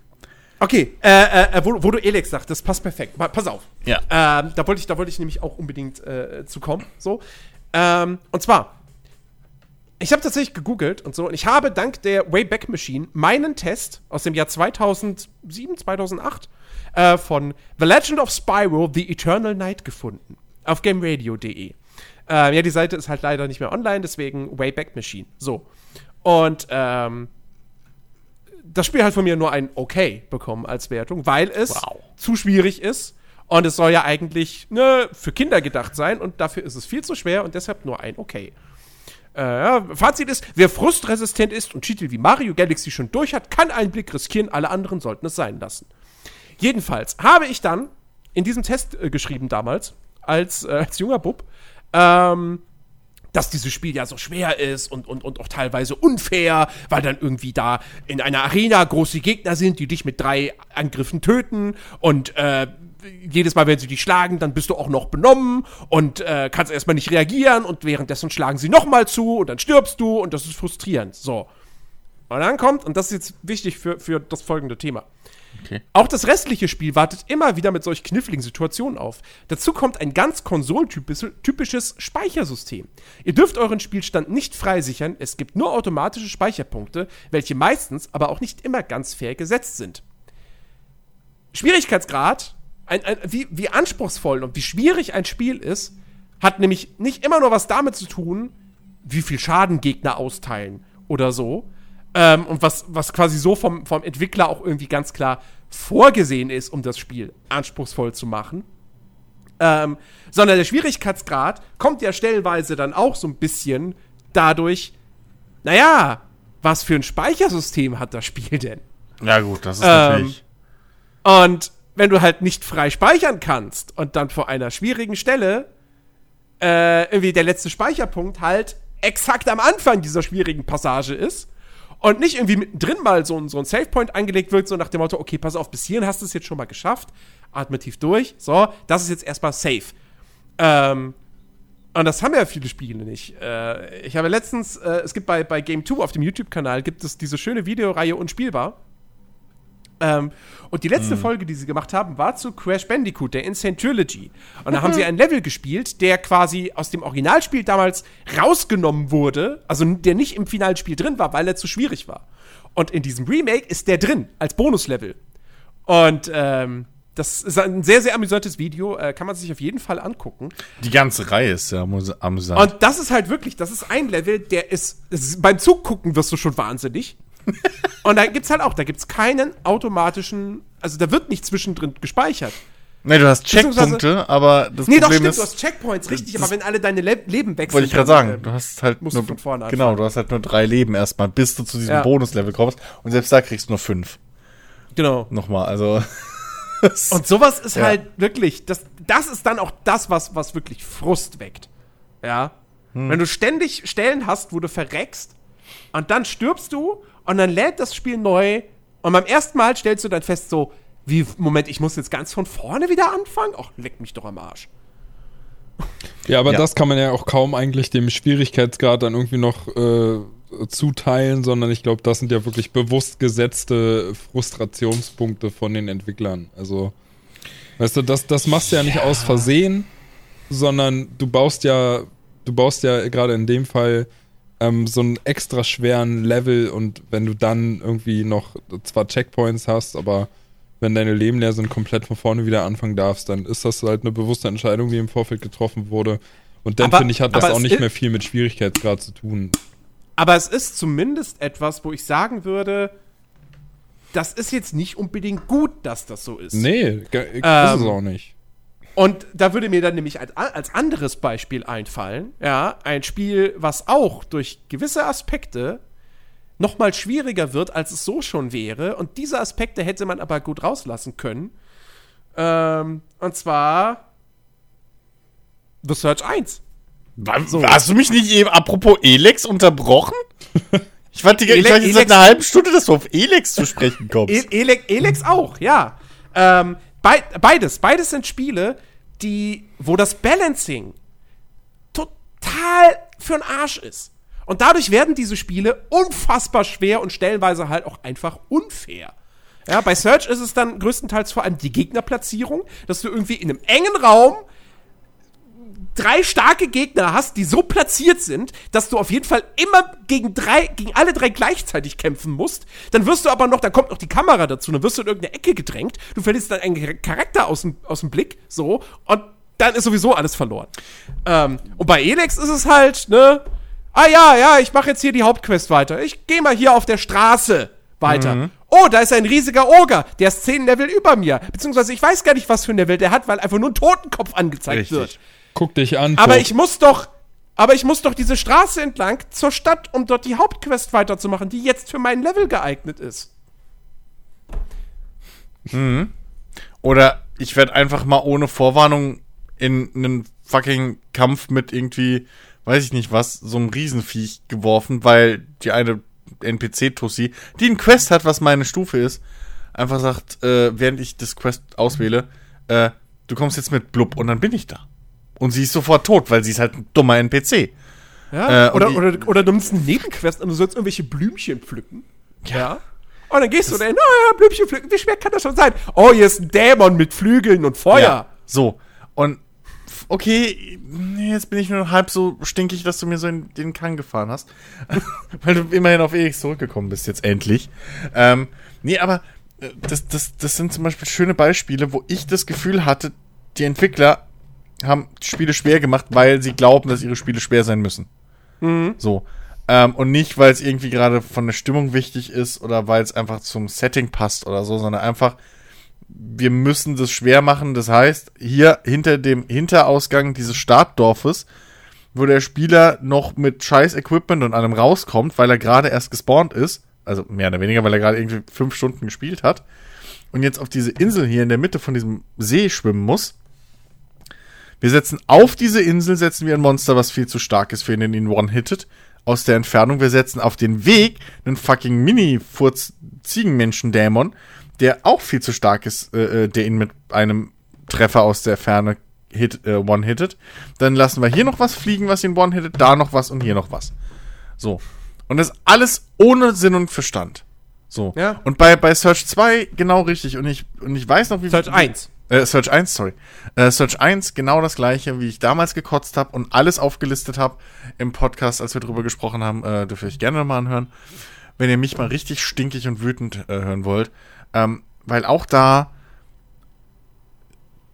S1: Okay, äh, äh, wo, wo, du Elex sagst, das passt perfekt. Pass auf.
S2: Ja.
S1: Ähm, da wollte ich, da wollte ich nämlich auch unbedingt äh, zu kommen. So. Ähm, und zwar, ich habe tatsächlich gegoogelt und so, und ich habe dank der Wayback Machine meinen Test aus dem Jahr 2007, 2008 äh, von The Legend of Spyro: The Eternal Night gefunden. Auf gameradio.de. Äh, ja, die Seite ist halt leider nicht mehr online, deswegen Wayback Machine. So. Und ähm, das Spiel hat von mir nur ein Okay bekommen als Wertung, weil es wow. zu schwierig ist. Und es soll ja eigentlich ne, für Kinder gedacht sein und dafür ist es viel zu schwer und deshalb nur ein Okay. Äh, Fazit ist, wer frustresistent ist und Titel wie Mario Galaxy schon durch hat, kann einen Blick riskieren, alle anderen sollten es sein lassen. Jedenfalls habe ich dann in diesem Test äh, geschrieben damals, als, äh, als junger Bub, ähm, dass dieses Spiel ja so schwer ist und, und, und auch teilweise unfair, weil dann irgendwie da in einer Arena große Gegner sind, die dich mit drei Angriffen töten und äh, jedes Mal, wenn sie dich schlagen, dann bist du auch noch benommen und äh, kannst erstmal nicht reagieren und währenddessen schlagen sie nochmal zu und dann stirbst du und das ist frustrierend. So. Und dann kommt, und das ist jetzt wichtig für, für das folgende Thema. Okay. Auch das restliche Spiel wartet immer wieder mit solch kniffligen Situationen auf. Dazu kommt ein ganz konsoltypisches Speichersystem. Ihr dürft euren Spielstand nicht freisichern, es gibt nur automatische Speicherpunkte, welche meistens, aber auch nicht immer ganz fair gesetzt sind. Schwierigkeitsgrad, ein, ein, wie, wie anspruchsvoll und wie schwierig ein Spiel ist, hat nämlich nicht immer nur was damit zu tun, wie viel Schaden Gegner austeilen oder so, ähm, und was, was quasi so vom, vom Entwickler auch irgendwie ganz klar vorgesehen ist, um das Spiel anspruchsvoll zu machen. Ähm, sondern der Schwierigkeitsgrad kommt ja stellenweise dann auch so ein bisschen dadurch, naja, was für ein Speichersystem hat das Spiel denn?
S2: Ja, gut, das ist ähm, natürlich.
S1: Und wenn du halt nicht frei speichern kannst und dann vor einer schwierigen Stelle äh, irgendwie der letzte Speicherpunkt halt exakt am Anfang dieser schwierigen Passage ist, und nicht irgendwie mittendrin mal so ein, so ein Savepoint angelegt wird, so nach dem Motto, okay, pass auf, bis hierhin hast du es jetzt schon mal geschafft, atme tief durch, so, das ist jetzt erstmal safe. Ähm, und das haben ja viele Spiele nicht. Äh, ich habe letztens, äh, es gibt bei, bei Game 2 auf dem YouTube-Kanal, gibt es diese schöne Videoreihe Unspielbar. Ähm, und die letzte mhm. Folge, die sie gemacht haben, war zu Crash Bandicoot, der Insane Trilogy. Und da haben sie einen Level gespielt, der quasi aus dem Originalspiel damals rausgenommen wurde, also der nicht im Finalspiel drin war, weil er zu schwierig war. Und in diesem Remake ist der drin, als Bonuslevel. Und ähm, das ist ein sehr, sehr amüsantes Video, äh, kann man sich auf jeden Fall angucken.
S2: Die ganze Reihe ist ja amüsant.
S1: Und das ist halt wirklich, das ist ein Level, der ist, ist beim Zugucken wirst du schon wahnsinnig. <laughs> Und da gibt's halt auch, da gibt's keinen automatischen, also da wird nicht zwischendrin gespeichert.
S2: Nee, du hast Checkpunkte, aber
S1: das nee, Problem doch, stimmt, ist, du hast Checkpoints, richtig, aber wenn alle deine Le Leben wechseln.
S2: Wollte ich gerade sagen, du hast halt
S1: musst nur, du von vorne
S2: anfangen. Genau, du hast halt nur drei Leben erstmal, bis du zu diesem ja. Bonuslevel kommst und selbst da kriegst du nur fünf.
S1: Genau.
S2: Nochmal, also. <laughs>
S1: und sowas ist ja. halt wirklich, das, das ist dann auch das, was, was wirklich Frust weckt. Ja. Hm. Wenn du ständig Stellen hast, wo du verreckst und dann stirbst du und dann lädt das Spiel neu und beim ersten Mal stellst du dann fest so, wie, Moment, ich muss jetzt ganz von vorne wieder anfangen? Ach, leck mich doch am Arsch.
S3: Ja, aber ja. das kann man ja auch kaum eigentlich dem Schwierigkeitsgrad dann irgendwie noch äh, zuteilen, sondern ich glaube, das sind ja wirklich bewusst gesetzte Frustrationspunkte von den Entwicklern. Also, weißt du, das, das machst du ja nicht ja. aus Versehen, sondern du baust ja, du baust ja gerade in dem Fall ähm, so einen extra schweren Level und wenn du dann irgendwie noch zwar Checkpoints hast, aber wenn deine Leben leer sind, komplett von vorne wieder anfangen darfst, dann ist das halt eine bewusste Entscheidung, die im Vorfeld getroffen wurde. Und dann finde ich, hat das auch nicht mehr viel mit Schwierigkeitsgrad zu tun.
S1: Aber es ist zumindest etwas, wo ich sagen würde, das ist jetzt nicht unbedingt gut, dass das so ist.
S3: Nee, ähm, ist es ähm, auch nicht.
S1: Und da würde mir dann nämlich als, als anderes Beispiel einfallen, ja, ein Spiel, was auch durch gewisse Aspekte noch mal schwieriger wird, als es so schon wäre. Und diese Aspekte hätte man aber gut rauslassen können. Ähm, und zwar The Search 1.
S2: So. Hast du mich nicht eben, apropos Elex, unterbrochen? <laughs> Ich warte, die, jetzt seit einer halben Stunde, dass du auf Elex zu sprechen kommst. E
S1: Elex, Elex auch, ja. Ähm, Be beides, beides sind Spiele, die, wo das Balancing total für den Arsch ist. Und dadurch werden diese Spiele unfassbar schwer und stellenweise halt auch einfach unfair. Ja, bei Search ist es dann größtenteils vor allem die Gegnerplatzierung, dass du irgendwie in einem engen Raum drei starke Gegner hast, die so platziert sind, dass du auf jeden Fall immer gegen drei, gegen alle drei gleichzeitig kämpfen musst. Dann wirst du aber noch, da kommt noch die Kamera dazu, dann wirst du in irgendeine Ecke gedrängt, du verlierst dann einen Charakter aus dem, aus dem Blick, so, und dann ist sowieso alles verloren. Ähm, und bei Elex ist es halt, ne, ah ja, ja, ich mache jetzt hier die Hauptquest weiter. Ich gehe mal hier auf der Straße weiter. Mhm. Oh, da ist ein riesiger Oger, der ist 10 Level über mir. Beziehungsweise ich weiß gar nicht, was für ein Level der hat, weil einfach nur ein Totenkopf angezeigt Richtig. wird.
S3: Guck dich an.
S1: Aber ich muss doch, aber ich muss doch diese Straße entlang zur Stadt, um dort die Hauptquest weiterzumachen, die jetzt für mein Level geeignet ist.
S2: Mhm. Oder ich werde einfach mal ohne Vorwarnung in einen fucking Kampf mit irgendwie, weiß ich nicht was, so einem Riesenviech geworfen, weil die eine NPC-Tussi, die ein Quest hat, was meine Stufe ist, einfach sagt, äh, während ich das Quest auswähle, äh, du kommst jetzt mit Blub und dann bin ich da. Und sie ist sofort tot, weil sie ist halt ein dummer NPC.
S1: Ja, äh, oder, oder, oder du nimmst einen Nebenquest und du sollst irgendwelche Blümchen pflücken. Ja. ja. Und dann gehst das du dahin, oh ja, Blümchen pflücken, wie schwer kann das schon sein? Oh, hier ist ein Dämon mit Flügeln und Feuer. Ja,
S2: so. Und okay, jetzt bin ich nur halb so stinkig, dass du mir so in den Kang gefahren hast. <laughs> weil du immerhin auf EX zurückgekommen bist, jetzt endlich. Ähm, nee, aber äh, das, das, das sind zum Beispiel schöne Beispiele, wo ich das Gefühl hatte, die Entwickler haben Spiele schwer gemacht, weil sie glauben, dass ihre Spiele schwer sein müssen. Mhm. So. Ähm, und nicht, weil es irgendwie gerade von der Stimmung wichtig ist oder weil es einfach zum Setting passt oder so, sondern einfach, wir müssen das schwer machen. Das heißt, hier hinter dem Hinterausgang dieses Startdorfes, wo der Spieler noch mit scheiß Equipment und allem rauskommt, weil er gerade erst gespawnt ist, also mehr oder weniger, weil er gerade irgendwie fünf Stunden gespielt hat, und jetzt auf diese Insel hier in der Mitte von diesem See schwimmen muss, wir setzen auf diese Insel, setzen wir ein Monster, was viel zu stark ist für ihn, den ihn one-hittet. Aus der Entfernung. Wir setzen auf den Weg einen fucking Mini-Furz-Ziegenmenschen-Dämon, der auch viel zu stark ist, äh, äh, der ihn mit einem Treffer aus der Ferne hit, äh, one-hittet. Dann lassen wir hier noch was fliegen, was ihn one-hittet, da noch was und hier noch was. So. Und das alles ohne Sinn und Verstand. So. Ja. Und bei, bei Search 2 genau richtig. Und ich, und ich weiß noch, wie.
S1: Search 1.
S2: Äh, Search 1, sorry. Äh, Search 1, genau das gleiche, wie ich damals gekotzt habe und alles aufgelistet habe im Podcast, als wir drüber gesprochen haben. Äh, dürft ihr gerne mal anhören, wenn ihr mich mal richtig stinkig und wütend äh, hören wollt. Ähm, weil auch da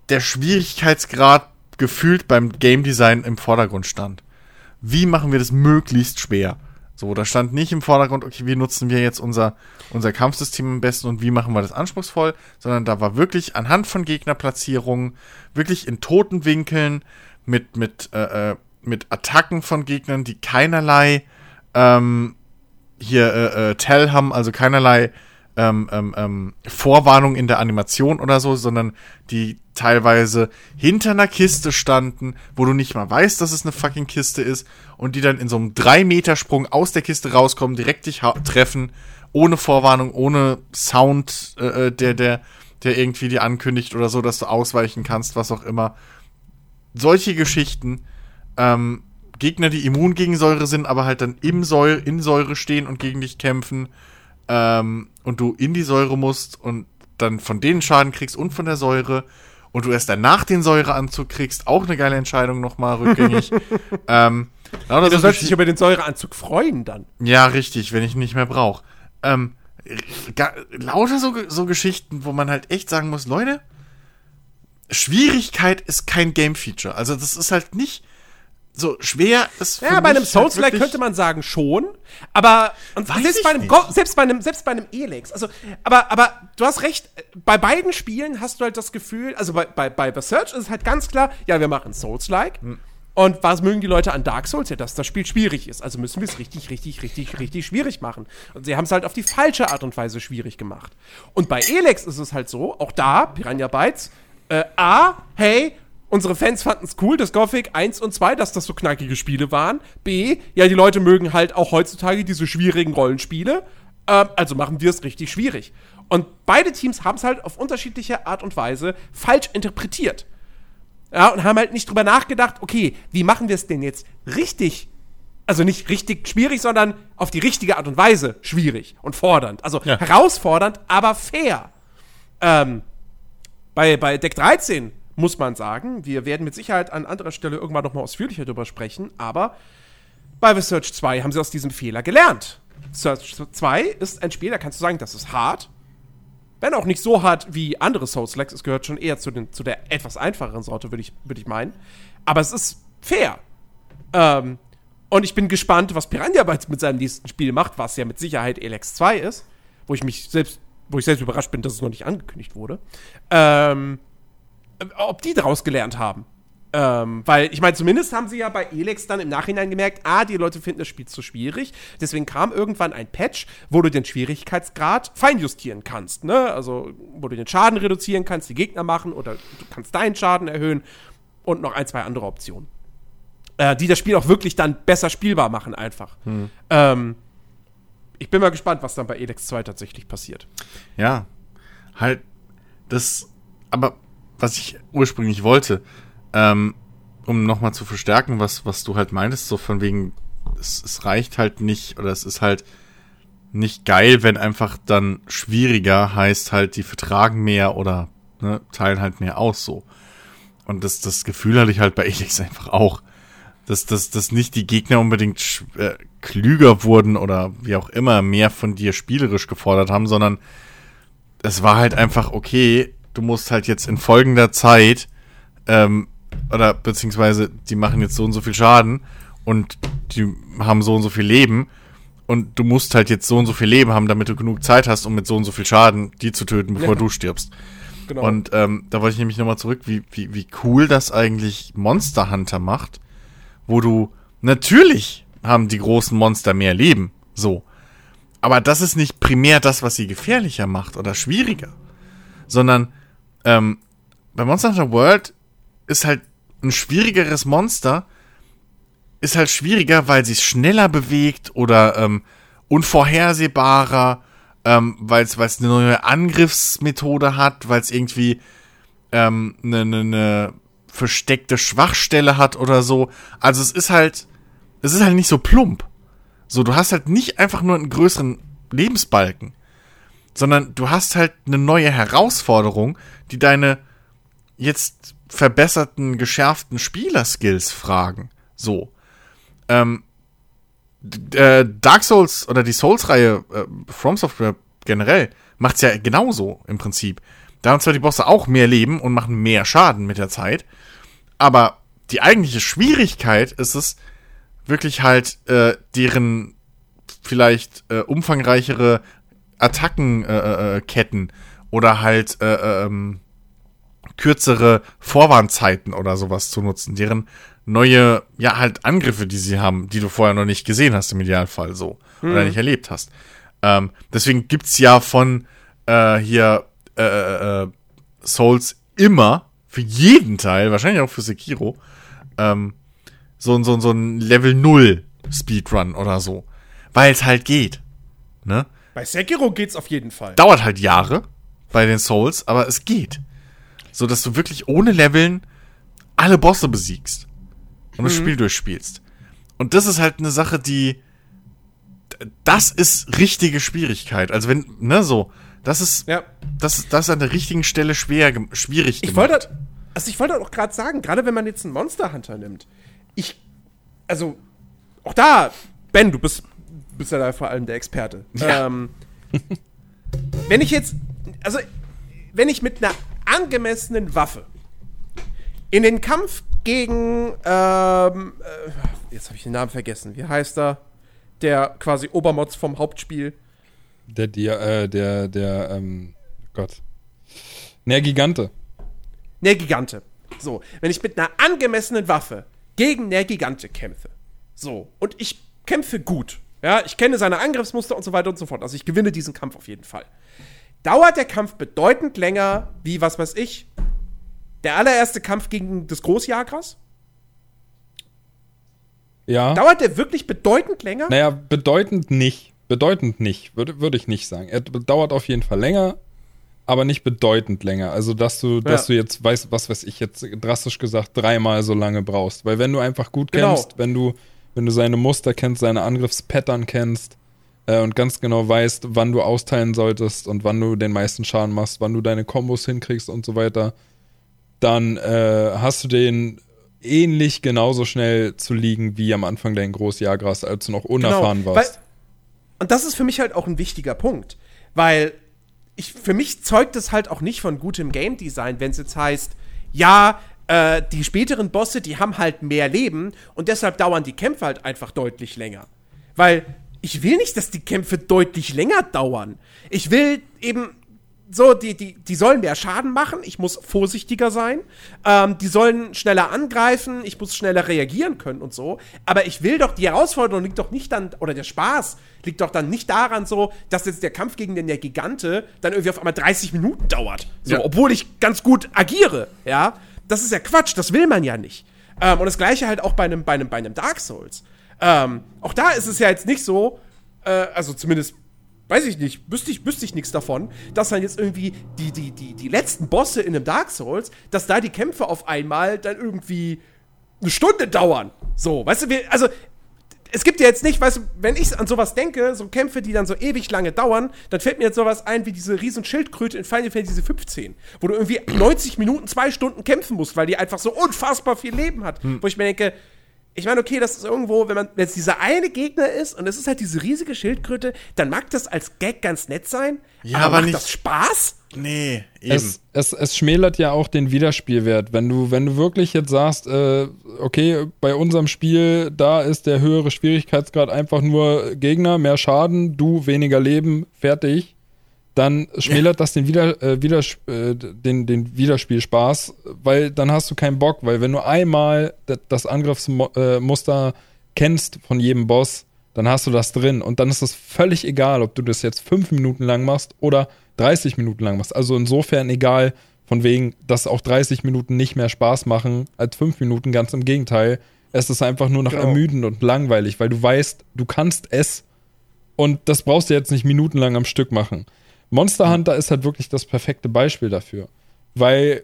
S2: der Schwierigkeitsgrad gefühlt beim Game Design im Vordergrund stand. Wie machen wir das möglichst schwer? So, da stand nicht im Vordergrund, okay, wie nutzen wir jetzt unser, unser Kampfsystem am besten und wie machen wir das anspruchsvoll, sondern da war wirklich anhand von Gegnerplatzierungen, wirklich in toten Winkeln, mit, mit, äh, äh, mit Attacken von Gegnern, die keinerlei ähm, hier äh, äh, Tell haben, also keinerlei ähm, ähm, ähm, Vorwarnung in der Animation oder so, sondern die teilweise hinter einer Kiste standen, wo du nicht mal weißt, dass es eine fucking Kiste ist und die dann in so einem 3-Meter-Sprung aus der Kiste rauskommen, direkt dich treffen, ohne Vorwarnung, ohne Sound, äh, äh, der, der, der irgendwie dir ankündigt oder so, dass du ausweichen kannst, was auch immer. Solche Geschichten, ähm, Gegner, die immun gegen Säure sind, aber halt dann im Säure, in Säure stehen und gegen dich kämpfen, ähm, und du in die Säure musst und dann von denen Schaden kriegst und von der Säure und du erst danach den Säureanzug kriegst, auch eine geile Entscheidung nochmal rückgängig. <laughs> ähm,
S1: ja, du sollst dich über den Säureanzug freuen dann.
S2: Ja, richtig, wenn ich ihn nicht mehr brauche. Ähm, lauter so, so Geschichten, wo man halt echt sagen muss, Leute, Schwierigkeit ist kein Game-Feature. Also das ist halt nicht so schwer ist
S1: Ja, bei einem halt Souls-like halt könnte man sagen schon, aber selbst bei, einem Go selbst bei einem selbst bei einem Elex, also aber aber du hast recht, bei beiden Spielen hast du halt das Gefühl, also bei bei bei The Search ist es halt ganz klar, ja, wir machen Souls-like. Hm. Und was mögen die Leute an Dark Souls? Ja, dass das Spiel schwierig ist. Also müssen wir es richtig, richtig, richtig, richtig schwierig machen. Und sie haben es halt auf die falsche Art und Weise schwierig gemacht. Und bei Elex ist es halt so, auch da, Piranha Bytes, äh, A, hey, unsere Fans fanden es cool, dass Gothic 1 und 2, dass das so knackige Spiele waren. B, ja, die Leute mögen halt auch heutzutage diese schwierigen Rollenspiele. Ähm, also machen wir es richtig schwierig. Und beide Teams haben es halt auf unterschiedliche Art und Weise falsch interpretiert. Ja, und haben halt nicht drüber nachgedacht, okay, wie machen wir es denn jetzt richtig Also nicht richtig schwierig, sondern auf die richtige Art und Weise schwierig und fordernd. Also
S2: Ja.
S1: herausfordernd, aber fair. Ähm, bei, bei Deck 13 muss man sagen, wir werden mit Sicherheit an anderer Stelle irgendwann noch mal ausführlicher darüber sprechen, aber bei The Search 2 haben sie aus diesem Fehler gelernt. Search 2 ist ein Spiel, da kannst du sagen, das ist hart. Wenn auch nicht so hart wie andere Souls-Likes, es gehört schon eher zu, den, zu der etwas einfacheren Sorte, würde ich, würd ich meinen. Aber es ist fair. Ähm, und ich bin gespannt, was Piranha Bytes mit seinem nächsten Spiel macht, was ja mit Sicherheit Elex 2 ist, wo ich mich selbst, wo ich selbst überrascht bin, dass es noch nicht angekündigt wurde. Ähm, ob die daraus gelernt haben. Ähm, weil, ich meine, zumindest haben sie ja bei Elex dann im Nachhinein gemerkt, ah, die Leute finden das Spiel zu schwierig. Deswegen kam irgendwann ein Patch, wo du den Schwierigkeitsgrad feinjustieren kannst. Ne? Also, wo du den Schaden reduzieren kannst, die Gegner machen oder du kannst deinen Schaden erhöhen und noch ein, zwei andere Optionen. Äh, die das Spiel auch wirklich dann besser spielbar machen, einfach. Ähm, ich bin mal gespannt, was dann bei Elex 2 tatsächlich passiert.
S2: Ja, halt das, aber was ich ursprünglich wollte, ähm, um nochmal zu verstärken, was, was du halt meintest, so von wegen, es, es reicht halt nicht, oder es ist halt nicht geil, wenn einfach dann schwieriger heißt halt, die vertragen mehr oder ne, teilen halt mehr aus so. Und das, das Gefühl hatte ich halt bei Elix einfach auch. Dass, dass, dass nicht die Gegner unbedingt äh, klüger wurden oder wie auch immer mehr von dir spielerisch gefordert haben, sondern es war halt einfach, okay, du musst halt jetzt in folgender Zeit, ähm, oder beziehungsweise die machen jetzt so und so viel Schaden und die haben so und so viel Leben und du musst halt jetzt so und so viel Leben haben, damit du genug Zeit hast, um mit so und so viel Schaden die zu töten, bevor
S1: Ja.
S2: du stirbst.
S1: Genau.
S2: Und ähm, da wollte ich nämlich nochmal zurück, wie, wie, wie cool das eigentlich Monster Hunter macht, wo du natürlich haben die großen Monster mehr Leben, so. Aber das ist nicht primär das, was sie gefährlicher macht oder schwieriger, sondern ähm, bei Monster Hunter World ist halt ein schwierigeres Monster, ist halt schwieriger, weil sie es schneller bewegt oder ähm, unvorhersehbarer, ähm, weil es eine neue Angriffsmethode hat, weil es irgendwie ähm, eine, eine, eine versteckte Schwachstelle hat oder so. Also es ist halt, es ist halt nicht so plump. So, du hast halt nicht einfach nur einen größeren Lebensbalken, sondern du hast halt eine neue Herausforderung, die deine jetzt verbesserten, geschärften Spielerskills fragen. So. Ähm, äh, Dark Souls oder die Souls-Reihe äh, From Software generell macht's ja genauso im Prinzip. Da haben zwar die Bosse auch mehr Leben und machen mehr Schaden mit der Zeit, aber die eigentliche Schwierigkeit ist es, wirklich halt äh, deren vielleicht äh, umfangreichere Attackenketten äh, äh, Ketten oder halt äh, ähm, kürzere Vorwarnzeiten oder sowas zu nutzen, deren neue, ja, halt Angriffe, die sie haben, die du vorher noch nicht gesehen hast im Idealfall so oder nicht erlebt hast. Ähm, deswegen gibt's ja von äh, hier äh, äh, äh, Souls immer für jeden Teil, wahrscheinlich auch für Sekiro, ähm, so, ein- so, ein- so ein Level 0 Speedrun oder so. Weil es halt geht. Ne?
S1: Bei Sekiro geht's auf jeden Fall.
S2: Dauert halt Jahre bei den Souls, aber es geht. So dass du wirklich ohne Leveln alle Bosse besiegst und das Spiel durchspielst. Und das ist halt eine Sache, die das ist richtige Schwierigkeit. Also wenn, ne, so, das ist,
S1: Ja.
S2: das ist, das ist an der richtigen Stelle schwer, schwierig
S1: Ich
S2: gemacht.
S1: wollte, also ich wollte auch gerade sagen, gerade wenn man jetzt einen Monster Hunter nimmt, ich, also auch da, Ben, du bist, bist ja da vor allem der Experte.
S2: Ja.
S1: Ähm, wenn ich jetzt, also wenn ich mit einer angemessenen Waffe in den Kampf gegen, ähm, äh, jetzt habe ich den Namen vergessen, wie heißt er? Der quasi Obermods vom Hauptspiel.
S3: Der, der, äh, der, der, ähm, Gott. Ne, Gigante.
S1: Nergigante. So, wenn ich mit einer angemessenen Waffe gegen Nergigante kämpfe. So, und ich kämpfe gut. Ja, ich kenne seine Angriffsmuster und so weiter und so fort. Also ich gewinne diesen Kampf auf jeden Fall. Dauert der Kampf bedeutend länger, wie, was weiß ich, der allererste Kampf gegen das Großjagras?
S3: Ja.
S1: Dauert der wirklich bedeutend länger?
S3: Naja, bedeutend nicht. Bedeutend nicht, würde, würde ich nicht sagen. Er dauert auf jeden Fall länger, aber nicht bedeutend länger. Also, dass du, dass du jetzt weißt, was weiß ich, jetzt drastisch gesagt, dreimal so lange brauchst. Weil wenn du einfach gut
S1: Genau.
S3: kämpfst, wenn du, wenn du seine Muster kennst, seine Angriffspattern kennst äh, und ganz genau weißt, wann du austeilen solltest und wann du den meisten Schaden machst, wann du deine Kombos hinkriegst und so weiter, dann äh, hast du den ähnlich genauso schnell zu liegen wie am Anfang dein Großjagras, als du noch unerfahren
S1: Genau,
S3: warst.
S1: Weil, und das ist für mich halt auch ein wichtiger Punkt, weil ich, für mich zeugt es halt auch nicht von gutem Game Design, wenn es jetzt heißt, ja, äh, die späteren Bosse, die haben halt mehr Leben und deshalb dauern die Kämpfe halt einfach deutlich länger. Weil ich will nicht, dass die Kämpfe deutlich länger dauern. Ich will eben so, die, die, die sollen mehr Schaden machen, ich muss vorsichtiger sein. Ähm, die sollen schneller angreifen, ich muss schneller reagieren können und so. Aber ich will doch, die Herausforderung liegt doch nicht dann, oder der Spaß liegt doch dann nicht daran so, dass jetzt der Kampf gegen den der Gigante dann irgendwie auf einmal 30 Minuten dauert. So,
S2: Ja.
S1: obwohl ich ganz gut agiere, ja. Das ist ja Quatsch, das will man ja nicht. Ähm, und das gleiche halt auch bei einem, bei einem, bei einem Dark Souls. Ähm, auch da ist es ja jetzt nicht so, äh, also zumindest weiß ich nicht, wüsste ich, wüsste ich nichts davon, dass dann jetzt irgendwie die, die, die, die letzten Bosse in einem Dark Souls, dass da die Kämpfe auf einmal dann irgendwie eine Stunde dauern. So, weißt du, wir, also es gibt ja jetzt nicht, weißt du, wenn ich an sowas denke, so Kämpfe, die dann so ewig lange dauern, dann fällt mir jetzt sowas ein wie diese riesen Schildkröte in Final Fantasy 15, wo du irgendwie <clears throat> 90 Minuten, zwei Stunden kämpfen musst, weil die einfach so unfassbar viel Leben hat. Wo ich mir denke, ich meine, okay, das ist irgendwo, wenn man, wenn es dieser eine Gegner ist und es ist halt diese riesige Schildkröte, dann mag das als Gag ganz nett sein.
S2: Ja, aber
S1: macht
S2: nicht-
S1: das Spaß?
S2: Nee, eben.
S3: es, es, es schmälert ja auch den Wiederspielwert. Wenn du, wenn du wirklich jetzt sagst, äh, okay, bei unserem Spiel, da ist der höhere Schwierigkeitsgrad einfach nur Gegner, mehr Schaden, du weniger Leben, fertig, dann schmälert das den, Wieder, äh, Widers äh, den, den Wiederspielspaß, weil dann hast du keinen Bock, weil wenn du einmal das Angriffsmuster kennst von jedem Boss, dann hast du das drin und dann ist es völlig egal, ob du das jetzt fünf Minuten lang machst oder 30 Minuten lang machst. Also insofern egal, von wegen, dass auch 30 Minuten nicht mehr Spaß machen als fünf Minuten, ganz im Gegenteil. Es ist einfach nur noch
S1: Genau.
S3: ermüdend und langweilig, weil du weißt, du kannst es und das brauchst du jetzt nicht minutenlang am Stück machen. Monster Hunter ist halt wirklich das perfekte Beispiel dafür. Weil,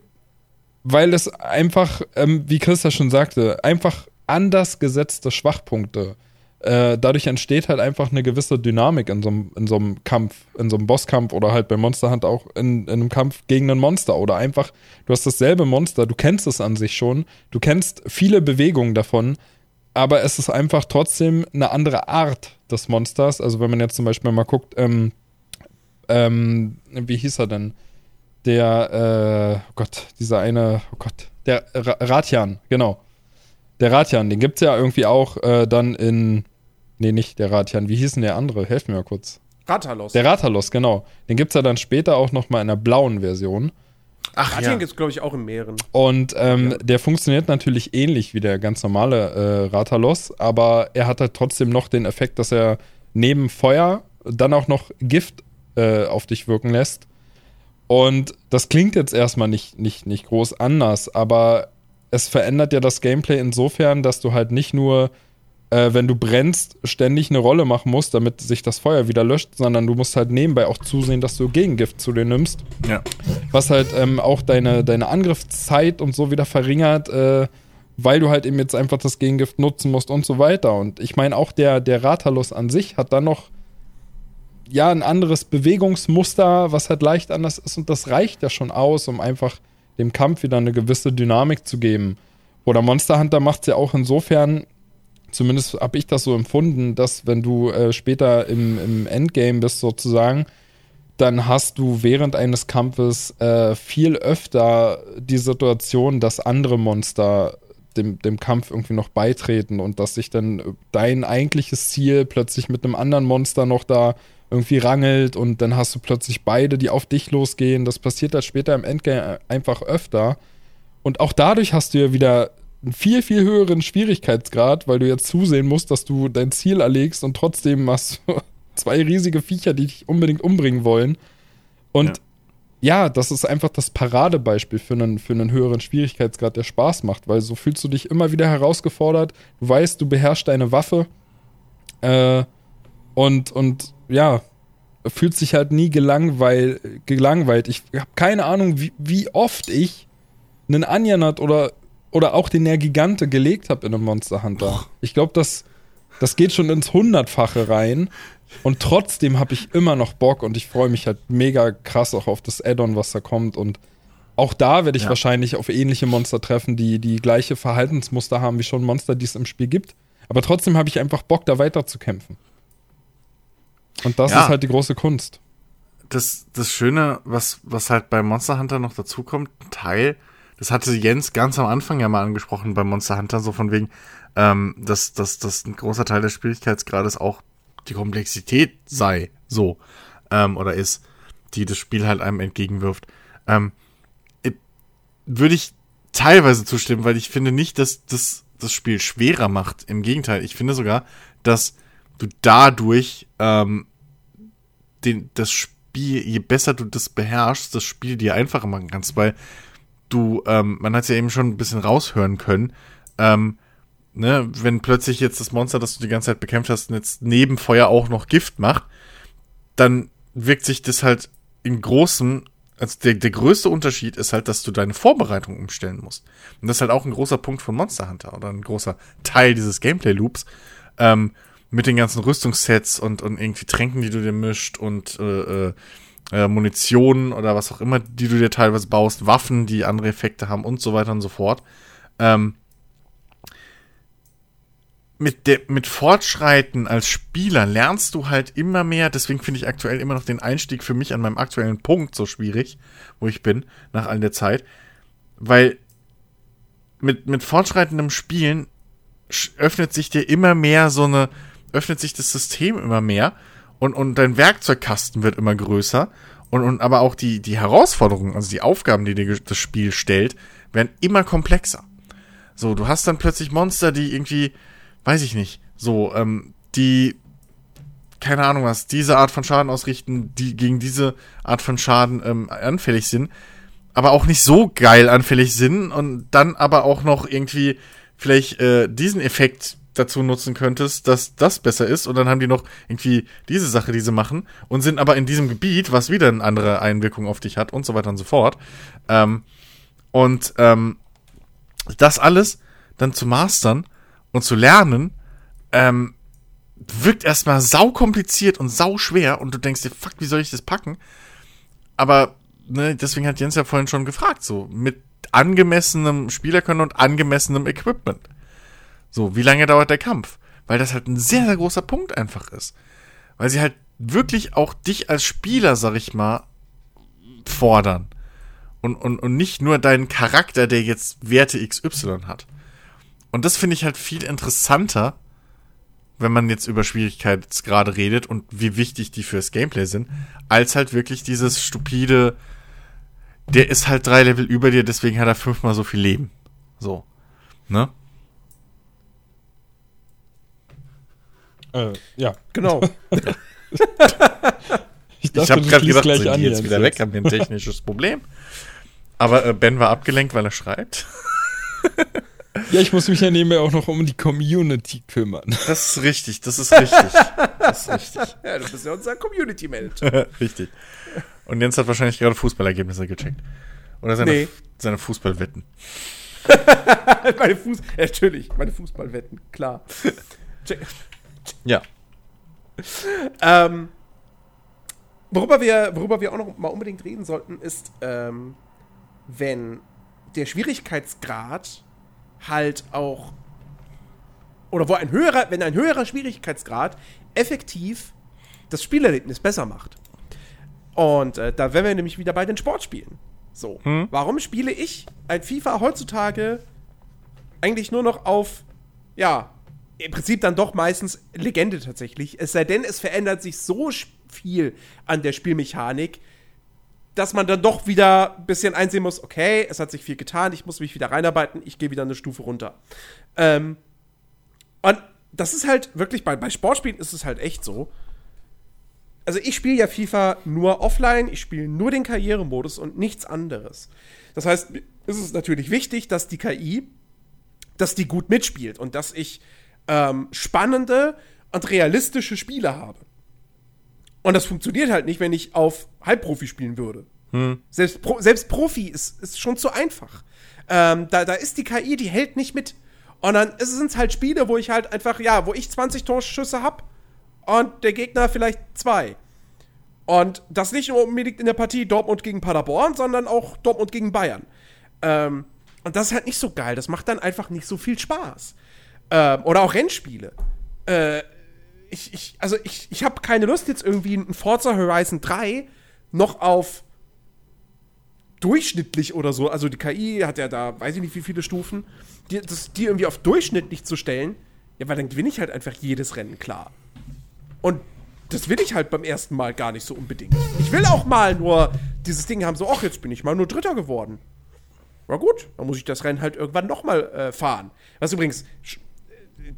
S3: weil es einfach, ähm, wie Chris ja schon sagte, einfach anders gesetzte Schwachpunkte. Äh, dadurch entsteht halt einfach eine gewisse Dynamik in so einem in so einem Kampf, in so einem Bosskampf oder halt bei Monster Hunter auch in, in einem Kampf gegen ein Monster oder einfach, du hast dasselbe Monster, du kennst es an sich schon, du kennst viele Bewegungen davon, aber es ist einfach trotzdem eine andere Art des Monsters. Also wenn man jetzt zum Beispiel mal guckt, ähm, ähm, wie hieß er denn? Der, äh, oh Gott, dieser eine, oh Gott, der Ra Ratian, genau. Der Ratian, den gibt's ja irgendwie auch äh, dann in, nee, nicht der Ratian, wie hieß denn der andere? Helft mir mal kurz.
S1: Ratalos.
S3: Der Ratalos, genau. Den gibt's ja dann später auch noch mal in einer blauen Version.
S2: Ach
S1: Ratien
S2: ja.
S1: gibt's, glaube ich, auch in mehreren.
S3: Und ähm, der funktioniert natürlich ähnlich wie der ganz normale äh, Ratalos, aber er hat halt trotzdem noch den Effekt, dass er neben Feuer dann auch noch Gift äh, auf dich wirken lässt. Und das klingt jetzt erstmal nicht, nicht, nicht groß anders, aber es verändert ja das Gameplay insofern, dass du halt nicht nur, äh, wenn du brennst, ständig eine Rolle machen musst, damit sich das Feuer wieder löscht, sondern du musst halt nebenbei auch zusehen, dass du Gegengift zu dir nimmst
S2: ja.
S3: was halt ähm, auch deine, deine Angriffszeit und so wieder verringert, äh, weil du halt eben jetzt einfach das Gegengift nutzen musst und so weiter. Und ich meine, auch der, der Rathalos an sich hat dann noch ja ein anderes Bewegungsmuster, was halt leicht anders ist und das reicht ja schon aus, um einfach dem Kampf wieder eine gewisse Dynamik zu geben. Oder Monster Hunter macht es ja auch insofern, zumindest habe ich das so empfunden, dass wenn du äh, später im, im Endgame bist sozusagen, dann hast du während eines Kampfes äh, viel öfter die Situation, dass andere Monster dem, dem Kampf irgendwie noch beitreten und dass sich dann dein eigentliches Ziel plötzlich mit einem anderen Monster noch da irgendwie rangelt und dann hast du plötzlich beide, die auf dich losgehen. Das passiert halt später im Endgame einfach öfter. Und auch dadurch hast du ja wieder einen viel, viel höheren Schwierigkeitsgrad, weil du jetzt zusehen musst, dass du dein Ziel erlegst und trotzdem hast du <laughs> zwei riesige Viecher, die dich unbedingt umbringen wollen. Und ja. das ist einfach das Paradebeispiel für einen, für einen höheren Schwierigkeitsgrad, der Spaß macht, weil so fühlst du dich immer wieder herausgefordert. Du weißt, du beherrschst deine Waffe. Äh, und, und ja, fühlt sich halt nie gelangweil, gelangweilt. Ich habe keine Ahnung, wie, wie oft ich einen Anjanat oder, oder auch den Nergigante gelegt habe in einem Monster Hunter. Ich glaube, das Das geht schon ins Hundertfache rein. Und trotzdem habe ich immer noch Bock und ich freue mich halt mega krass auch auf das Add-on, was da kommt. Und auch da werde ich
S2: Ja.
S3: wahrscheinlich auf ähnliche Monster treffen, die die gleiche Verhaltensmuster haben wie schon Monster, die es im Spiel gibt. Aber trotzdem habe ich einfach Bock, da weiter zu kämpfen. Und das
S2: Ja.
S3: ist halt die große Kunst.
S2: das, das Schöne, was, was halt bei Monster Hunter noch dazu kommt, ein Teil, das hatte Jens ganz am Anfang ja mal angesprochen bei Monster Hunter, so von wegen, ähm, dass, dass, dass ein großer Teil des Schwierigkeitsgrades auch die Komplexität sei, so, ähm, oder ist, die das Spiel halt einem entgegenwirft. Ähm, würde ich teilweise zustimmen, weil ich finde nicht, dass das das Spiel schwerer macht. Im Gegenteil, ich finde sogar, dass du dadurch ähm, den, das Spiel, je besser du das beherrschst, das Spiel dir einfacher machen kannst, weil du, ähm, man hat es ja eben schon ein bisschen raushören können, ähm, ne, wenn plötzlich jetzt das Monster, das du die ganze Zeit bekämpft hast, jetzt neben Feuer auch noch Gift macht, dann wirkt sich das halt in großem, also der, der größte Unterschied ist halt, dass du deine Vorbereitung umstellen musst. Und das ist halt auch ein großer Punkt von Monster Hunter oder ein großer Teil dieses Gameplay-Loops. Ähm, mit den ganzen Rüstungssets und, und irgendwie Tränken, die du dir mischt und äh, äh, äh, Munition oder was auch immer, die du dir teilweise baust, Waffen, die andere Effekte haben und so weiter und so fort. Ähm, mit, der, mit Fortschreiten als Spieler lernst du halt immer mehr, deswegen finde ich aktuell immer noch den Einstieg für mich an meinem aktuellen Punkt so schwierig, wo ich bin, nach all der Zeit, weil mit, mit fortschreitendem Spielen öffnet sich dir immer mehr so eine, öffnet sich das System immer mehr und, und dein Werkzeugkasten wird immer größer und, und aber auch die, die Herausforderungen, also die Aufgaben, die dir das Spiel stellt, werden immer komplexer. So, du hast dann plötzlich Monster, die irgendwie, weiß ich nicht, so, ähm, die, keine Ahnung was, diese Art von Schaden ausrichten, die gegen diese Art von Schaden ähm, anfällig sind, aber auch nicht so geil anfällig sind und dann aber auch noch irgendwie vielleicht äh, diesen Effekt dazu nutzen könntest, dass das besser ist und dann haben die noch irgendwie diese Sache, die sie machen und sind aber in diesem Gebiet, was wieder eine andere Einwirkung auf dich hat und so weiter und so fort. Ähm, und ähm, das alles dann zu mastern und zu lernen, ähm, wirkt erstmal sau kompliziert und sau schwer und du denkst dir, fuck, wie soll ich das packen? Aber ne, deswegen hat Jens ja vorhin schon gefragt, so mit angemessenem Spielerkönnen und angemessenem Equipment. So, wie lange dauert der Kampf? Weil das halt ein sehr, sehr großer Punkt einfach ist. Weil sie halt wirklich auch dich als Spieler, sag ich mal, fordern. Und, und, und nicht nur deinen Charakter, der jetzt Werte XY hat. Und das finde ich halt viel interessanter, wenn man jetzt über Schwierigkeitsgrade redet und wie wichtig die fürs Gameplay sind, als halt wirklich dieses stupide, der ist halt drei Level über dir, deswegen hat er fünfmal so viel Leben. So. Ne?
S3: Äh, ja.
S1: Genau. <laughs>
S2: Ich
S3: dachte,
S2: habe
S3: du
S2: gerade gedacht, sind die jetzt wieder weg, haben wir ein technisches Problem. Aber äh, Ben war abgelenkt, weil er schreit.
S3: Ja, ich muss mich ja nebenbei auch noch um die Community kümmern.
S2: Das ist richtig, das ist richtig. Das ist richtig. <laughs>
S1: ja, du bist ja unser Community Manager. <laughs>
S2: richtig. Und Jens hat wahrscheinlich gerade Fußballergebnisse gecheckt. Oder seine,
S1: Nee.
S2: seine Fußballwetten.
S1: meine Fuß ja, natürlich, meine Fußballwetten, klar. Check.
S2: Ja.
S1: Ähm, worüber, wir, worüber wir auch noch mal unbedingt reden sollten, ist, ähm, wenn der Schwierigkeitsgrad halt auch oder wo ein höherer, wenn ein höherer Schwierigkeitsgrad effektiv das Spielerlebnis besser macht. Und äh, da wären wir nämlich wieder bei den Sportspielen. So, warum spiele ich ein FIFA heutzutage eigentlich nur noch auf, ja, im Prinzip dann doch meistens Legende tatsächlich. Es sei denn, es verändert sich so viel an der Spielmechanik, dass man dann doch wieder ein bisschen einsehen muss, okay, es hat sich viel getan, ich muss mich wieder reinarbeiten, ich gehe wieder eine Stufe runter. Ähm, und das ist halt wirklich, bei, bei Sportspielen ist es halt echt so. Also ich spiele ja FIFA nur offline, ich spiele nur den Karrieremodus und nichts anderes. Das heißt, es ist natürlich wichtig, dass die KI, dass die gut mitspielt und dass ich ähm, spannende und realistische Spiele habe. Und das funktioniert halt nicht, wenn ich auf Halbprofi spielen würde. Selbst, Pro, selbst Profi ist, ist schon zu einfach. Ähm, da, da ist die KI, die hält nicht mit. Und dann sind es halt Spiele, wo ich halt einfach, ja, wo ich 20 Torschüsse habe und der Gegner vielleicht zwei. Und das nicht nur unbedingt in der Partie Dortmund gegen Paderborn, sondern auch Dortmund gegen Bayern. Ähm, und das ist halt nicht so geil. Das macht dann einfach nicht so viel Spaß. Ähm, oder auch Rennspiele. Äh, ich, ich, also ich, ich habe keine Lust, jetzt irgendwie ein Forza Horizon 3 noch auf durchschnittlich oder so, also die KI hat ja da, weiß ich nicht wie viele Stufen, die, das, die irgendwie auf durchschnittlich zu stellen, ja, weil dann gewinne ich halt einfach jedes Rennen klar. Und das will ich halt beim ersten Mal gar nicht so unbedingt. Ich will auch mal nur dieses Ding haben, so, ach, jetzt bin ich mal nur Dritter geworden. Na gut, dann muss ich das Rennen halt irgendwann nochmal äh, fahren. Was übrigens,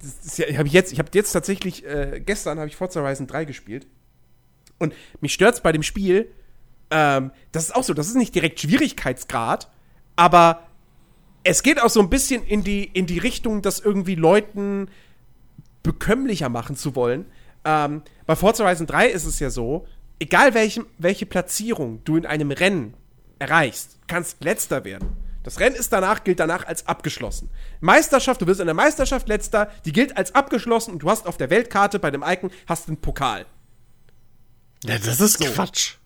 S1: das ja, habe ich jetzt, ich habe jetzt tatsächlich, äh, gestern habe ich Forza Horizon 3 gespielt. Und mich stört es bei dem Spiel, ähm, das ist auch so, das ist nicht direkt Schwierigkeitsgrad, aber es geht auch so ein bisschen in die, in die Richtung, das irgendwie Leuten bekömmlicher machen zu wollen. Ähm, bei Forza Horizon 3 ist es ja so, egal welche, welche Platzierung du in einem Rennen erreichst, kannst letzter werden. Das Rennen ist danach, gilt danach als abgeschlossen. Meisterschaft, du wirst in der Meisterschaft letzter, die gilt als abgeschlossen und du hast auf der Weltkarte bei dem Icon hast einen Pokal.
S2: Ja, das ist so. Quatsch.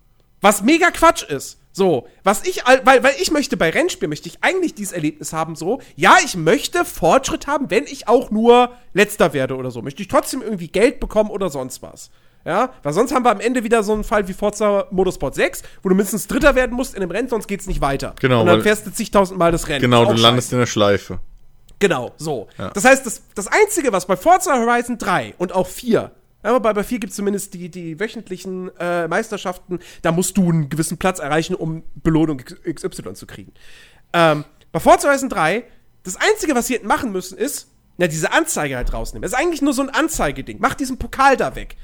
S1: Was mega Quatsch ist. So, was ich, weil, weil ich möchte bei Rennspielen, möchte ich eigentlich dieses Erlebnis haben, so, ja, ich möchte Fortschritt haben, wenn ich auch nur letzter werde oder so. Möchte ich trotzdem irgendwie Geld bekommen oder sonst was. Ja, weil sonst haben wir am Ende wieder so einen Fall wie Forza Motorsport 6, wo du mindestens Dritter werden musst in dem Rennen, sonst geht's nicht weiter.
S2: Genau.
S1: Und dann fährst du zigtausendmal das Rennen.
S2: Genau, du landest in der Schleife.
S1: Genau, so. Ja. Das heißt, das, das Einzige, was bei Forza Horizon 3 und auch 4 aber bei, bei 4 gibt es zumindest die, die wöchentlichen äh, Meisterschaften, da musst du einen gewissen Platz erreichen, um Belohnung XY zu kriegen. Ähm, bei Forza Horizon 3, das Einzige, was sie hätten machen müssen, ist, na, diese Anzeige halt rausnehmen. Das ist eigentlich nur so ein Anzeigeding. Mach diesen Pokal da weg.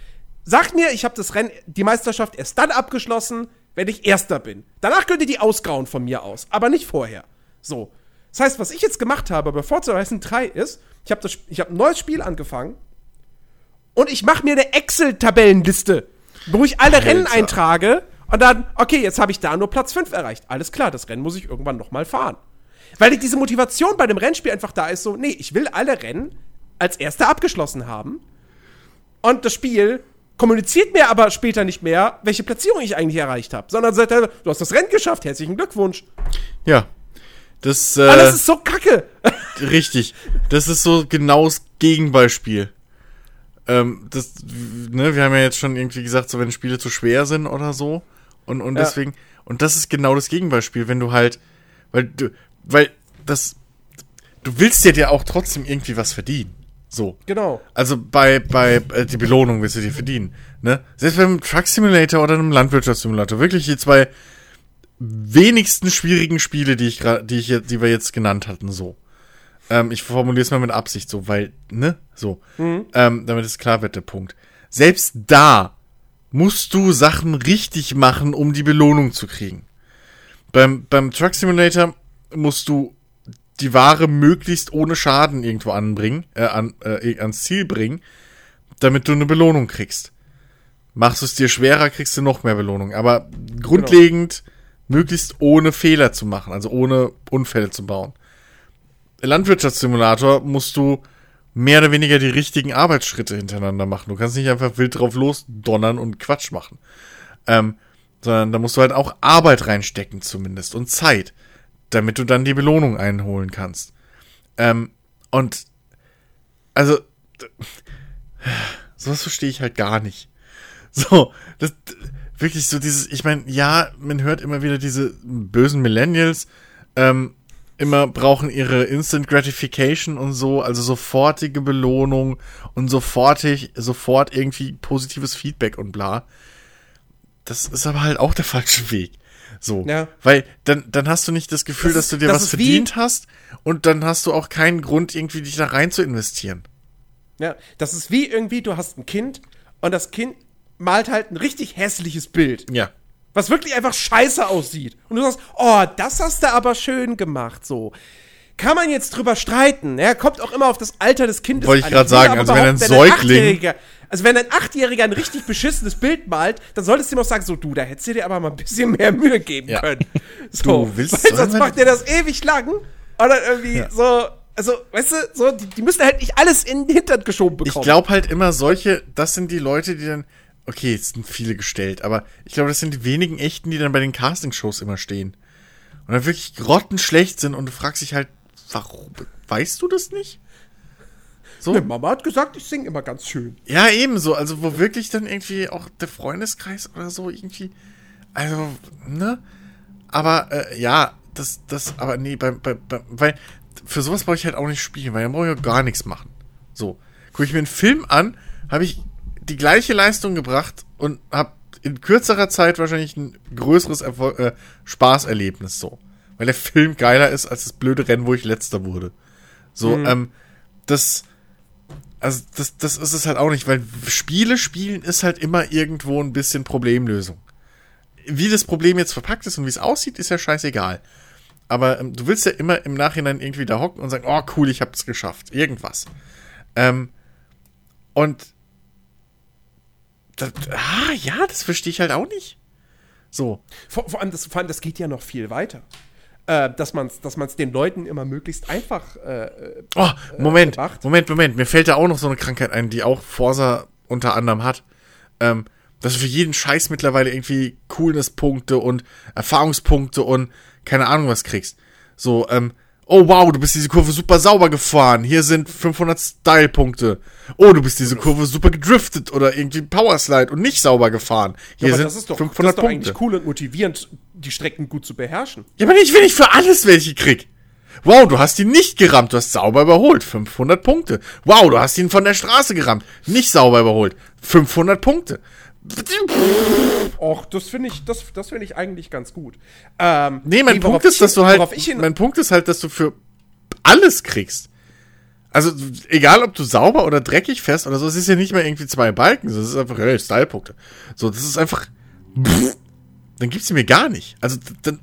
S1: Sagt mir, ich habe das Rennen, die Meisterschaft erst dann abgeschlossen, wenn ich Erster bin. Danach könnt ihr die ausgrauen von mir aus, aber nicht vorher. So. Das heißt, was ich jetzt gemacht habe bei Forza Horizon 3 ist, ich habe hab ein neues Spiel angefangen und ich mache mir eine Excel-Tabellenliste, wo ich alle Alter. Rennen eintrage und dann, okay, jetzt habe ich da nur Platz 5 erreicht. Alles klar, das Rennen muss ich irgendwann nochmal fahren. Weil diese Motivation bei dem Rennspiel einfach da ist, so, nee, ich will alle Rennen als Erster abgeschlossen haben. Und das Spiel kommuniziert mir aber später nicht mehr, welche Platzierung ich eigentlich erreicht habe, sondern sagt er, du hast das Rennen geschafft, herzlichen Glückwunsch.
S2: Ja. Das,
S1: äh, aber das ist so kacke. <laughs>
S2: Richtig. Das ist so genau das Gegenbeispiel. Ähm, das, ne, wir haben ja jetzt schon irgendwie gesagt, so wenn Spiele zu schwer sind oder so. Und, und ja. deswegen, und das ist genau das Gegenbeispiel, wenn du halt, weil du, weil das, du willst ja dir auch trotzdem irgendwie was verdienen. So.
S1: Genau.
S2: Also bei, bei äh, die Belohnung willst du dir verdienen. Ne? Selbst beim Truck Simulator oder einem Landwirtschaftssimulator. Wirklich die zwei wenigsten schwierigen Spiele, die ich gerade, die ich jetzt, die wir jetzt genannt hatten, so. Ähm, ich formuliere es mal mit Absicht so, weil, ne? So. Mhm. Ähm, damit es klar wird, der Punkt. Selbst da musst du Sachen richtig machen, um die Belohnung zu kriegen. Beim, beim Truck Simulator musst du die Ware möglichst ohne Schaden irgendwo anbringen, äh, an, äh, ans Ziel bringen, damit du eine Belohnung kriegst. Machst du es dir schwerer, kriegst du noch mehr Belohnung. Aber grundlegend genau. möglichst ohne Fehler zu machen, also ohne Unfälle zu bauen. Landwirtschaftssimulator musst du mehr oder weniger die richtigen Arbeitsschritte hintereinander machen. Du kannst nicht einfach wild drauf losdonnern und Quatsch machen. Ähm, sondern da musst du halt auch Arbeit reinstecken zumindest und Zeit damit du dann die Belohnung einholen kannst. Ähm, und also <sighs> sowas verstehe ich halt gar nicht. So, das wirklich so dieses, ich meine, ja, man hört immer wieder diese bösen Millennials, ähm, immer brauchen ihre Instant Gratification und so, also sofortige Belohnung und sofortig, sofort irgendwie positives Feedback und bla. Das ist aber halt auch der falsche Weg. So. Ja. Weil dann, dann hast du nicht das Gefühl, das dass du dir das was verdient hast und dann hast du auch keinen Grund, irgendwie dich da rein zu investieren.
S1: Ja, das ist wie irgendwie, du hast ein Kind und das Kind malt halt ein richtig hässliches Bild.
S2: Ja.
S1: Was wirklich einfach scheiße aussieht. Und du sagst, oh, das hast du aber schön gemacht, so kann man jetzt drüber streiten. Ja, kommt auch immer auf das Alter des Kindes
S2: Wollte ich gerade sagen, also wenn ein Säugling.
S1: Also wenn ein Achtjähriger ein richtig beschissenes Bild malt, dann solltest du ihm auch sagen, so du, da hättest du dir aber mal ein bisschen mehr Mühe geben ja. können. <laughs> So,
S2: du willst
S1: weil sonst macht der das ewig lang und dann irgendwie ja. so, Also, weißt du, so, die, die müssen halt nicht alles in den Hintern geschoben
S2: Ich
S1: bekommen.
S2: glaube halt immer solche, das sind die Leute, die dann, okay, jetzt sind viele gestellt, aber ich glaube, das sind die wenigen echten, die dann bei den Castingshows immer stehen. Und dann wirklich grottenschlecht sind und du fragst dich halt, warum, weißt du das nicht? So,
S1: Ne, Mama hat gesagt, ich singe immer ganz schön.
S2: ja, ebenso, also wo wirklich dann irgendwie auch der Freundeskreis oder so irgendwie, also, ne? Aber, äh, ja, das, das, aber nee, bei, bei, bei, weil für sowas brauche ich halt auch nicht spielen, weil dann brauche ich auch gar nichts machen. So, gucke ich mir einen Film an, habe ich die gleiche Leistung gebracht und habe in kürzerer Zeit wahrscheinlich ein größeres Erfol äh, Spaßerlebnis so. Weil der Film geiler ist als das blöde Rennen, wo ich letzter wurde. So, ähm, das, also das, das ist es halt auch nicht, weil Spiele spielen ist halt immer irgendwo ein bisschen Problemlösung. Wie das Problem jetzt verpackt ist und wie es aussieht, ist ja scheißegal. Aber ähm, du willst ja immer im Nachhinein irgendwie da hocken und sagen, oh cool, ich hab's geschafft. Irgendwas. Ähm, und das, ah, ja, das verstehe ich halt auch nicht. So.
S1: Vor, vor, allem das, vor allem, das geht ja noch viel weiter. Äh, dass man es dass man's den Leuten immer möglichst einfach äh, äh,
S2: Oh, Moment,
S1: gemacht.
S2: Moment, Moment. Mir fällt da auch noch so eine Krankheit ein, die auch Forsa unter anderem hat. Ähm, dass du für jeden Scheiß mittlerweile irgendwie Coolness-Punkte und Erfahrungspunkte und keine Ahnung was kriegst. So, ähm, oh wow, du bist diese Kurve super sauber gefahren. Hier sind 500 Style-Punkte. Oh, du bist diese Kurve super gedriftet oder irgendwie Powerslide und nicht sauber gefahren. Hier
S1: aber
S2: sind
S1: das ist doch,
S2: 500
S1: das ist doch
S2: Punkte.
S1: eigentlich cool und motivierend, die Strecken gut zu beherrschen.
S2: Ja, aber ich will nicht für alles welche krieg. Wow, du hast ihn nicht gerammt, du hast sauber überholt. 500 Punkte. Wow, du hast ihn von der Straße gerammt. Nicht sauber überholt. 500 Punkte.
S1: Och, das finde ich, das, das finde ich eigentlich ganz gut. Ähm,
S2: Nee, mein Punkt ist, dass du halt, mein Punkt ist halt, dass du für alles kriegst. Also, egal ob du sauber oder dreckig fährst oder so, es ist ja nicht mal irgendwie zwei Balken, das ist einfach, hey, Stylepunkte. So, das ist einfach, pff, dann gibst du mir gar nicht. Also, dann,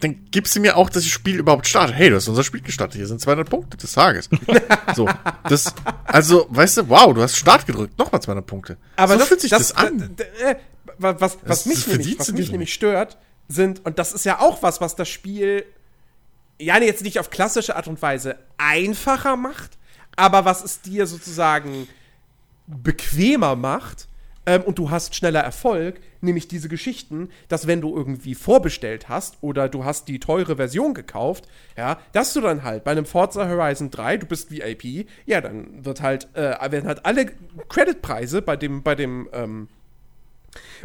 S2: dann gibst du mir auch, dass das Spiel überhaupt startet. Hey, du hast unser Spiel gestartet, hier sind 200 Punkte des Tages. so, das, also, weißt du, wow, du hast Start gedrückt, nochmal 200 Punkte.
S1: Aber
S2: so
S1: das,
S2: fühlt sich das,
S1: das,
S2: an.
S1: äh, was, was, was mich, nämlich, was mich nämlich stört, sind, und das ist ja auch was, was das Spiel ja jetzt nicht auf klassische Art und Weise einfacher macht, aber was es dir sozusagen bequemer macht ähm, und du hast schneller Erfolg, nämlich diese Geschichten, dass wenn du irgendwie vorbestellt hast oder du hast die teure Version gekauft, ja, dass du dann halt bei einem Forza Horizon 3, du bist VIP, ja, dann wird halt, äh, werden halt alle Creditpreise bei dem, bei dem, ähm,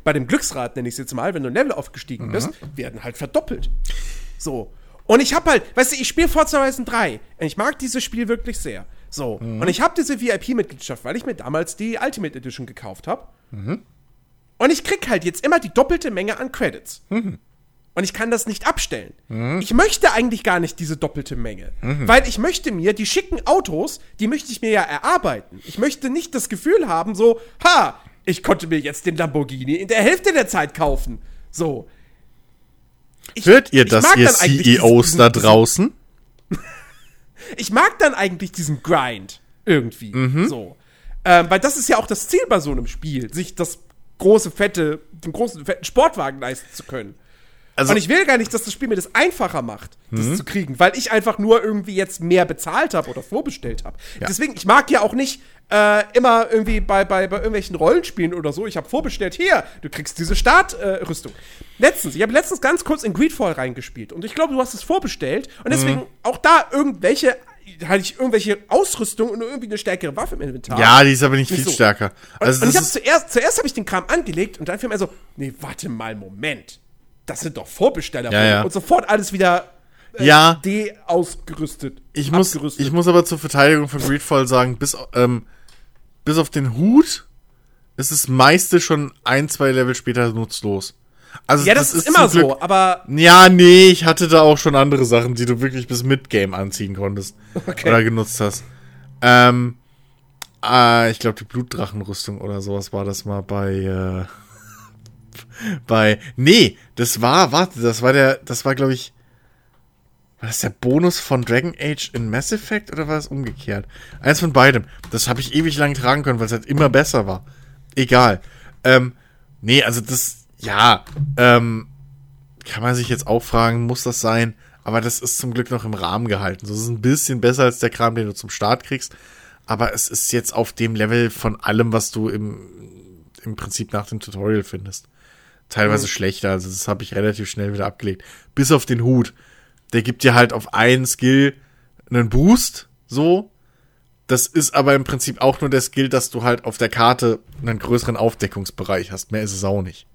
S1: bei dem Glücksrad, nenne ich es jetzt mal, wenn du ein Level aufgestiegen bist, werden halt verdoppelt. So. Und ich habe halt, weißt du, ich spiele Forza Horizon 3 und ich mag dieses Spiel wirklich sehr. So. Und ich habe diese VIP-Mitgliedschaft, weil ich mir damals die Ultimate Edition gekauft habe. Und ich krieg halt jetzt immer die doppelte Menge an Credits. Und ich kann das nicht abstellen. Ich möchte eigentlich gar nicht diese doppelte Menge. Weil ich möchte mir die schicken Autos, die möchte ich mir ja erarbeiten. Ich möchte nicht das Gefühl haben, so, ha, ich konnte mir jetzt den Lamborghini in der Hälfte der Zeit kaufen. So. Ich-
S2: Hört ihr das, ihr CEOs
S1: diesen-
S2: da draußen? <laughs>
S1: ich mag dann eigentlich diesen Grind irgendwie.
S2: Mhm.
S1: So. Ähm, weil das ist ja auch das Ziel bei so einem Spiel, sich das große, fette, den großen, fetten Sportwagen leisten zu können.
S2: Also,
S1: Und ich will gar nicht, dass das Spiel mir das einfacher macht, das
S2: Mhm.
S1: zu kriegen, weil ich einfach nur irgendwie jetzt mehr bezahlt habe oder vorbestellt habe. Deswegen, ich mag ja auch nicht äh, immer irgendwie bei, bei, bei irgendwelchen Rollenspielen oder so, ich habe vorbestellt, hier, du kriegst diese Startrüstung. Äh, letztens, ich habe letztens ganz kurz in Greedfall reingespielt und ich glaube, du hast es vorbestellt und deswegen auch da irgendwelche, hatte ich irgendwelche Ausrüstung und irgendwie eine stärkere Waffe im Inventar.
S2: ja, die ist aber nicht
S1: Nicht
S2: viel
S1: so.
S2: stärker.
S1: Und,
S2: Also,
S1: und ich
S2: das
S1: habe
S2: ist,
S1: zuerst, zuerst habe ich den Kram angelegt und dann fiel mir so, nee, warte mal, Moment. Das sind doch Vorbesteller.
S2: Ja, ja.
S1: Und sofort alles wieder äh,
S2: Ja.
S1: de-ausgerüstet.
S2: ich muss,
S1: abgerüstet.
S2: ich muss aber zur Verteidigung von Greedfall sagen, bis, ähm, bis auf den Hut ist das meiste schon ein, zwei Level später nutzlos. Also,
S1: ja, das, ist immer
S2: zum Glück-
S1: so, aber
S2: Ja, nee, ich hatte da auch schon andere Sachen, die du wirklich bis Midgame anziehen konntest.
S1: Okay.
S2: Oder genutzt hast. Ähm, äh, ich glaube, die Blutdrachenrüstung oder sowas war das mal bei, äh, <laughs> bei, nee, das war, warte, das war der, das war, glaube ich, war das der Bonus von Dragon Age in Mass Effect oder war es umgekehrt? Eins von beidem. Das habe ich ewig lang tragen können, weil es halt immer besser war. Egal. Ähm, nee, also das, ja, ähm, kann man sich jetzt auch fragen, muss das sein? Aber das ist zum Glück noch im Rahmen gehalten. So, das ist ein bisschen besser als der Kram, den du zum Start kriegst. Aber es ist jetzt auf dem Level von allem, was du im, im Prinzip nach dem Tutorial findest. Teilweise mhm. schlechter. Also das habe ich relativ schnell wieder abgelegt. Bis auf den Hut. Der gibt dir halt auf einen Skill einen Boost. So. Das ist aber im Prinzip auch nur der Skill, dass du halt auf der Karte einen größeren Aufdeckungsbereich hast. Mehr ist es auch nicht.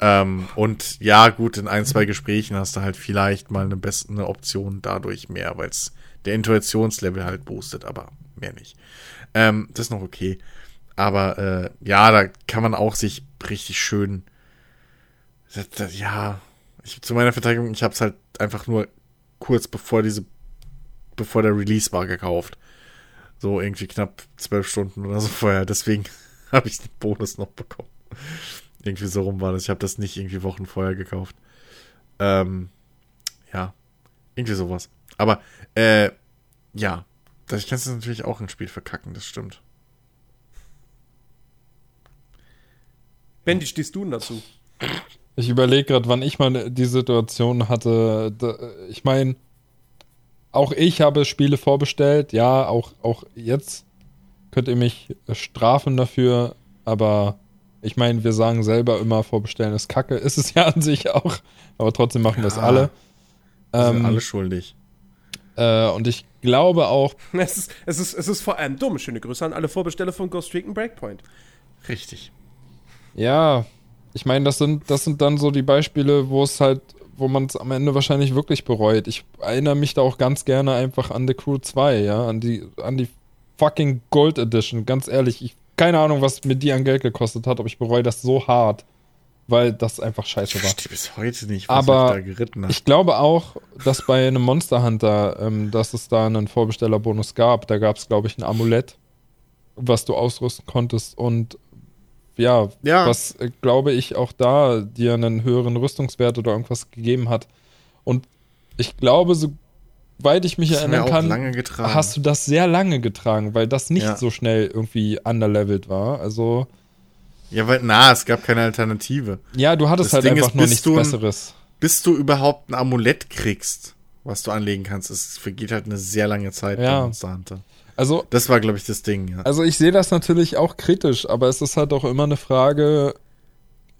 S2: Ähm, und ja, gut, in ein, zwei Gesprächen hast du halt vielleicht mal eine bessere Option dadurch mehr, weil es der Intuitionslevel halt boostet, aber mehr nicht. Ähm, das ist noch okay. Aber äh, ja, da kann man auch sich richtig schön. Das, das, ja, ich, zu meiner Verteidigung, ich habe es halt einfach nur kurz bevor diese, bevor der Release war, gekauft. So irgendwie knapp zwölf Stunden oder so vorher. Deswegen <laughs> habe ich den Bonus noch bekommen. Irgendwie so rum war das. Ich habe das nicht irgendwie Wochen vorher gekauft. Ähm, ja, irgendwie sowas. Aber, äh, ja, das kannst du natürlich auch ein Spiel verkacken, das stimmt.
S1: Ben, wie stehst du denn dazu?
S3: Ich überlege gerade, wann ich mal die Situation hatte. Ich meine, auch ich habe Spiele vorbestellt. Ja, auch, auch jetzt könnt ihr mich strafen dafür. Aber ich meine, wir sagen selber immer, vorbestellen ist Kacke. Ist es ja an sich auch. Aber trotzdem machen wir es alle.
S2: Ähm, sind alle schuldig.
S3: Äh, und ich glaube auch. <laughs>
S1: Es ist, es, ist, es ist vor allem dumm. Schöne Grüße an alle Vorbesteller von Ghost Recon Breakpoint.
S2: Richtig.
S3: Ja, ich meine, das sind, das sind dann so die Beispiele, wo es halt, wo man es am Ende wahrscheinlich wirklich bereut. Ich erinnere mich da auch ganz gerne einfach an The Crew 2, ja, an die, an die fucking Gold Edition. Ganz ehrlich, ich keine Ahnung, was mir die an Geld gekostet hat, aber ich bereue das so hart, weil das einfach scheiße war. Ich
S2: bis heute nicht,
S3: was aber da geritten hat. Ich glaube auch, dass bei einem Monster Hunter, ähm, dass es da einen Vorbestellerbonus gab. Da gab es, glaube ich, ein Amulett, was du ausrüsten konntest und ja, ja. was äh, glaube ich auch da dir einen höheren Rüstungswert oder irgendwas gegeben hat. Und ich glaube, soweit ich mich das erinnern kann, hast du das sehr lange getragen, weil das nicht ja. so schnell irgendwie underlevelt war. Also.
S2: Ja, weil, na, es gab keine Alternative.
S3: Ja, du hattest das halt Ding einfach ist, nur nichts Besseres.
S2: Bis du überhaupt ein Amulett kriegst, was du anlegen kannst, es vergeht halt eine sehr lange Zeit
S3: ja. bei Monster
S2: Hunter. Also, das war, glaube ich, das Ding. Ja.
S3: Also ich sehe das natürlich auch kritisch, aber es ist halt auch immer eine Frage,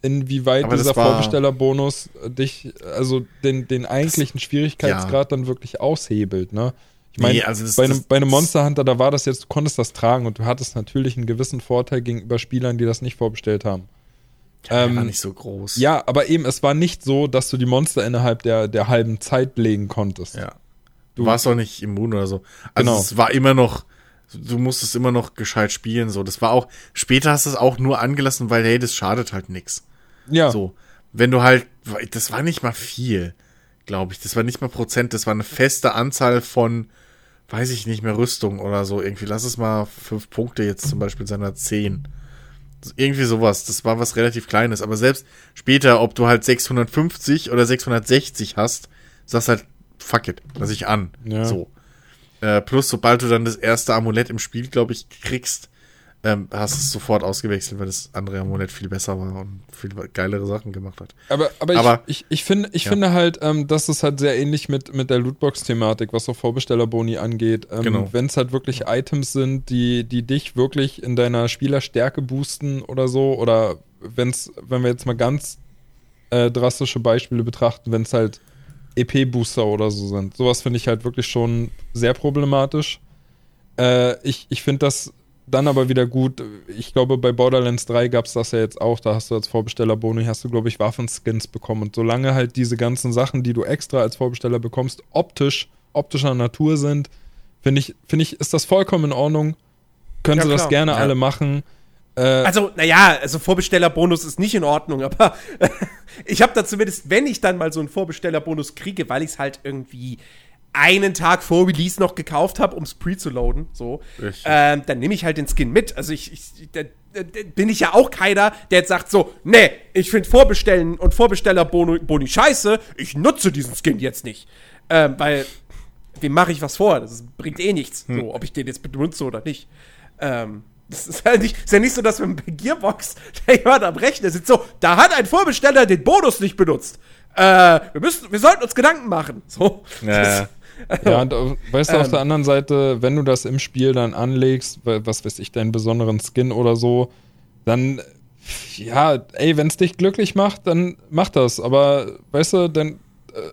S3: inwieweit aber dieser Vorbestellerbonus dich, also den, den eigentlichen das, Schwierigkeitsgrad ja. dann wirklich aushebelt, ne? Ich meine, nee, also bei, einem, bei einem Monster Hunter, da war das jetzt, du konntest das tragen und du hattest natürlich einen gewissen Vorteil gegenüber Spielern, die das nicht vorbestellt haben.
S2: Ja, ähm, war nicht so groß.
S3: Ja, aber eben, es war nicht so, dass du die Monster innerhalb der, der halben Zeit legen konntest.
S2: Ja. Du warst auch nicht immun oder so. Also genau. es war immer noch, du musstest immer noch gescheit spielen. So, das war auch, später hast du es auch nur angelassen, weil, hey, das schadet halt nix.
S3: Ja.
S2: So. Wenn du halt, das war nicht mal viel, glaube ich. Das war nicht mal Prozent, das war eine feste Anzahl von, weiß ich nicht mehr, Rüstung oder so. Irgendwie, lass es mal fünf Punkte jetzt zum Beispiel seiner zehn. Irgendwie sowas. Das war was relativ Kleines. Aber selbst später, ob du halt 650 oder 660 hast, sagst halt, fuck it, lass ich an. Ja. So. Äh, plus, sobald du dann das erste Amulett im Spiel, glaube ich, kriegst, ähm, hast es sofort ausgewechselt, weil das andere Amulett viel besser war und viel geilere Sachen gemacht hat.
S3: Aber, aber, aber ich, ich, ich, find, ich ja. finde halt, ähm, dass es halt sehr ähnlich mit, mit der Lootbox-Thematik, was so Vorbestellerboni angeht. Ähm, genau. Wenn es halt wirklich Items sind, die, die dich wirklich in deiner Spielerstärke boosten oder so, oder wenn's, wenn wir jetzt mal ganz äh, drastische Beispiele betrachten, wenn es halt EP-Booster oder so sind. Sowas finde ich halt wirklich schon sehr problematisch. Äh, ich ich finde das dann aber wieder gut. Ich glaube, bei Borderlands 3 gab es das ja jetzt auch. Da hast du als Vorbesteller Boni, hast du, glaube ich, Waffenskins bekommen. Und solange halt diese ganzen Sachen, die du extra als Vorbesteller bekommst, optisch, optischer Natur sind, finde ich, finde ich, ist das vollkommen in Ordnung. Können ja, sie klar. das gerne ja. alle machen.
S1: Äh, also, naja, also Vorbestellerbonus ist nicht in Ordnung, <laughs> aber ich habe da zumindest, wenn ich dann mal so einen Vorbestellerbonus kriege, weil ich es halt irgendwie einen Tag vor Release noch gekauft habe, um es pre zu loaden, so, ähm, dann nehme ich halt den Skin mit. Also ich, ich da, da, bin ich ja auch keiner, der jetzt sagt so, nee, ich finde Vorbestellen und Vorbestellerboni Boni scheiße, ich nutze diesen Skin jetzt nicht. Ähm, weil, wem mache ich was vor? Das bringt eh nichts, hm. so, ob ich den jetzt benutze oder nicht. Ähm, das ist, halt nicht, ist ja nicht so, dass wir bei Gearbox, <laughs> der jemand am Rechner sitzt, so, da hat ein Vorbesteller den Bonus nicht benutzt. äh, wir müssen, wir sollten uns Gedanken machen. So.
S2: Ja. <laughs>
S3: Ja, und äh, weißt du, auf
S1: Ähm.
S3: der anderen Seite, wenn du das im Spiel dann anlegst, was weiß ich, deinen besonderen Skin oder so, dann, ja, ey, wenn es dich glücklich macht, dann mach das. Aber, weißt du, dann äh,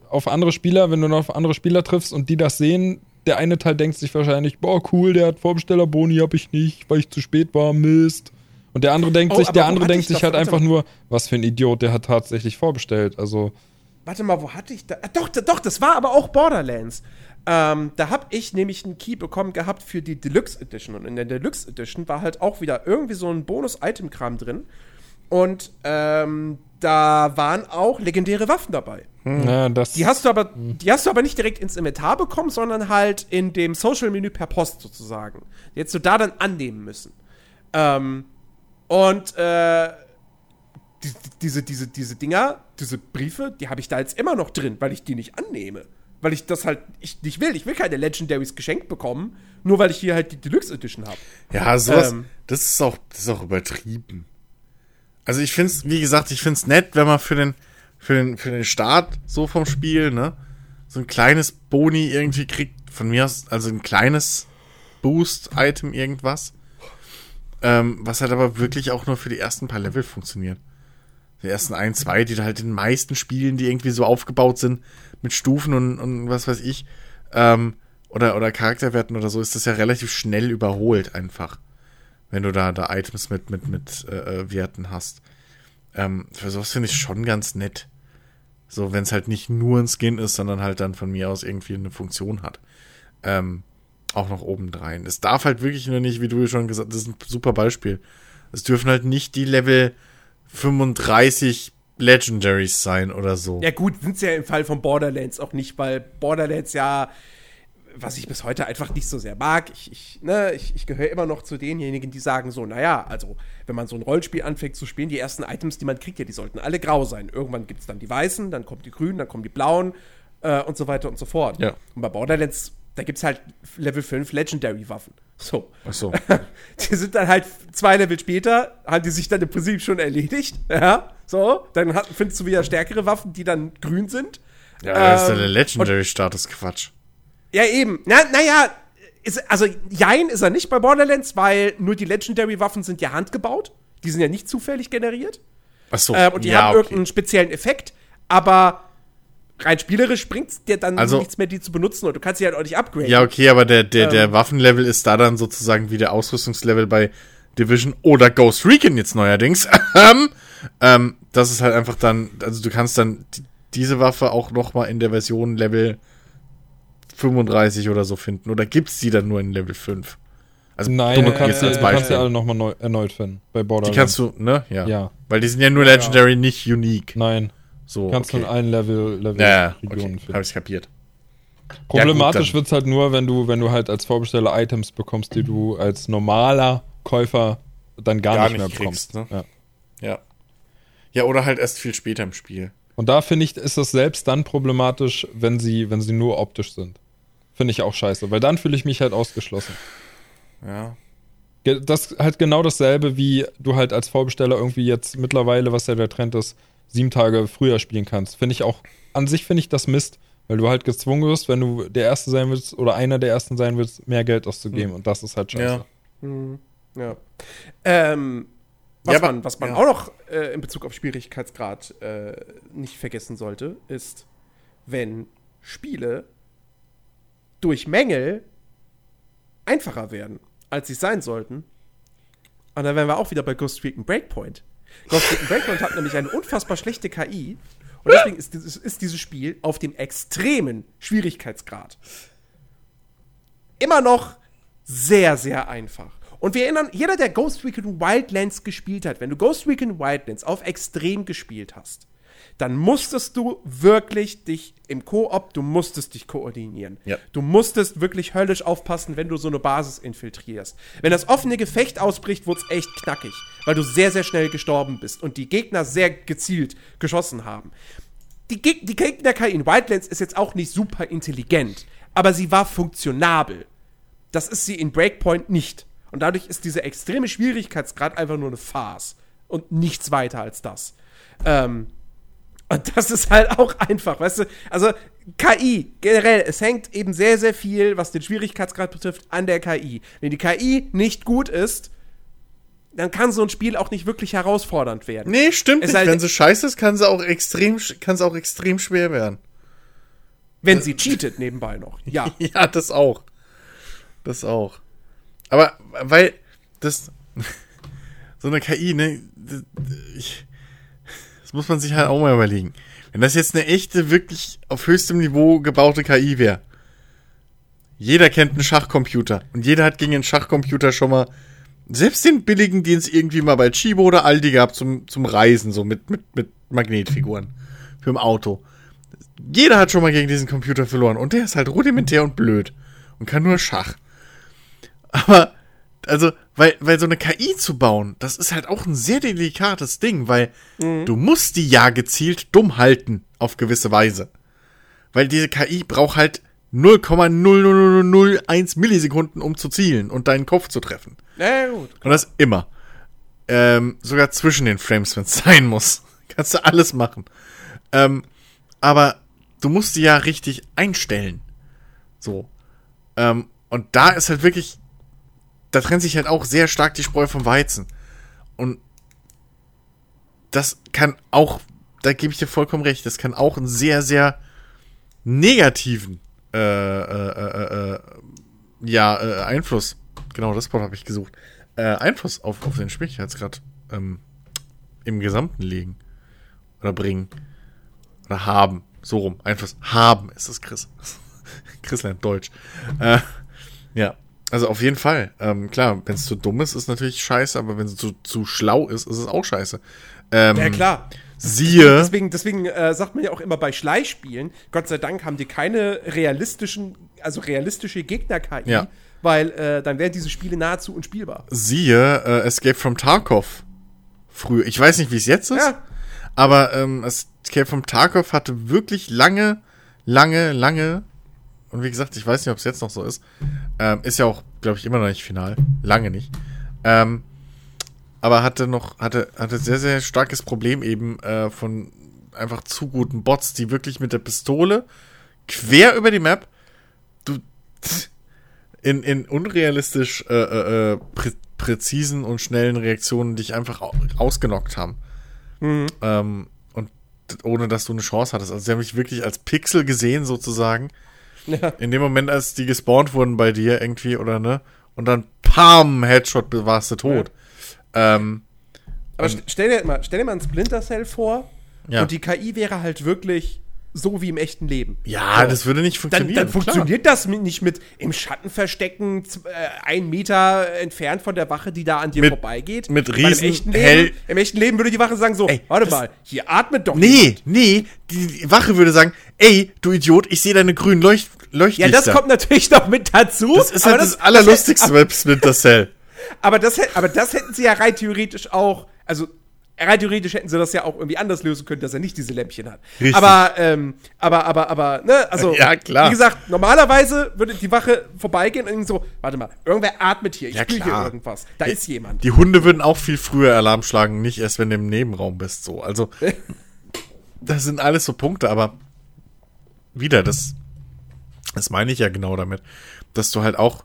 S3: auf andere Spieler, wenn du noch auf andere Spieler triffst und die das sehen, der eine Teil denkt sich wahrscheinlich, boah, cool, der hat Vorbestellerboni, hab ich nicht, weil ich zu spät war, Mist. Und der andere denkt
S1: Oh,
S3: sich, der andere denkt
S1: ich
S3: sich halt einfach nur, was für ein Idiot, der hat tatsächlich vorbestellt. Also,
S1: Warte mal, wo hatte ich da? Ah, doch, doch, das war aber auch Borderlands. Ähm, da habe ich nämlich einen Key bekommen gehabt für die Deluxe Edition. Und in der Deluxe Edition war halt auch wieder irgendwie so ein Bonus-Item-Kram drin. Und ähm, da waren auch legendäre Waffen dabei.
S3: ja, das.
S1: Die hast du aber, die hast du aber nicht direkt ins Inventar bekommen, sondern halt in dem Social-Menü per Post sozusagen. Die hättest du da dann annehmen müssen. Ähm, und äh, die, diese, diese, diese Dinger, diese Briefe, die habe ich da jetzt immer noch drin, weil ich die nicht annehme. Weil ich das halt ich nicht will. Ich will keine Legendaries geschenkt bekommen, nur weil ich hier halt die Deluxe Edition habe.
S2: Ja, sowas,
S1: Ähm.
S2: das ist auch, das ist auch übertrieben. Also ich find's, wie gesagt, ich find's nett, wenn man für den, für den, für den Start so vom Spiel, ne, so ein kleines Boni irgendwie kriegt, von mir aus, also ein kleines Boost-Item irgendwas. Ähm, was halt aber wirklich auch nur für die ersten paar Level funktioniert. Die ersten ein, zwei, die halt in den meisten Spielen, die irgendwie so aufgebaut sind, mit Stufen und, und was weiß ich, ähm, oder, oder Charakterwerten oder so, ist das ja relativ schnell überholt einfach. Wenn du da, da Items mit, mit, mit äh, äh, Werten hast. Ähm, für sowas finde ich schon ganz nett. So, wenn es halt nicht nur ein Skin ist, sondern halt dann von mir aus irgendwie eine Funktion hat. Ähm, auch noch obendrein. Es darf halt wirklich nur nicht, wie du schon gesagt hast, das ist ein super Beispiel. Es dürfen halt nicht die Level 35 Legendaries sein oder so.
S1: Ja, gut, sind ja im Fall von Borderlands auch nicht, weil Borderlands ja, was ich bis heute einfach nicht so sehr mag, ich, ich, ne, ich, ich gehöre immer noch zu denjenigen, die sagen so, naja, also, wenn man so ein Rollenspiel anfängt zu spielen, die ersten Items, die man kriegt, ja, die sollten alle grau sein. Irgendwann gibt es dann die weißen, dann kommen die grünen, dann kommen die blauen äh, und so weiter und so fort.
S2: Ja.
S1: Und bei Borderlands, da gibt es halt Level 5 Legendary-Waffen. So.
S2: Ach so. <laughs>
S1: Die sind dann halt zwei Level später, haben die sich dann im Prinzip schon erledigt. Ja, so. Dann hat, findest du wieder stärkere Waffen, die dann grün sind.
S2: Ja, das ist ja
S1: Ähm,
S2: der Legendary-Status Quatsch.
S1: Ja, eben. Na, naja, ist, also Jein ist er nicht bei Borderlands, weil nur die Legendary-Waffen sind ja handgebaut. Die sind ja nicht zufällig generiert.
S2: Ach so.
S1: Ähm, und die
S2: ja,
S1: haben
S2: okay.
S1: irgendeinen speziellen Effekt. Aber rein spielerisch bringt es dir dann
S2: Also-
S1: nichts mehr, die zu benutzen. Und du kannst sie halt auch nicht upgraden.
S2: Ja, okay, aber der, der,
S1: Ähm.
S2: der Waffenlevel ist da dann sozusagen wie der Ausrüstungslevel bei Division oder Ghost Recon jetzt neuerdings. <laughs> Ähm, ähm, das ist halt einfach dann, also du kannst dann die, diese Waffe auch noch mal in der Version Level 35 oder so finden. Oder gibt's die dann nur in Level 5? Also
S3: Nein,
S2: dumme
S3: du kannst,
S2: jetzt
S3: die,
S2: als
S3: du kannst
S2: Beispiel.
S3: die alle nochmal neu, erneut finden. Bei
S2: die
S3: Borderlands.
S2: kannst du, ne? Ja.
S3: Ja.
S2: Weil die sind ja nur Legendary, nicht unique.
S3: Nein,
S2: So,
S3: kannst du in
S2: okay.
S3: allen Level, Level
S2: Ja,
S3: Regionen
S2: okay,
S3: finden.
S2: habe ich kapiert.
S3: Problematisch
S2: Ja, gut,
S3: wird's halt nur, wenn du, wenn du halt als Vorbesteller Items bekommst, die du als normaler Käufer dann gar,
S2: Gar
S3: nicht mehr
S2: nicht
S3: bekommst.
S2: kriegst, ne?
S3: ja.
S2: Ja. Ja, oder halt erst viel später im Spiel.
S3: Und da finde ich, ist das selbst dann problematisch, wenn sie, wenn sie nur optisch sind. Finde ich auch scheiße, weil dann fühle ich mich halt ausgeschlossen.
S2: Ja.
S3: Das ist halt genau dasselbe, wie du halt als Vorbesteller irgendwie jetzt mittlerweile, was ja der Trend ist, sieben Tage früher spielen kannst. Finde ich auch, an sich finde ich das Mist, weil du halt gezwungen wirst, wenn du der Erste sein willst oder einer der Ersten sein willst, mehr Geld auszugeben. Und das ist halt scheiße.
S2: Ja.
S1: Ja. Ähm, was
S2: Ja, aber-
S1: man, was man
S2: ja.
S1: auch noch äh, in Bezug auf Schwierigkeitsgrad äh, nicht vergessen sollte, ist, wenn Spiele durch Mängel einfacher werden, als sie sein sollten. Und dann wären wir auch wieder bei Ghost Recon Breakpoint. Ghost Recon Breakpoint hat nämlich eine unfassbar schlechte KI. Und deswegen ist dieses, ist dieses Spiel auf dem extremen Schwierigkeitsgrad immer noch sehr, sehr einfach. Und wir erinnern, jeder, der Ghost Recon Wildlands gespielt hat, wenn du Ghost Recon Wildlands auf extrem gespielt hast, dann musstest du wirklich dich im Koop, du musstest dich koordinieren.
S2: Ja.
S1: Du musstest wirklich höllisch aufpassen, wenn du so eine Basis infiltrierst. Wenn das offene Gefecht ausbricht, wurde es echt knackig, weil du sehr, sehr schnell gestorben bist und die Gegner sehr gezielt geschossen haben. Die, Geg die Gegner-KI in Wildlands ist jetzt auch nicht super intelligent, aber sie war funktionabel. Das ist sie in Breakpoint nicht. Und dadurch ist dieser extreme Schwierigkeitsgrad einfach nur eine Farce. Und nichts weiter als das. Ähm, Und das ist halt auch einfach, weißt du? Also KI generell, es hängt eben sehr, sehr viel, was den Schwierigkeitsgrad betrifft, an der KI. Wenn die KI nicht gut ist, dann kann so ein Spiel auch nicht wirklich herausfordernd werden.
S2: Nee, stimmt
S1: Es
S2: nicht.
S1: sei-
S2: Wenn sie scheiße ist, kann sie auch extrem, kann sie auch extrem schwer werden.
S1: Wenn sie cheatet nebenbei noch. Ja. <laughs>
S2: Ja, das auch. Das auch. Aber weil das <laughs> so eine KI, ne, ich, das muss man sich halt auch mal überlegen. Wenn das jetzt eine echte, wirklich auf höchstem Niveau gebaute KI wäre. Jeder kennt einen Schachcomputer und jeder hat gegen einen Schachcomputer schon mal selbst den billigen, den es irgendwie mal bei Chibo oder Aldi gab zum, zum Reisen, so mit, mit, mit Magnetfiguren für ein Auto. Jeder hat schon mal gegen diesen Computer verloren und der ist halt rudimentär und blöd und kann nur Schach. Aber, also, weil, weil so eine KI zu bauen, das ist halt auch ein sehr delikates Ding, weil du musst die ja gezielt dumm halten, auf gewisse Weise. Weil diese KI braucht halt 0,00001 Millisekunden, um zu zielen und deinen Kopf zu treffen.
S1: Ja, gut.
S2: Und das immer. Ähm, sogar zwischen den Frames, wenn es <laughs> sein muss. Kannst du alles machen. Ähm, aber du musst die ja richtig einstellen. So. Ähm, und da ist halt wirklich, da trennt sich halt auch sehr stark die Spreu vom Weizen. Und das kann auch, da gebe ich dir vollkommen recht, das kann auch einen sehr, sehr negativen äh, äh, äh, äh, ja, äh, Einfluss, genau das Wort habe ich gesucht, äh, Einfluss auf, auf den Schwierigkeitsgrad ähm, im Gesamten legen. Oder bringen. Oder haben. So rum. Einfluss haben ist es, Chris. <laughs> Chris lernt Deutsch. Äh, ja. Also auf jeden Fall. Ähm, klar, wenn es zu dumm ist, ist natürlich scheiße, aber wenn es zu, zu schlau ist, ist es auch scheiße. Ähm,
S1: Ja, klar.
S2: Siehe.
S1: Deswegen, deswegen äh, sagt man ja auch immer bei Schleichspielen, Gott sei Dank haben die keine realistischen, also realistische Gegner-KI,
S2: Ja.
S1: weil äh, dann wären diese Spiele nahezu unspielbar.
S2: siehe äh, Escape from Tarkov früher. Ich weiß nicht, wie es jetzt ist,
S1: Ja.
S2: aber ähm, Escape from Tarkov hatte wirklich lange, lange, lange, und wie gesagt, ich weiß nicht, ob es jetzt noch so ist, ähm, ist ja auch, glaube ich, immer noch nicht final, lange nicht, ähm, aber hatte noch, hatte, hatte sehr, sehr starkes Problem eben äh, von einfach zu guten Bots, die wirklich mit der Pistole quer über die Map, du, in, in unrealistisch äh, äh, äh, prä präzisen und schnellen Reaktionen dich einfach au ausgenockt haben. Ähm, und ohne dass du eine Chance hattest. Also sie haben mich wirklich als Pixel gesehen, sozusagen.
S1: Ja.
S2: In dem Moment, als die gespawnt wurden bei dir irgendwie, oder ne? Und dann pam, Headshot, warst du tot. Ähm,
S1: Aber st stell, dir mal, stell dir mal ein Splinter Cell vor
S2: Ja.
S1: und die KI wäre halt wirklich so wie im echten Leben.
S2: ja,
S1: So.
S2: das würde nicht
S1: Dann,
S2: funktionieren.
S1: dann
S2: klar.
S1: funktioniert das nicht mit im Schatten verstecken, äh, ein Meter entfernt von der Wache, die da an dir
S2: Mit-
S1: vorbeigeht.
S2: mit
S1: Weil im
S2: riesen
S1: echten, Leben, Im echten Leben würde die Wache sagen so,
S2: Ey,
S1: warte mal, hier atmet doch
S2: Nee, nee, die, die Wache würde sagen, ey, du Idiot, ich sehe deine grünen Leucht
S1: Ja,
S2: Leuchtlichter.
S1: das kommt natürlich noch mit dazu.
S2: Das ist
S1: aber
S2: halt das, Allerlustigste bei Splinter Cell. <laughs>
S1: Aber das, aber das hätten sie ja rein theoretisch auch, also rein theoretisch hätten sie das ja auch irgendwie anders lösen können, dass er nicht diese Lämpchen hat.
S2: Richtig.
S1: Aber, ähm, aber, aber, aber, ne, also, <laughs>
S2: Ja, klar.
S1: wie gesagt, normalerweise würde die Wache vorbeigehen und so, warte mal, irgendwer atmet hier, ich
S2: Ja,
S1: spüre hier irgendwas, da ist jemand.
S2: Die Hunde würden auch viel früher Alarm schlagen, nicht erst, wenn du im Nebenraum bist. So, also <laughs> das sind alles so Punkte, aber wieder das, das meine ich ja genau damit, dass du halt auch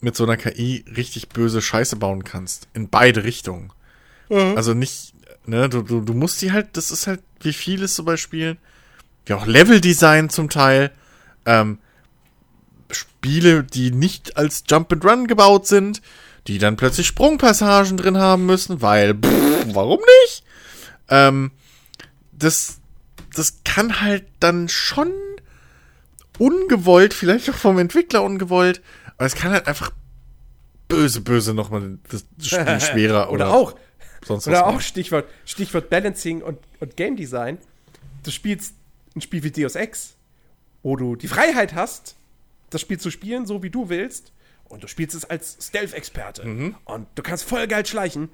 S2: mit so einer KI richtig böse Scheiße bauen kannst in beide Richtungen. Also nicht, ne, du, du, du musst die halt, das ist halt wie vieles so bei Spielen, wie auch Leveldesign zum Teil. Ähm, Spiele, die nicht als Jump and Run gebaut sind, die dann plötzlich Sprungpassagen drin haben müssen, weil, pff, warum nicht? Ähm, das, das kann halt dann schon ungewollt, vielleicht auch vom Entwickler ungewollt, aber es kann halt einfach böse, böse nochmal das Spiel <laughs> schwerer oder,
S1: Oder auch,
S2: sonst
S1: oder auch. Stichwort, Stichwort Balancing und, und Game Design. Du spielst ein Spiel wie Deus Ex, wo du die Freiheit hast, das Spiel zu spielen, so wie du willst. Und du spielst es als Stealth-Experte.
S2: Mhm.
S1: Und du kannst voll geil schleichen.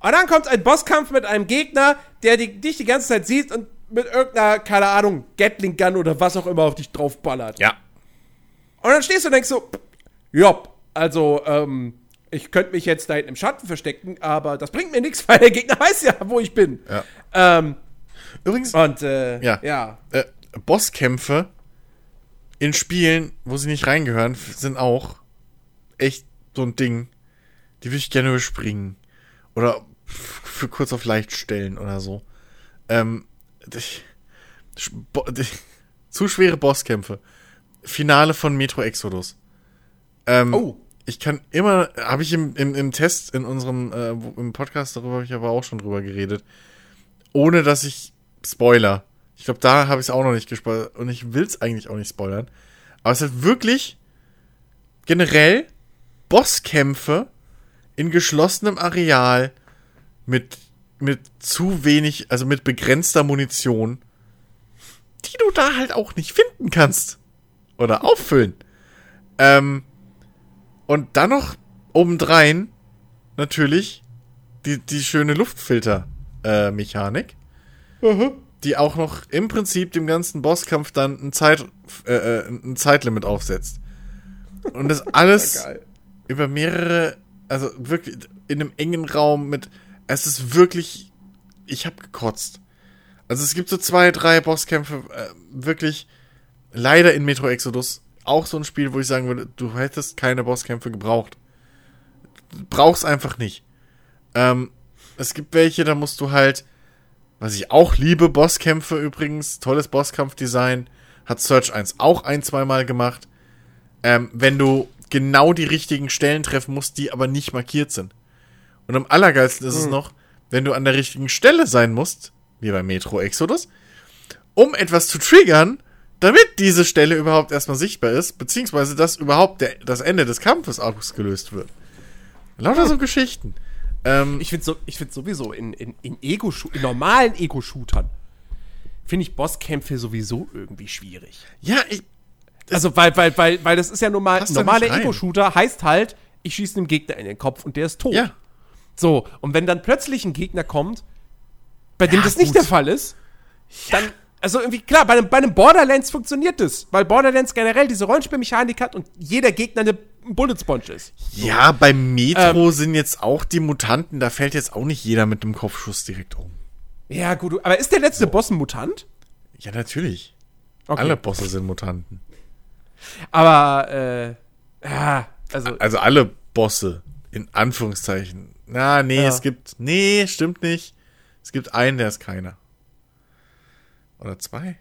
S1: Und dann kommt ein Bosskampf mit einem Gegner, der die, dich die ganze Zeit sieht und mit irgendeiner, keine Ahnung, Gatling Gun oder was auch immer auf dich draufballert.
S2: Ja.
S1: Und dann stehst du und denkst so, ja, also, ähm, ich könnte mich jetzt da hinten im Schatten verstecken, aber das bringt mir nichts, <laughs> weil der Gegner weiß ja, wo ich bin.
S2: Ja.
S1: Ähm,
S2: Übrigens,
S1: Und äh,
S2: Ja.
S1: ja.
S2: äh, Bosskämpfe in Spielen, wo sie nicht reingehören, sind auch echt so ein Ding. Die würde ich gerne überspringen. Oder für kurz auf leicht stellen oder so. Ähm, ich, Bo die, zu schwere Bosskämpfe. Finale von Metro Exodus. Ähm,
S1: Oh.
S2: Ich kann immer, habe ich im, im, im Test in unserem äh, im Podcast darüber habe ich aber auch schon drüber geredet, ohne dass ich Spoiler. Ich glaube, da habe ich es auch noch nicht gespoilert und ich will es eigentlich auch nicht spoilern. Aber es ist wirklich generell Bosskämpfe in geschlossenem Areal mit mit zu wenig, also mit begrenzter Munition, die du da halt auch nicht finden kannst oder auffüllen. Ähm, und dann noch obendrein natürlich die, die schöne Luftfilter-Mechanik, die auch noch im Prinzip dem ganzen Bosskampf dann ein, Zeit, äh, äh, ein Zeitlimit aufsetzt. Und das <laughs> alles
S1: Geil.
S2: über mehrere, also wirklich in einem engen Raum mit, es ist wirklich, ich hab gekotzt. Also es gibt so zwei, drei Bosskämpfe, äh, wirklich leider in Metro Exodus auch so ein Spiel, wo ich sagen würde, du hättest keine Bosskämpfe gebraucht. Brauchst einfach nicht. Ähm, es gibt welche, da musst du halt, was ich auch liebe, Bosskämpfe übrigens, tolles Bosskampfdesign, hat Search 1 auch ein, zweimal gemacht. Ähm, wenn du genau die richtigen Stellen treffen musst, die aber nicht markiert sind. Und am allergeilsten ist es noch, wenn du an der richtigen Stelle sein musst, wie bei Metro Exodus, um etwas zu triggern, damit diese Stelle überhaupt erstmal sichtbar ist, beziehungsweise dass überhaupt der, das Ende des Kampfes ausgelöst wird. Lauter so Geschichten. Ähm,
S1: Ich finde so, ich find sowieso in, in, in, Ego in normalen Ego-Shootern finde ich Bosskämpfe sowieso irgendwie schwierig.
S2: ja, ich,
S1: Also, weil, weil, weil, weil das ist ja normal, normaler. Ego-Shooter heißt halt, ich schieße dem Gegner in den Kopf und der ist tot.
S2: ja,
S1: So, und wenn dann plötzlich ein Gegner kommt, bei dem
S2: Ja,
S1: das nicht
S2: gut.
S1: der Fall ist, dann, also irgendwie, klar, bei einem, bei einem Borderlands funktioniert das, weil Borderlands generell diese Rollenspielmechanik hat und jeder Gegner eine Bullet Sponge ist.
S2: ja, beim Metro sind jetzt auch die Mutanten, da fällt jetzt auch nicht jeder mit einem Kopfschuss direkt um.
S1: Ja, gut, aber ist der letzte Boss ein Mutant?
S2: Ja, natürlich.
S1: Okay.
S2: Alle Bosse sind Mutanten.
S1: Aber, äh, ja, also,
S2: Also alle Bosse, in Anführungszeichen. Na, nee,
S1: Ja.
S2: es gibt. Nee, stimmt nicht. Es gibt einen, der ist keiner. Oder zwei?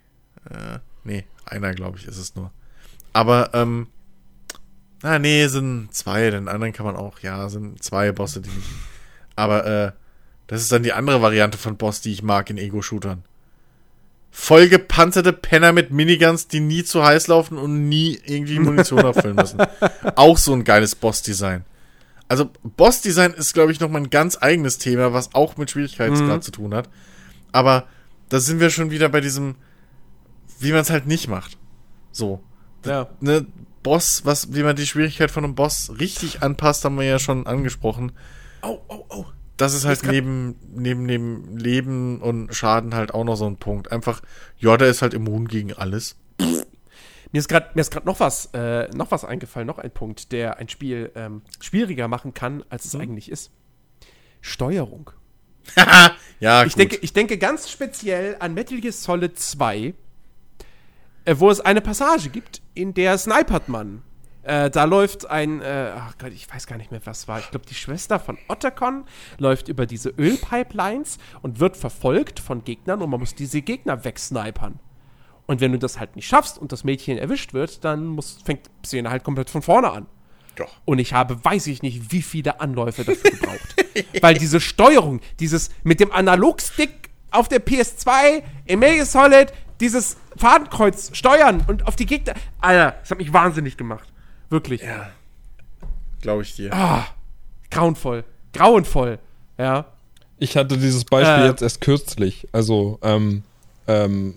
S2: Äh, nee, einer, glaube ich, ist es nur. Aber, ähm. Na, nee, sind zwei, den anderen kann man auch, ja, sind zwei Bosse, die nicht. Aber, äh, das ist dann die andere Variante von Boss, die ich mag in Ego-Shootern. Vollgepanzerte Penner mit Miniguns, die nie zu heiß laufen und nie irgendwie Munition <laughs> auffüllen müssen. Auch so ein geiles Boss-Design. Also, Boss-Design ist, glaube ich, noch mal ein ganz eigenes Thema, was auch mit Schwierigkeitsgrad zu tun hat. Aber da sind wir schon wieder bei diesem, wie man es halt nicht macht. So.
S1: ja.
S2: Ne, Boss, was, wie man die Schwierigkeit von einem Boss richtig anpasst, haben wir ja schon angesprochen.
S1: Oh, oh, oh.
S2: Das ist halt neben, neben, neben Leben und Schaden halt auch noch so ein Punkt. Einfach, ja, der ist halt immun gegen alles.
S1: Mir ist gerade mir ist gerade noch was äh, noch was eingefallen, noch ein Punkt, der ein Spiel ähm, schwieriger machen kann, als es eigentlich ist. Steuerung. <laughs>
S2: ja,
S1: Ich denke, ich denke ganz speziell an Metal Gear Solid 2, äh, wo es eine Passage gibt, in der snipert man. Äh, da läuft ein, äh, ach Gott, ich weiß gar nicht mehr, was war. Ich glaube, die Schwester von Otacon läuft über diese Ölpipelines und wird verfolgt von Gegnern und man muss diese Gegner wegsnipern. Und wenn du das halt nicht schaffst und das Mädchen erwischt wird, dann muss, fängt Szene halt komplett von vorne an.
S2: Doch.
S1: Und ich habe, weiß ich nicht, wie viele Anläufe dafür gebraucht. <laughs> Weil diese Steuerung, dieses mit dem Analogstick auf der PS2, im Metal Solid, dieses Fadenkreuz steuern und auf die Gegner. Alter, das hat mich wahnsinnig gemacht. Wirklich.
S2: Ja. Glaube ich dir.
S1: Ah, grauenvoll. Grauenvoll. Ja.
S3: Ich hatte dieses Beispiel
S1: Äh.
S3: jetzt erst kürzlich. Also, ähm, ähm,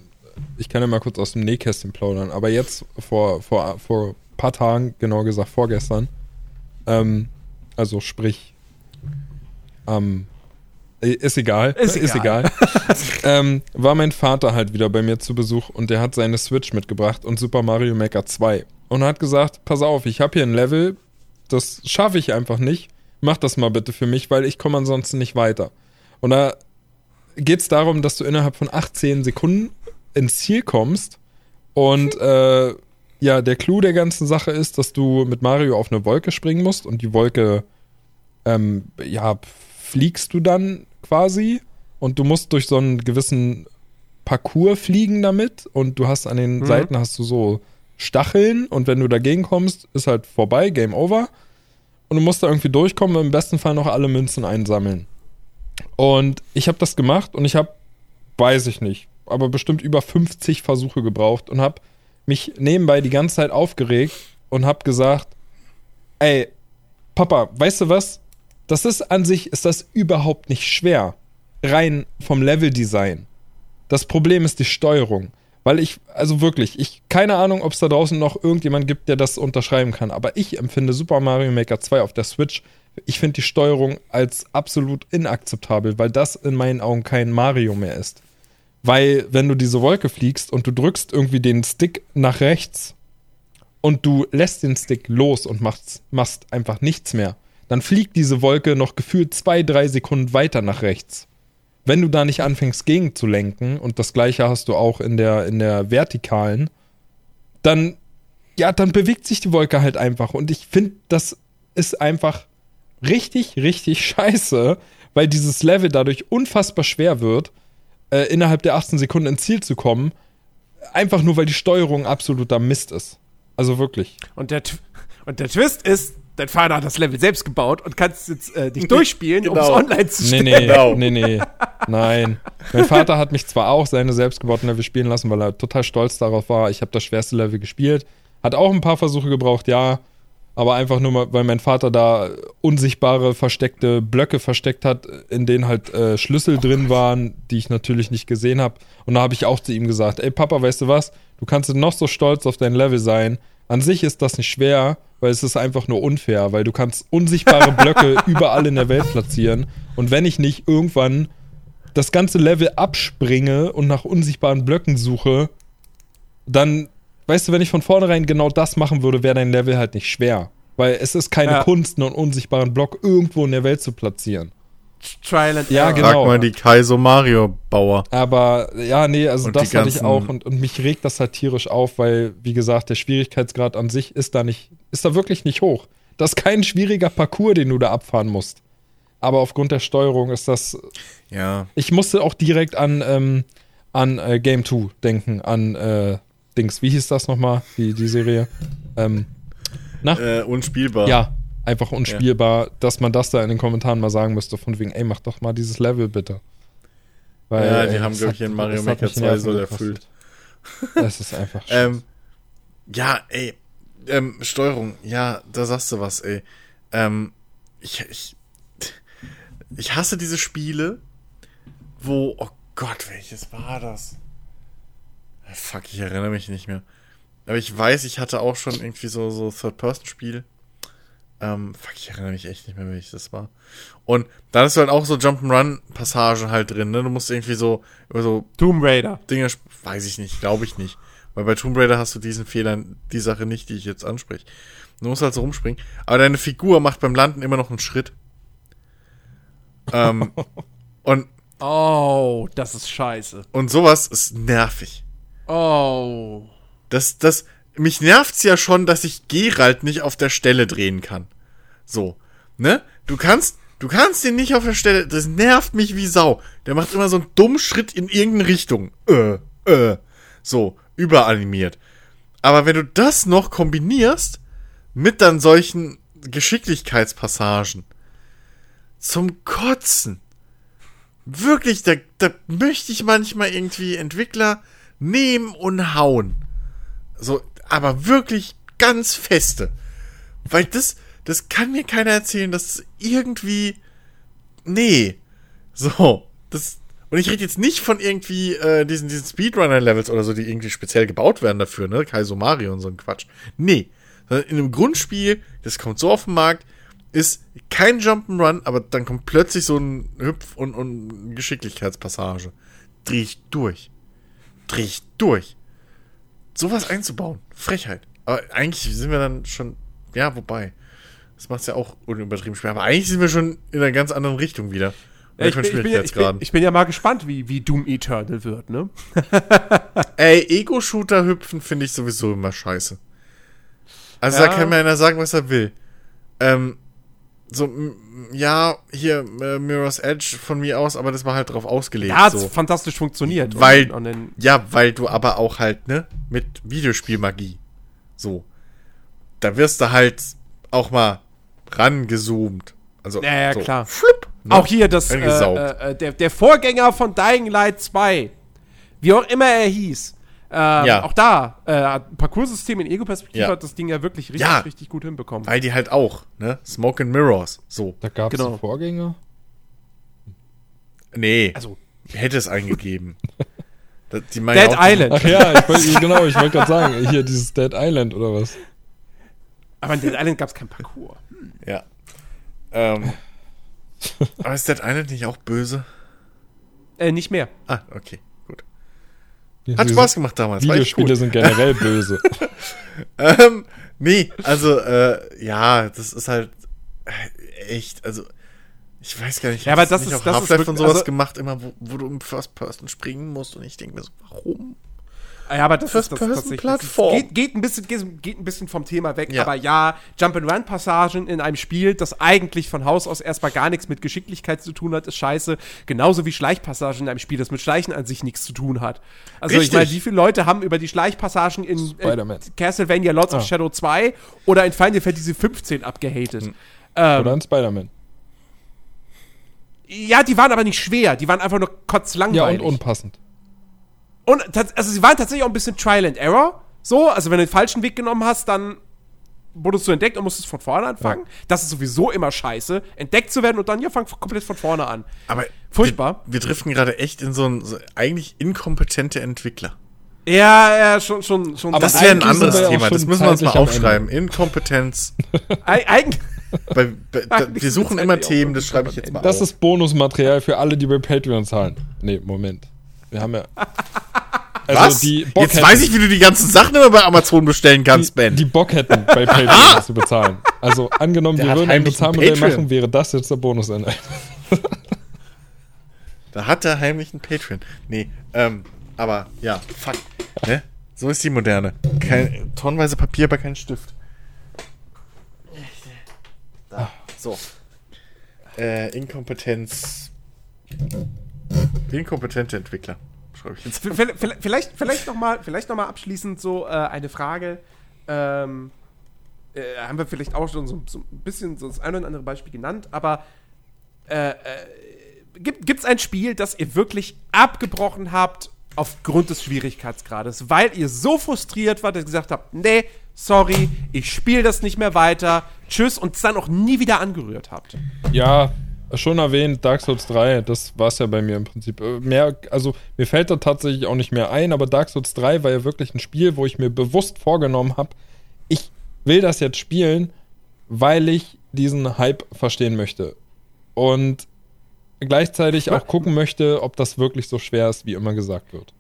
S3: ich kann ja mal kurz aus dem Nähkästchen plaudern, aber jetzt vor, vor, vor ein paar Tagen, genau gesagt vorgestern, ähm, also sprich, ähm, äh, ist egal,
S1: Ist
S3: ist egal, <laughs> ähm, war mein Vater halt wieder bei mir zu Besuch und der hat seine Switch mitgebracht und Super Mario Maker 2 und hat gesagt, pass auf, ich habe hier ein Level, das schaffe ich einfach nicht, mach das mal bitte für mich, weil ich komme ansonsten nicht weiter. Und da geht es darum, dass du innerhalb von 18 Sekunden ins Ziel kommst. Und äh, ja, der Clou der ganzen Sache ist, dass du mit Mario auf eine Wolke springen musst und die Wolke, ähm, ja, fliegst du dann quasi und du musst durch so einen gewissen Parcours fliegen damit und du hast an den
S1: Mhm.
S3: Seiten hast du so Stacheln und wenn du dagegen kommst, ist halt vorbei, Game Over. Und du musst da irgendwie durchkommen und im besten Fall noch alle Münzen einsammeln. Und ich habe das gemacht und ich habe, weiß ich nicht, aber bestimmt über 50 Versuche gebraucht und habe mich nebenbei die ganze Zeit aufgeregt und habe gesagt, ey, Papa, weißt du was? Das ist an sich, ist das überhaupt nicht schwer. Rein vom Leveldesign. Das Problem ist die Steuerung. Weil ich, also wirklich, ich, keine Ahnung, ob es da draußen noch irgendjemand gibt, der das unterschreiben kann, aber ich empfinde Super Mario Maker 2 auf der Switch, ich finde die Steuerung als absolut inakzeptabel, weil das in meinen Augen kein Mario mehr ist. Weil, wenn du diese Wolke fliegst und du drückst irgendwie den Stick nach rechts und du lässt den Stick los und machst, machst einfach nichts mehr, dann fliegt diese Wolke noch gefühlt zwei, drei Sekunden weiter nach rechts. Wenn du da nicht anfängst gegenzulenken, und das gleiche hast du auch in der, in der vertikalen, dann, ja, dann bewegt sich die Wolke halt einfach. Und ich finde, das ist einfach richtig, richtig <laughs> scheiße, weil dieses Level dadurch unfassbar schwer wird, äh, innerhalb der 18 Sekunden ins Ziel zu kommen. Einfach nur, weil die Steuerung absoluter Mist ist. Also wirklich.
S1: Und der, und der Twist ist, dein Vater hat das Level selbst gebaut und kannst jetzt äh, dich <laughs> durchspielen, um es
S2: Genau.
S1: online zu
S3: Nee,
S1: stellen.
S3: nee,
S2: Genau.
S3: nee, nee. Nein. Mein Vater hat mich zwar auch seine selbstgebauten Level spielen lassen, weil er total stolz darauf war. Ich habe das schwerste Level gespielt. Hat auch ein paar Versuche gebraucht, ja. Aber einfach nur, mal, weil mein Vater da unsichtbare, versteckte Blöcke versteckt hat, in denen halt äh, Schlüssel drin waren, die ich natürlich nicht gesehen habe. Und da habe ich auch zu ihm gesagt, ey Papa, weißt du was? Du kannst noch so stolz auf dein Level sein. An sich ist das nicht schwer, weil es ist einfach nur unfair, weil du kannst unsichtbare Blöcke <laughs> überall in der Welt platzieren. Und wenn ich nicht irgendwann das ganze Level abspringe und nach unsichtbaren Blöcken suche, dann, weißt du, wenn ich von vornherein genau das machen würde, wäre dein Level halt nicht schwer. Weil es ist keine
S1: Ja.
S3: Kunst, einen unsichtbaren Block irgendwo in der Welt zu platzieren.
S1: Trial and
S3: Ja,
S1: Error.
S3: genau.
S2: Frag mal die Kaizo Mario Bauer.
S3: Aber ja, nee, also
S2: Und
S3: das hatte ich auch und, und mich regt das halt tierisch auf, weil, wie gesagt, der Schwierigkeitsgrad an sich ist da nicht, ist da wirklich nicht hoch. Das ist kein schwieriger Parcours, den du da abfahren musst. Aber aufgrund der Steuerung ist das.
S2: Ja.
S3: Ich musste auch direkt an, ähm, an äh, Game 2 denken, an äh, Dings. Wie hieß das nochmal, die, die Serie? Ähm, na?
S2: Äh, unspielbar.
S3: Ja, einfach unspielbar, dass man das da in den Kommentaren mal sagen müsste, von wegen, ey, mach doch mal dieses Level bitte. Weil,
S2: Ja, die
S3: ey,
S2: haben,
S3: das
S2: glaub
S3: hat-
S2: ich, in Mario Maker
S3: mich die
S2: 2
S3: Nerven
S2: so erfüllt.
S3: Das ist einfach. <laughs>
S2: Ähm, ja, ey. Ähm, Steuerung, ja, da sagst du was, ey. Ähm, ich, ich, ich hasse diese Spiele, wo, oh Gott, welches war das? Fuck, ich erinnere mich nicht mehr. Aber ich weiß, ich hatte auch schon irgendwie so, so Third-Person-Spiel. Ähm, fuck, ich erinnere mich echt nicht mehr, welches das war. Und da ist halt auch so Jump'n'Run-Passagen halt drin, ne? Du musst irgendwie so, über so
S1: Tomb Raider.
S2: Dinge, weiß ich nicht, glaube ich nicht. Weil bei Tomb Raider hast du diesen Fehler, die Sache nicht, die ich jetzt anspreche. Du musst halt so rumspringen. Aber deine Figur macht beim Landen immer noch einen Schritt. ähm, <laughs> und,
S1: Oh, das ist scheiße.
S2: und sowas ist nervig.
S1: Oh.
S2: Das, das, mich nervt's ja schon, dass ich Geralt nicht auf der Stelle drehen kann. So, ne? Du kannst, du kannst den nicht auf der Stelle, das nervt mich wie Sau. Der macht immer so einen dummen Schritt in irgendeine Richtung. Äh, äh. So, überanimiert. Aber wenn du das noch kombinierst mit dann solchen Geschicklichkeitspassagen zum Kotzen. Wirklich, da, da möchte ich manchmal irgendwie Entwickler nehmen und hauen. So, aber wirklich ganz feste. Weil das, das kann mir keiner erzählen, dass irgendwie. Nee. So. Das. Und ich rede jetzt nicht von irgendwie äh, diesen, diesen Speedrunner-Levels oder so, die irgendwie speziell gebaut werden dafür, ne? Kaizo Mario und so ein Quatsch. Nee. Sondern in einem Grundspiel, das kommt so auf den Markt, ist kein Jump'n'Run, aber dann kommt plötzlich so ein Hüpf- und, und Geschicklichkeitspassage. Dreh ich durch. Dreh ich durch sowas einzubauen. Frechheit. Aber eigentlich sind wir dann schon, ja, wobei. Das macht es ja auch unübertrieben schwer. Aber eigentlich sind wir schon in einer ganz anderen Richtung wieder.
S1: Ja, ich, bin, ich, bin ja, ich, bin, ich bin ja mal gespannt, wie, wie Doom Eternal wird, ne? <laughs>
S2: Ey, Ego-Shooter hüpfen finde ich sowieso immer scheiße. Also
S1: Ja.
S2: da kann mir einer sagen, was er will. Ähm, so, ja, hier, äh, Mirror's Edge von mir aus, aber das war halt drauf ausgelegt.
S1: Ja, hat
S2: so.
S1: fantastisch funktioniert.
S2: Weil-
S1: Und, und
S2: Ja, weil du aber auch halt, ne, mit Videospielmagie. So. Da wirst du halt auch mal rangezoomt. Also,
S1: Ja, ja,
S2: so,
S1: klar.
S2: Flupp, ne?
S1: Auch hier das, äh,
S2: Angesaugt.
S1: äh, der, der Vorgänger von Dying Light 2, wie auch immer er hieß, ähm,
S2: Ja.
S1: auch da, äh, Parcoursystem in Ego-Perspektive
S2: Ja.
S1: hat das Ding ja wirklich richtig,
S2: Ja.
S1: richtig gut hinbekommen.
S2: Weil die halt auch, ne, Smoke and Mirrors. So.
S3: Da gab es
S1: Genau.
S3: Vorgänger.
S2: Nee,
S1: Also,
S2: hätte es eingegeben. <laughs> Das- die
S1: Dead
S2: auch-
S1: Island.
S3: Ach ja, ich wollt, genau, ich wollte gerade sagen, hier dieses Dead Island oder was.
S1: Aber in Dead Island gab es kein Parcours.
S2: Ja. Ähm. aber ist Dead Island nicht auch böse?
S1: Äh, nicht mehr.
S2: Ah, okay, Hat Spaß gemacht damals.
S3: Videospiele sind generell böse. <laughs>
S2: Ähm, nee, also, äh, ja, das ist halt echt, also, ich weiß gar nicht, ich
S1: Ja, aber das
S2: nicht
S1: ist-
S2: auf
S1: das ist
S2: Half-Life und
S1: wirklich-
S2: sowas
S1: also-
S2: gemacht, immer, wo, wo du im First Person springen musst und ich denke mir so, warum?
S1: Ah Ja, aber das ist das tatsächlich.
S2: Plattform.
S1: Geht, geht, ein bisschen, geht, geht ein bisschen vom Thema weg,
S2: Ja.
S1: aber ja, Jump-and-Run-Passagen in einem Spiel, das eigentlich von Haus aus erstmal gar nichts mit Geschicklichkeit zu tun hat, ist scheiße. Genauso wie Schleichpassagen in einem Spiel, das mit Schleichen an sich nichts zu tun hat. Also ich
S2: Richtig.
S1: meine, wie viele Leute haben über die Schleichpassagen in äh,
S3: Spider-Man.
S1: Castlevania Lords of
S3: Ah.
S1: Shadow 2 oder in Final Fantasy 15 abgehatet?
S2: Hm.
S1: Ähm,
S3: Oder ein Spider-Man.
S1: ja, die waren aber nicht schwer, die waren einfach nur
S3: Ja,
S1: kotzlangweilig.
S3: und unpassend.
S1: Und also sie waren tatsächlich auch ein bisschen Trial and Error. So, also wenn du den falschen Weg genommen hast, dann wurdest du entdeckt und musstest von vorne anfangen. Das ist sowieso immer scheiße, entdeckt zu werden und dann ja fang komplett von vorne an.
S2: Aber
S1: Furchtbar.
S2: Wir, wir driften gerade echt in so ein so eigentlich inkompetente Entwickler.
S1: Ja, ja, schon, schon, schon.
S3: Aber
S2: Das wäre ein anderes
S3: ja
S2: Thema. Das müssen wir uns mal aufschreiben. Inkompetenz. <laughs>
S1: Eig- eigentlich.
S2: Bei, bei, da,
S1: Eigentlich
S2: wir suchen immer Themen, das schreibe ich jetzt mal
S3: Das
S2: auf.
S3: ist Bonusmaterial für alle, die bei Patreon zahlen. Nee, Moment. Wir haben ja. <laughs> Also
S2: Was?
S3: die Bock
S2: Jetzt
S3: hätten,
S2: weiß ich, wie du die ganzen Sachen immer bei Amazon bestellen kannst,
S3: die,
S2: Ben.
S3: die Bock hätten, bei <laughs> Patreon was zu bezahlen. Also angenommen,
S2: Der
S3: wir würden ein Bezahlmodell machen, wäre das jetzt der Bonusinhalt. <laughs>
S2: Da hat er heimlich einen Patreon. Nee, ähm, aber ja, fuck. Ne? So ist die Moderne. Kein, tonnenweise Papier, aber kein Stift. Da, so. Äh, Inkompetenz. Inkompetente Entwickler. Schreibe ich jetzt.
S1: Vielleicht, vielleicht nochmal noch abschließend so äh, eine Frage. Ähm, äh, haben wir vielleicht auch schon so, so ein bisschen so das ein oder andere Beispiel genannt, aber äh, äh, gibt es ein Spiel, das ihr wirklich abgebrochen habt aufgrund des Schwierigkeitsgrades, weil ihr so frustriert wart, dass ihr gesagt habt, nee, sorry, ich spiele das nicht mehr weiter, tschüss und es dann auch nie wieder angerührt habt?
S3: Ja, schon erwähnt, Dark Souls 3, das war es ja bei mir im Prinzip. Äh, Mehr, also mir fällt da tatsächlich auch nicht mehr ein, aber Dark Souls 3 war ja wirklich ein Spiel, wo ich mir bewusst vorgenommen habe, ich will das jetzt spielen, weil ich diesen Hype verstehen möchte. Und gleichzeitig auch gucken möchte, ob das wirklich so schwer ist, wie immer gesagt wird.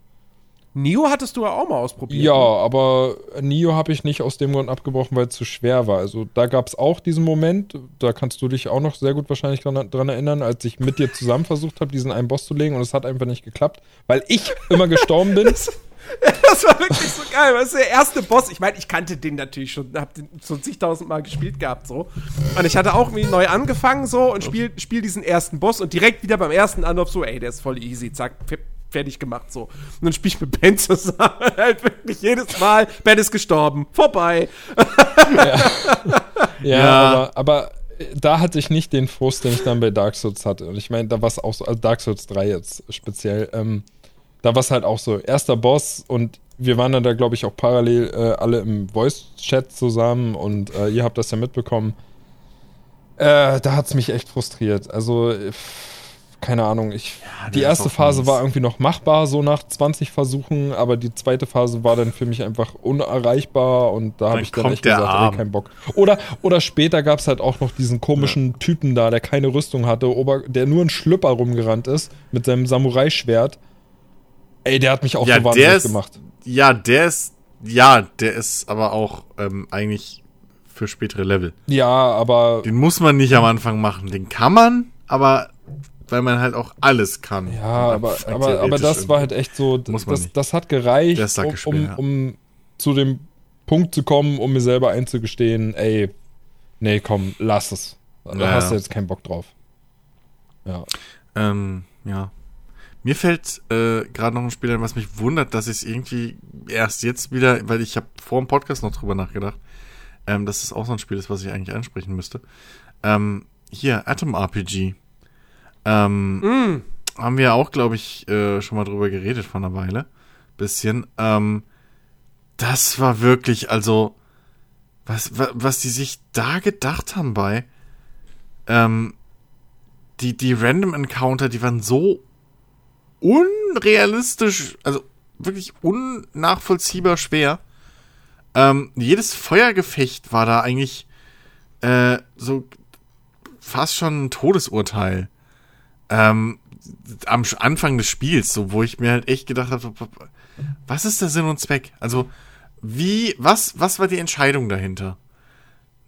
S1: Neo hattest du ja auch mal ausprobiert.
S3: Ja,
S1: ne?
S3: aber Nio habe ich nicht aus dem Grund abgebrochen, weil es zu schwer war. Also da gab es auch diesen Moment, da kannst du dich auch noch sehr gut wahrscheinlich dran, dran erinnern, als ich mit dir zusammen versucht habe, diesen einen Boss zu legen und es hat einfach nicht geklappt, weil ich immer gestorben bin. <laughs>
S1: Das war wirklich so geil. Das ist der erste Boss. Ich meine, ich kannte den natürlich schon, hab den so zigtausend Mal gespielt gehabt, so. Und ich hatte auch irgendwie neu angefangen, so, und spiel, spiel diesen ersten Boss und direkt wieder beim ersten Anlauf so, ey, der ist voll easy, zack, f- fertig gemacht, so. Und dann spiel ich mit Ben zusammen, <laughs> halt wirklich jedes Mal, Ben ist gestorben, vorbei.
S3: Ja, <laughs>
S2: Ja.
S3: aber, aber äh, da hatte ich nicht den Frust, den ich dann bei Dark Souls hatte. Und ich meine, da war es auch so, also Dark Souls 3 jetzt speziell, ähm, da war es halt auch so, erster Boss und wir waren dann da, glaube ich, auch parallel äh, alle im Voice-Chat zusammen und äh, ihr habt das ja mitbekommen. Äh, da hat es mich echt frustriert. Also, äh, keine Ahnung, ich, die
S2: der ist
S3: erste Phase war irgendwie noch machbar, so nach 20 Versuchen, aber die zweite Phase war dann für mich einfach unerreichbar und da habe ich dann echt gesagt, ey,
S2: Arm.
S3: kein Bock. Oder, oder später gab es halt auch noch diesen komischen Typen da, der keine Rüstung hatte, Ober der nur ein Schlüpper rumgerannt ist mit seinem Samurai-Schwert. Ey, der hat mich auch
S2: Ja,
S3: so wahnsinnig
S2: ist-
S3: gemacht.
S2: Ja, der ist. Ja, der ist aber auch ähm, eigentlich für spätere Level.
S3: Ja, aber
S2: Den muss man nicht am Anfang machen. Den kann man, aber weil man halt auch alles kann.
S3: Ja, aber, aber, aber das war halt echt so, das,
S2: nicht.
S3: das hat gereicht,
S2: ist
S3: um, um,
S2: ja.
S3: um zu dem Punkt zu kommen, um mir selber einzugestehen, ey, nee, komm, lass es. Da
S2: Ja,
S3: hast du jetzt keinen Bock drauf. Ja.
S2: Ähm, ja. Mir fällt äh, gerade noch ein Spiel ein, was mich wundert, dass ich es irgendwie erst jetzt wieder, weil ich habe vor dem Podcast noch drüber nachgedacht, ähm, dass es auch so ein Spiel ist, was ich eigentlich ansprechen müsste. Ähm, hier, Atom RPG. Ähm, Haben wir auch, glaube ich, äh, schon mal drüber geredet vor einer Weile. Bisschen. Ähm, das war wirklich, also, was, wa- was die sich da gedacht haben bei, ähm, die, die Random Encounter, die waren so unrealistisch, also wirklich unnachvollziehbar schwer. Ähm, jedes Feuergefecht war da eigentlich äh, so fast schon ein Todesurteil. Ähm, am Anfang des Spiels, so wo ich mir halt echt gedacht habe, was ist der Sinn und Zweck? Also, wie, was, was war die Entscheidung dahinter?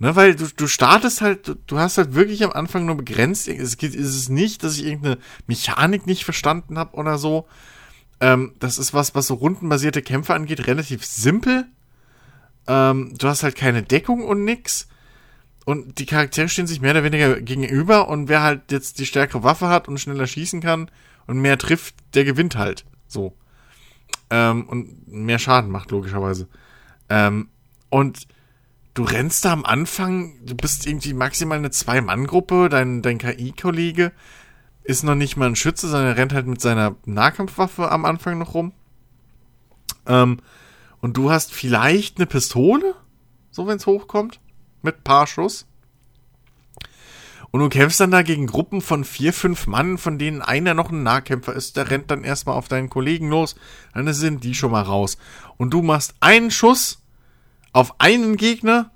S2: Ne, weil du, du startest halt, du, du hast halt wirklich am Anfang nur begrenzt. Es geht, ist es nicht, dass ich irgendeine Mechanik nicht verstanden habe oder so. Ähm, das ist was, was so rundenbasierte Kämpfe angeht, relativ simpel. Ähm, du hast halt keine Deckung und nix. Und die Charaktere stehen sich mehr oder weniger gegenüber und wer halt jetzt die stärkere Waffe hat und schneller schießen kann und mehr trifft, der gewinnt halt. So. Ähm, und mehr Schaden macht, logischerweise. Ähm, und du rennst da am Anfang, du bist irgendwie maximal eine Zwei-Mann-Gruppe, dein, dein KI-Kollege ist noch nicht mal ein Schütze, sondern er rennt halt mit seiner Nahkampfwaffe am Anfang noch rum. Ähm, und du hast vielleicht eine Pistole, so wenn es hochkommt, mit paar Schuss. Und du kämpfst dann da gegen Gruppen von vier, fünf Mann, von denen einer noch ein Nahkämpfer ist. Der rennt dann erstmal auf deinen Kollegen los. Dann sind die schon mal raus. Und du machst einen Schuss auf einen Gegner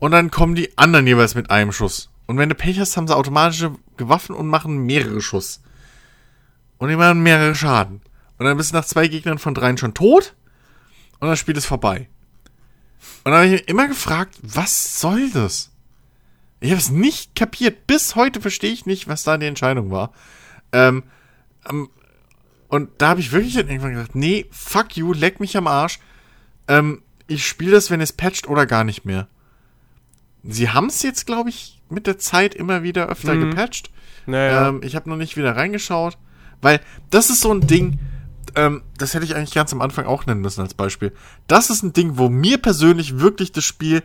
S2: und dann kommen die anderen jeweils mit einem Schuss. Und wenn du Pech hast, haben sie automatische Waffen und machen mehrere Schuss. Und die machen mehrere Schaden. Und dann bist du nach zwei Gegnern von dreien schon tot und das Spiel ist vorbei. Und dann habe ich mich immer gefragt, was soll das? Ich habe es nicht kapiert. Bis heute verstehe ich nicht, was da die Entscheidung war. Ähm, ähm, und da habe ich wirklich dann irgendwann gesagt, nee, fuck you, leck mich am Arsch. Ähm, ich spiele das, wenn es patcht oder gar nicht mehr. Sie haben es jetzt, glaube ich, mit der Zeit immer wieder öfter
S1: Mhm.
S2: gepatcht.
S1: Naja.
S2: Ähm, ich habe noch nicht wieder reingeschaut, weil das ist so ein Ding, ähm, das hätte ich eigentlich ganz am Anfang auch nennen müssen als Beispiel. Das ist ein Ding, wo mir persönlich wirklich das Spiel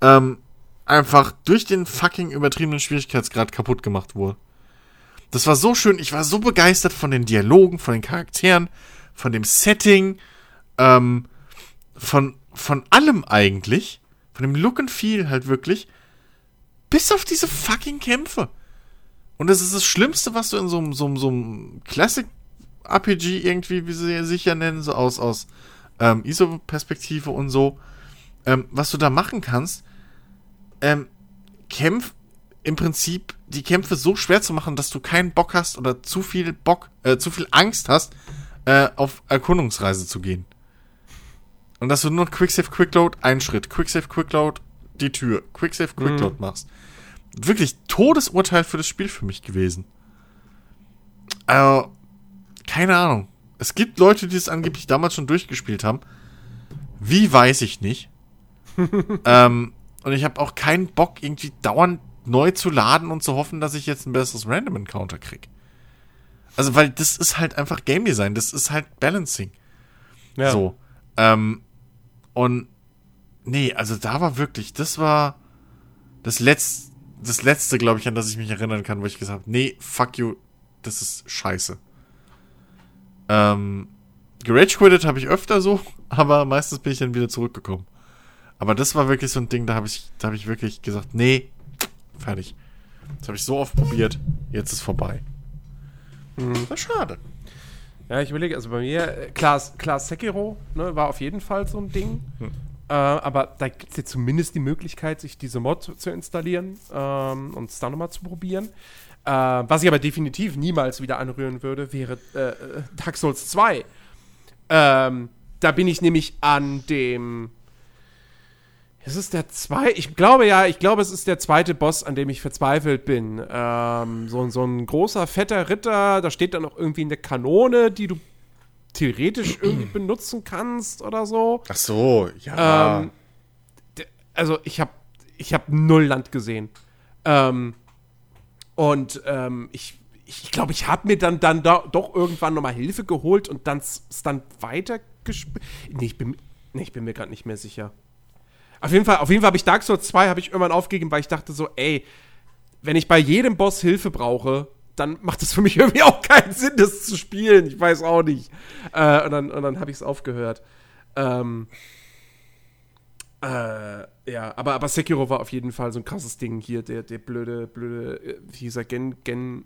S2: ähm, einfach durch den fucking übertriebenen Schwierigkeitsgrad kaputt gemacht wurde. Das war so schön, ich war so begeistert von den Dialogen, von den Charakteren, von dem Setting, ähm, von, von allem eigentlich, von dem Look and Feel halt wirklich, bis auf diese fucking Kämpfe. Und das ist das Schlimmste, was du in so einem, so einem, so einem Classic-RPG irgendwie, wie sie sich ja nennen, so aus, aus ähm, ISO-Perspektive und so, ähm, was du da machen kannst, ähm, Kämpf, im Prinzip die Kämpfe so schwer zu machen, dass du keinen Bock hast oder zu viel Bock, äh, zu viel Angst hast, äh, auf Erkundungsreise zu gehen. Und dass du nur Quicksave, Quickload, ein Schritt, Quicksave, Quickload, die Tür, Quicksave, Quickload machst. Wirklich Todesurteil für das Spiel für mich gewesen. Also, keine Ahnung. Es gibt Leute, die es angeblich damals schon durchgespielt haben. Wie weiß ich nicht. <laughs> ähm, und ich habe auch keinen Bock, irgendwie dauernd neu zu laden und zu hoffen, dass ich jetzt ein besseres Random Encounter krieg. Also, weil das ist halt einfach Game Design, das ist halt Balancing.
S1: ja.
S2: So. Ähm, und nee, also da war wirklich, das war das letzte, das letzte, glaube ich, an das ich mich erinnern kann, wo ich gesagt habe, nee, fuck you, das ist scheiße. Ähm, Garage quitted habe ich öfter so, <laughs> aber meistens bin ich dann wieder zurückgekommen. Aber das war wirklich so ein Ding, da habe ich, da habe ich wirklich gesagt, nee, fertig. Das habe ich so oft probiert, jetzt ist vorbei. Das war schade.
S1: Ja, ich überlege, also bei mir, äh, klar, klar Sekiro ne, war auf jeden Fall so ein Ding. Äh, aber da gibt es jetzt zumindest die Möglichkeit, sich diese Mod zu, zu installieren ähm, und es dann nochmal zu probieren. Äh, was ich aber definitiv niemals wieder anrühren würde, wäre äh, äh, Dark Souls 2. Ähm, da bin ich nämlich an dem Es ist der zweite, ich glaube ja, ich glaube, es ist der zweite Boss, an dem ich verzweifelt bin. Ähm, so, so ein großer, fetter Ritter, da steht dann noch irgendwie eine Kanone, die du theoretisch <clears throat> irgendwie benutzen kannst oder so.
S2: Ach so, ja.
S1: Ähm, also ich habe ich hab null Land gesehen. Ähm, und ähm, ich ich glaube, ich habe mir dann, dann do, doch irgendwann nochmal Hilfe geholt und dann es dann weitergespielt. Nee, ich bin, nee, ich bin mir gerade nicht mehr sicher. Auf jeden Fall, auf jeden Fall habe ich Dark Souls 2 habe ich irgendwann aufgegeben, weil ich dachte so, ey, wenn ich bei jedem Boss Hilfe brauche, dann macht es für mich <laughs> irgendwie auch keinen Sinn, das zu spielen. Ich weiß auch nicht. Äh, und dann, und dann habe ich es aufgehört. Ähm, äh, ja, aber, aber Sekiro war auf jeden Fall so ein krasses Ding hier, der, der blöde, blöde, äh, wie hieß er, Gen, Gen,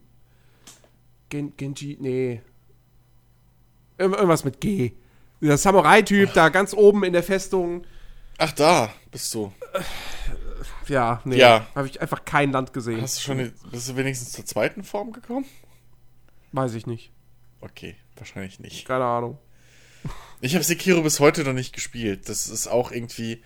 S1: Gen, Genji, nee. Irgend- Irgendwas mit G. Der Samurai-Typ da ganz oben in der Festung.
S2: Ach, da bist du.
S1: Ja, nee.
S2: Ja.
S1: Habe ich einfach kein Land gesehen.
S2: Hast du schon, bist du wenigstens zur zweiten Form gekommen?
S1: Weiß ich nicht.
S2: Okay, wahrscheinlich nicht.
S1: Keine Ahnung.
S2: Ich habe Sekiro bis heute noch nicht gespielt. Das ist auch irgendwie.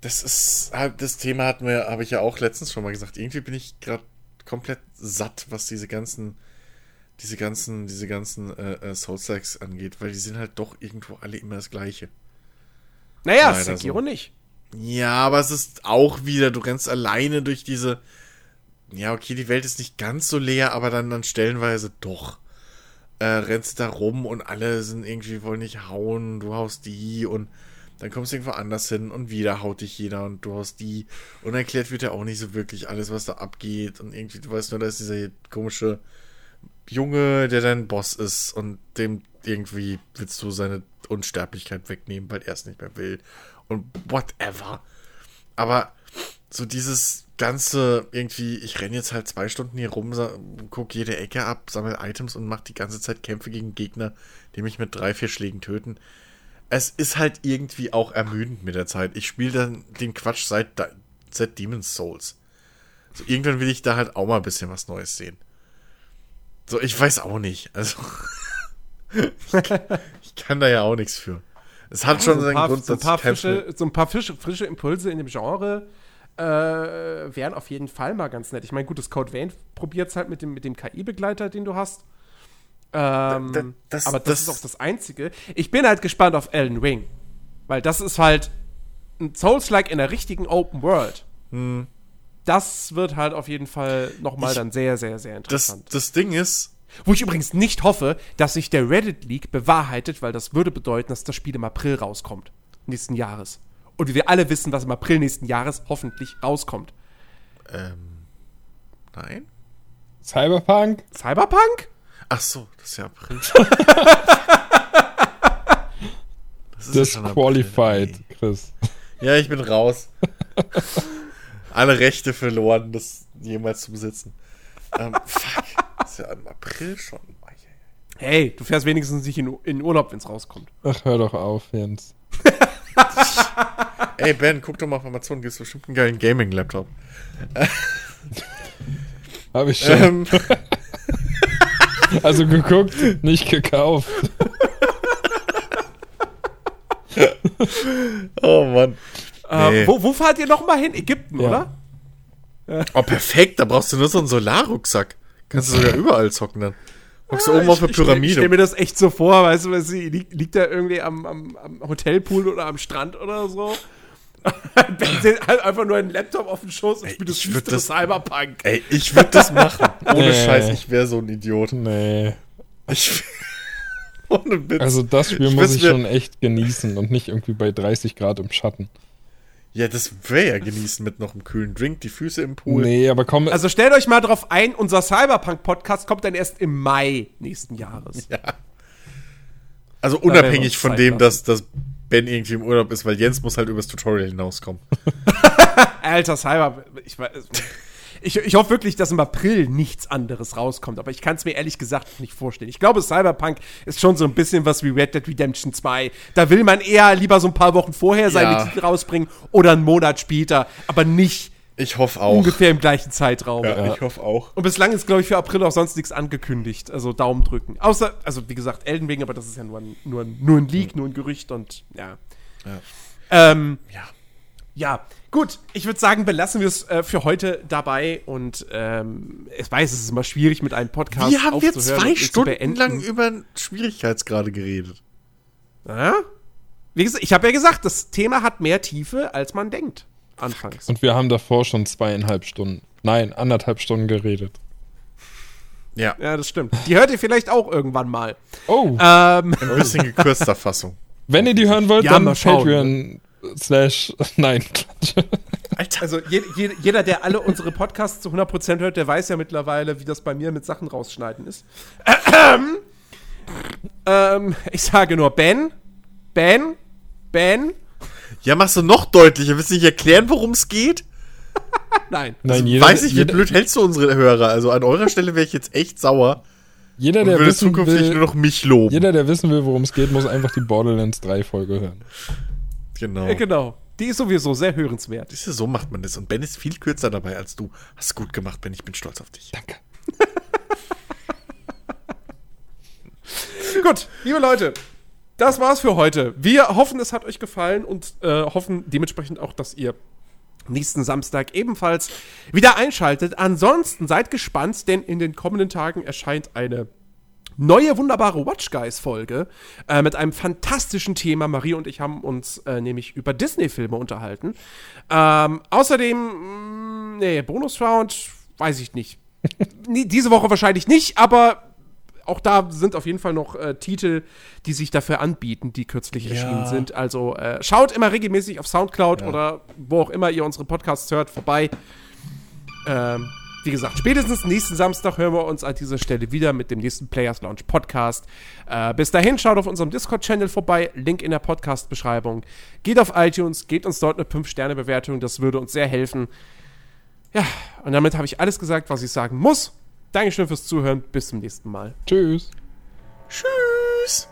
S2: Das ist halt das Thema hatten wir, habe ich ja auch letztens schon mal gesagt. Irgendwie bin ich gerade komplett satt, was diese ganzen, diese ganzen, diese ganzen äh, äh, Souls-Likes angeht, weil die sind halt doch irgendwo alle immer das Gleiche.
S1: Naja,
S2: Leider
S1: Sekiro
S2: so.
S1: nicht.
S2: Ja, aber es ist auch wieder, du rennst alleine durch diese. Ja, okay, die Welt ist nicht ganz so leer, aber dann, dann stellenweise doch. Äh, rennst da rum und alle sind irgendwie, wollen nicht hauen, du haust die und dann kommst du irgendwo anders hin und wieder haut dich jeder und du haust die. Und erklärt wird ja auch nicht so wirklich alles, was da abgeht. Und irgendwie, du weißt nur, da ist dieser komische Junge, der dein Boss ist und dem irgendwie willst du seine Unsterblichkeit wegnehmen, weil er es nicht mehr will. Und whatever. Aber so dieses ganze irgendwie, ich renne jetzt halt zwei Stunden hier rum, guck jede Ecke ab, sammle Items und mach die ganze Zeit Kämpfe gegen Gegner, die mich mit drei, vier Schlägen töten. Es ist halt irgendwie auch ermüdend mit der Zeit. Ich spiele dann den Quatsch seit, seit Demon's Souls. So, irgendwann will ich da halt auch mal ein bisschen was Neues sehen. So, ich weiß auch nicht. Also, <laughs> ich kann da ja auch nichts für. Es hat schon
S1: so ein
S2: seinen
S1: paar,
S2: Grund,
S1: so ein paar, frische, so ein paar frische, frische Impulse in dem Genre äh, wären auf jeden Fall mal ganz nett. Ich meine, gut, das Code Vein probiert es halt mit dem, mit dem KI-Begleiter, den du hast. Ähm,
S2: Da- da- das-
S1: aber das,
S2: das-
S1: ist auch das Einzige. Ich bin halt gespannt auf Elden Ring. Weil das ist halt ein Souls-like in der richtigen Open World. Das wird halt auf jeden Fall nochmal
S2: Hm.
S1: Dann sehr, sehr, sehr
S2: Das,
S1: interessant.
S2: das Ding ist,
S1: Wo ich übrigens nicht hoffe, dass sich der Reddit-Leak bewahrheitet, weil das würde bedeuten, dass das Spiel im April rauskommt. Nächsten Jahres. Und wir alle wissen, was im April nächsten Jahres hoffentlich rauskommt.
S2: ähm, nein?
S3: Cyberpunk?
S1: Cyberpunk?
S2: Ach so, das ist ja April. <laughs> das ist ja schon April.
S3: Disqualified, Chris.
S2: Ja, ich bin raus. Alle Rechte verloren, das jemals zu besitzen. Ähm, fuck. Das ist ja im April schon.
S1: Hey, du fährst wenigstens nicht in, in Urlaub, wenn es rauskommt.
S3: Ach, hör doch auf, Jens. <laughs>
S2: Ey, Ben, guck doch mal auf Amazon, gibt's bestimmt einen geilen Gaming-Laptop.
S3: Hab ich schon.
S2: Ähm,
S3: Also geguckt, nicht gekauft.
S2: oh Mann.
S1: Äh,
S2: Nee.
S1: wo, wo fahrt ihr noch mal hin? Ägypten,
S3: Ja.
S1: oder?
S2: Oh, perfekt, da brauchst du nur so einen Solarrucksack. Kannst du sogar überall zocken dann. Hockst du
S1: Ah,
S2: oben auf der
S1: ich- ich stell- Ich
S2: Pyramide.
S1: stelle mir das echt so vor, weißt du, du liegt, liegt da irgendwie am, am, am Hotelpool oder am Strand oder so. <laughs> Halt einfach nur einen Laptop auf dem Schoß und spielt das
S2: ich das-
S1: Cyberpunk.
S2: Ey, ich würde das machen. <laughs> Ohne
S3: Nee.
S2: Scheiß, ich wäre so ein Idiot.
S3: Nee.
S2: Ich, <laughs> ohne Witz.
S3: Also das Spiel
S2: Ich
S3: muss ich schon echt genießen und nicht irgendwie bei 30 Grad im Schatten.
S2: ja, das wäre ja genießen mit noch einem kühlen Drink, die Füße im Pool.
S3: Nee, aber komm,
S1: Also stellt euch mal drauf ein, unser Cyberpunk-Podcast kommt dann erst im Mai nächsten Jahres.
S2: Also
S1: werden wir
S2: unabhängig von dem,
S1: lassen.
S2: dass, dass Ben irgendwie im Urlaub ist, weil Jens muss halt übers Tutorial hinauskommen. <laughs>
S1: Alter, Cyber, ich, ich, ich hoffe wirklich, dass im April nichts anderes rauskommt, aber ich kann es mir ehrlich gesagt nicht vorstellen. Ich glaube, Cyberpunk ist schon so ein bisschen was wie Red Dead Redemption 2. Da will man eher lieber so ein paar Wochen vorher seine
S2: Ja.
S1: Titel rausbringen oder einen Monat später, aber nicht
S2: Ich hoffe auch.
S1: ungefähr im gleichen Zeitraum.
S2: Ja, ich hoffe auch.
S1: Und bislang ist, glaube ich, für April auch sonst nichts angekündigt. Also Daumen drücken. Außer, also wie gesagt, Elden Ring, aber das ist ja nur ein, nur ein, nur ein Leak, nur ein Gerücht und ja.
S2: Ja.
S1: Ähm,
S2: Ja.
S1: Ja, gut. Ich würde sagen, belassen wir es äh, für heute dabei. Und ähm, ich weiß, es ist immer schwierig mit einem Podcast
S2: Wir haben wir zwei Stunden
S1: beenden.
S2: lang über Schwierigkeitsgrade geredet.
S1: Ja? Wie gesagt, ich habe ja gesagt, das Thema hat mehr Tiefe, als man denkt. Anfangs.
S3: Und wir haben davor schon zweieinhalb Stunden, nein, anderthalb Stunden geredet.
S2: Ja,
S1: Ja, das stimmt. Die hört ihr vielleicht auch irgendwann mal.
S3: Oh,
S1: Ähm,
S2: ein bisschen gekürzter Fassung.
S3: wenn ihr die hören wollt,
S1: ja,
S3: dann Patreon slash, <laughs> nein.
S2: Alter.
S1: also je, je, jeder, der alle unsere Podcasts zu 100% hört, der weiß ja mittlerweile, wie das bei mir mit Sachen rausschneiden ist. Ähm, ähm, ich sage nur Ben, Ben, Ben.
S2: Ja, machst du noch deutlicher. Willst du nicht erklären, worum es geht? <laughs>
S1: Nein.
S3: Nein, jeder,
S2: Weiß ich, wie
S3: jeder,
S2: blöd hältst du unsere Hörer? Also an eurer Stelle wäre ich jetzt echt sauer
S3: jeder, der
S2: würde
S3: wissen
S2: zukünftig nur
S3: will,
S2: noch mich loben.
S3: jeder, der wissen will, worum es geht, muss einfach die Borderlands 3 Folge hören.
S2: genau.
S1: Äh, genau. Die ist sowieso sehr hörenswert.
S2: Siehst du, so macht man das. Und Ben ist viel kürzer dabei als du. Hast gut gemacht, Ben. Ich bin stolz auf dich.
S3: Danke. <laughs>
S1: Gut, liebe Leute, das war's für heute. Wir hoffen, es hat euch gefallen und äh, hoffen dementsprechend auch, dass ihr nächsten Samstag ebenfalls wieder einschaltet. Ansonsten seid gespannt, denn in den kommenden Tagen erscheint eine neue wunderbare Watch Guys Folge äh, mit einem fantastischen Thema. Marie und ich haben uns äh, nämlich über Disney-Filme unterhalten. Ähm, außerdem, mh, nee, Bonus-Round, weiß ich nicht. <laughs> diese Woche wahrscheinlich nicht, aber auch da sind auf jeden Fall noch äh, Titel, die sich dafür anbieten, die kürzlich erschienen sind. Also äh, schaut immer regelmäßig auf Soundcloud oder wo auch immer ihr unsere Podcasts hört, vorbei. Ähm, wie gesagt, spätestens nächsten Samstag hören wir uns an dieser Stelle wieder mit dem nächsten Players Launch Podcast. Äh, bis dahin schaut auf unserem Discord-Channel vorbei, Link in der Podcast-Beschreibung. Geht auf iTunes, gebt uns dort eine 5-Sterne-Bewertung, das würde uns sehr helfen. Ja, und damit habe ich alles gesagt, was ich sagen muss. Dankeschön fürs Zuhören. Bis zum nächsten Mal.
S3: Tschüss.
S2: Tschüss.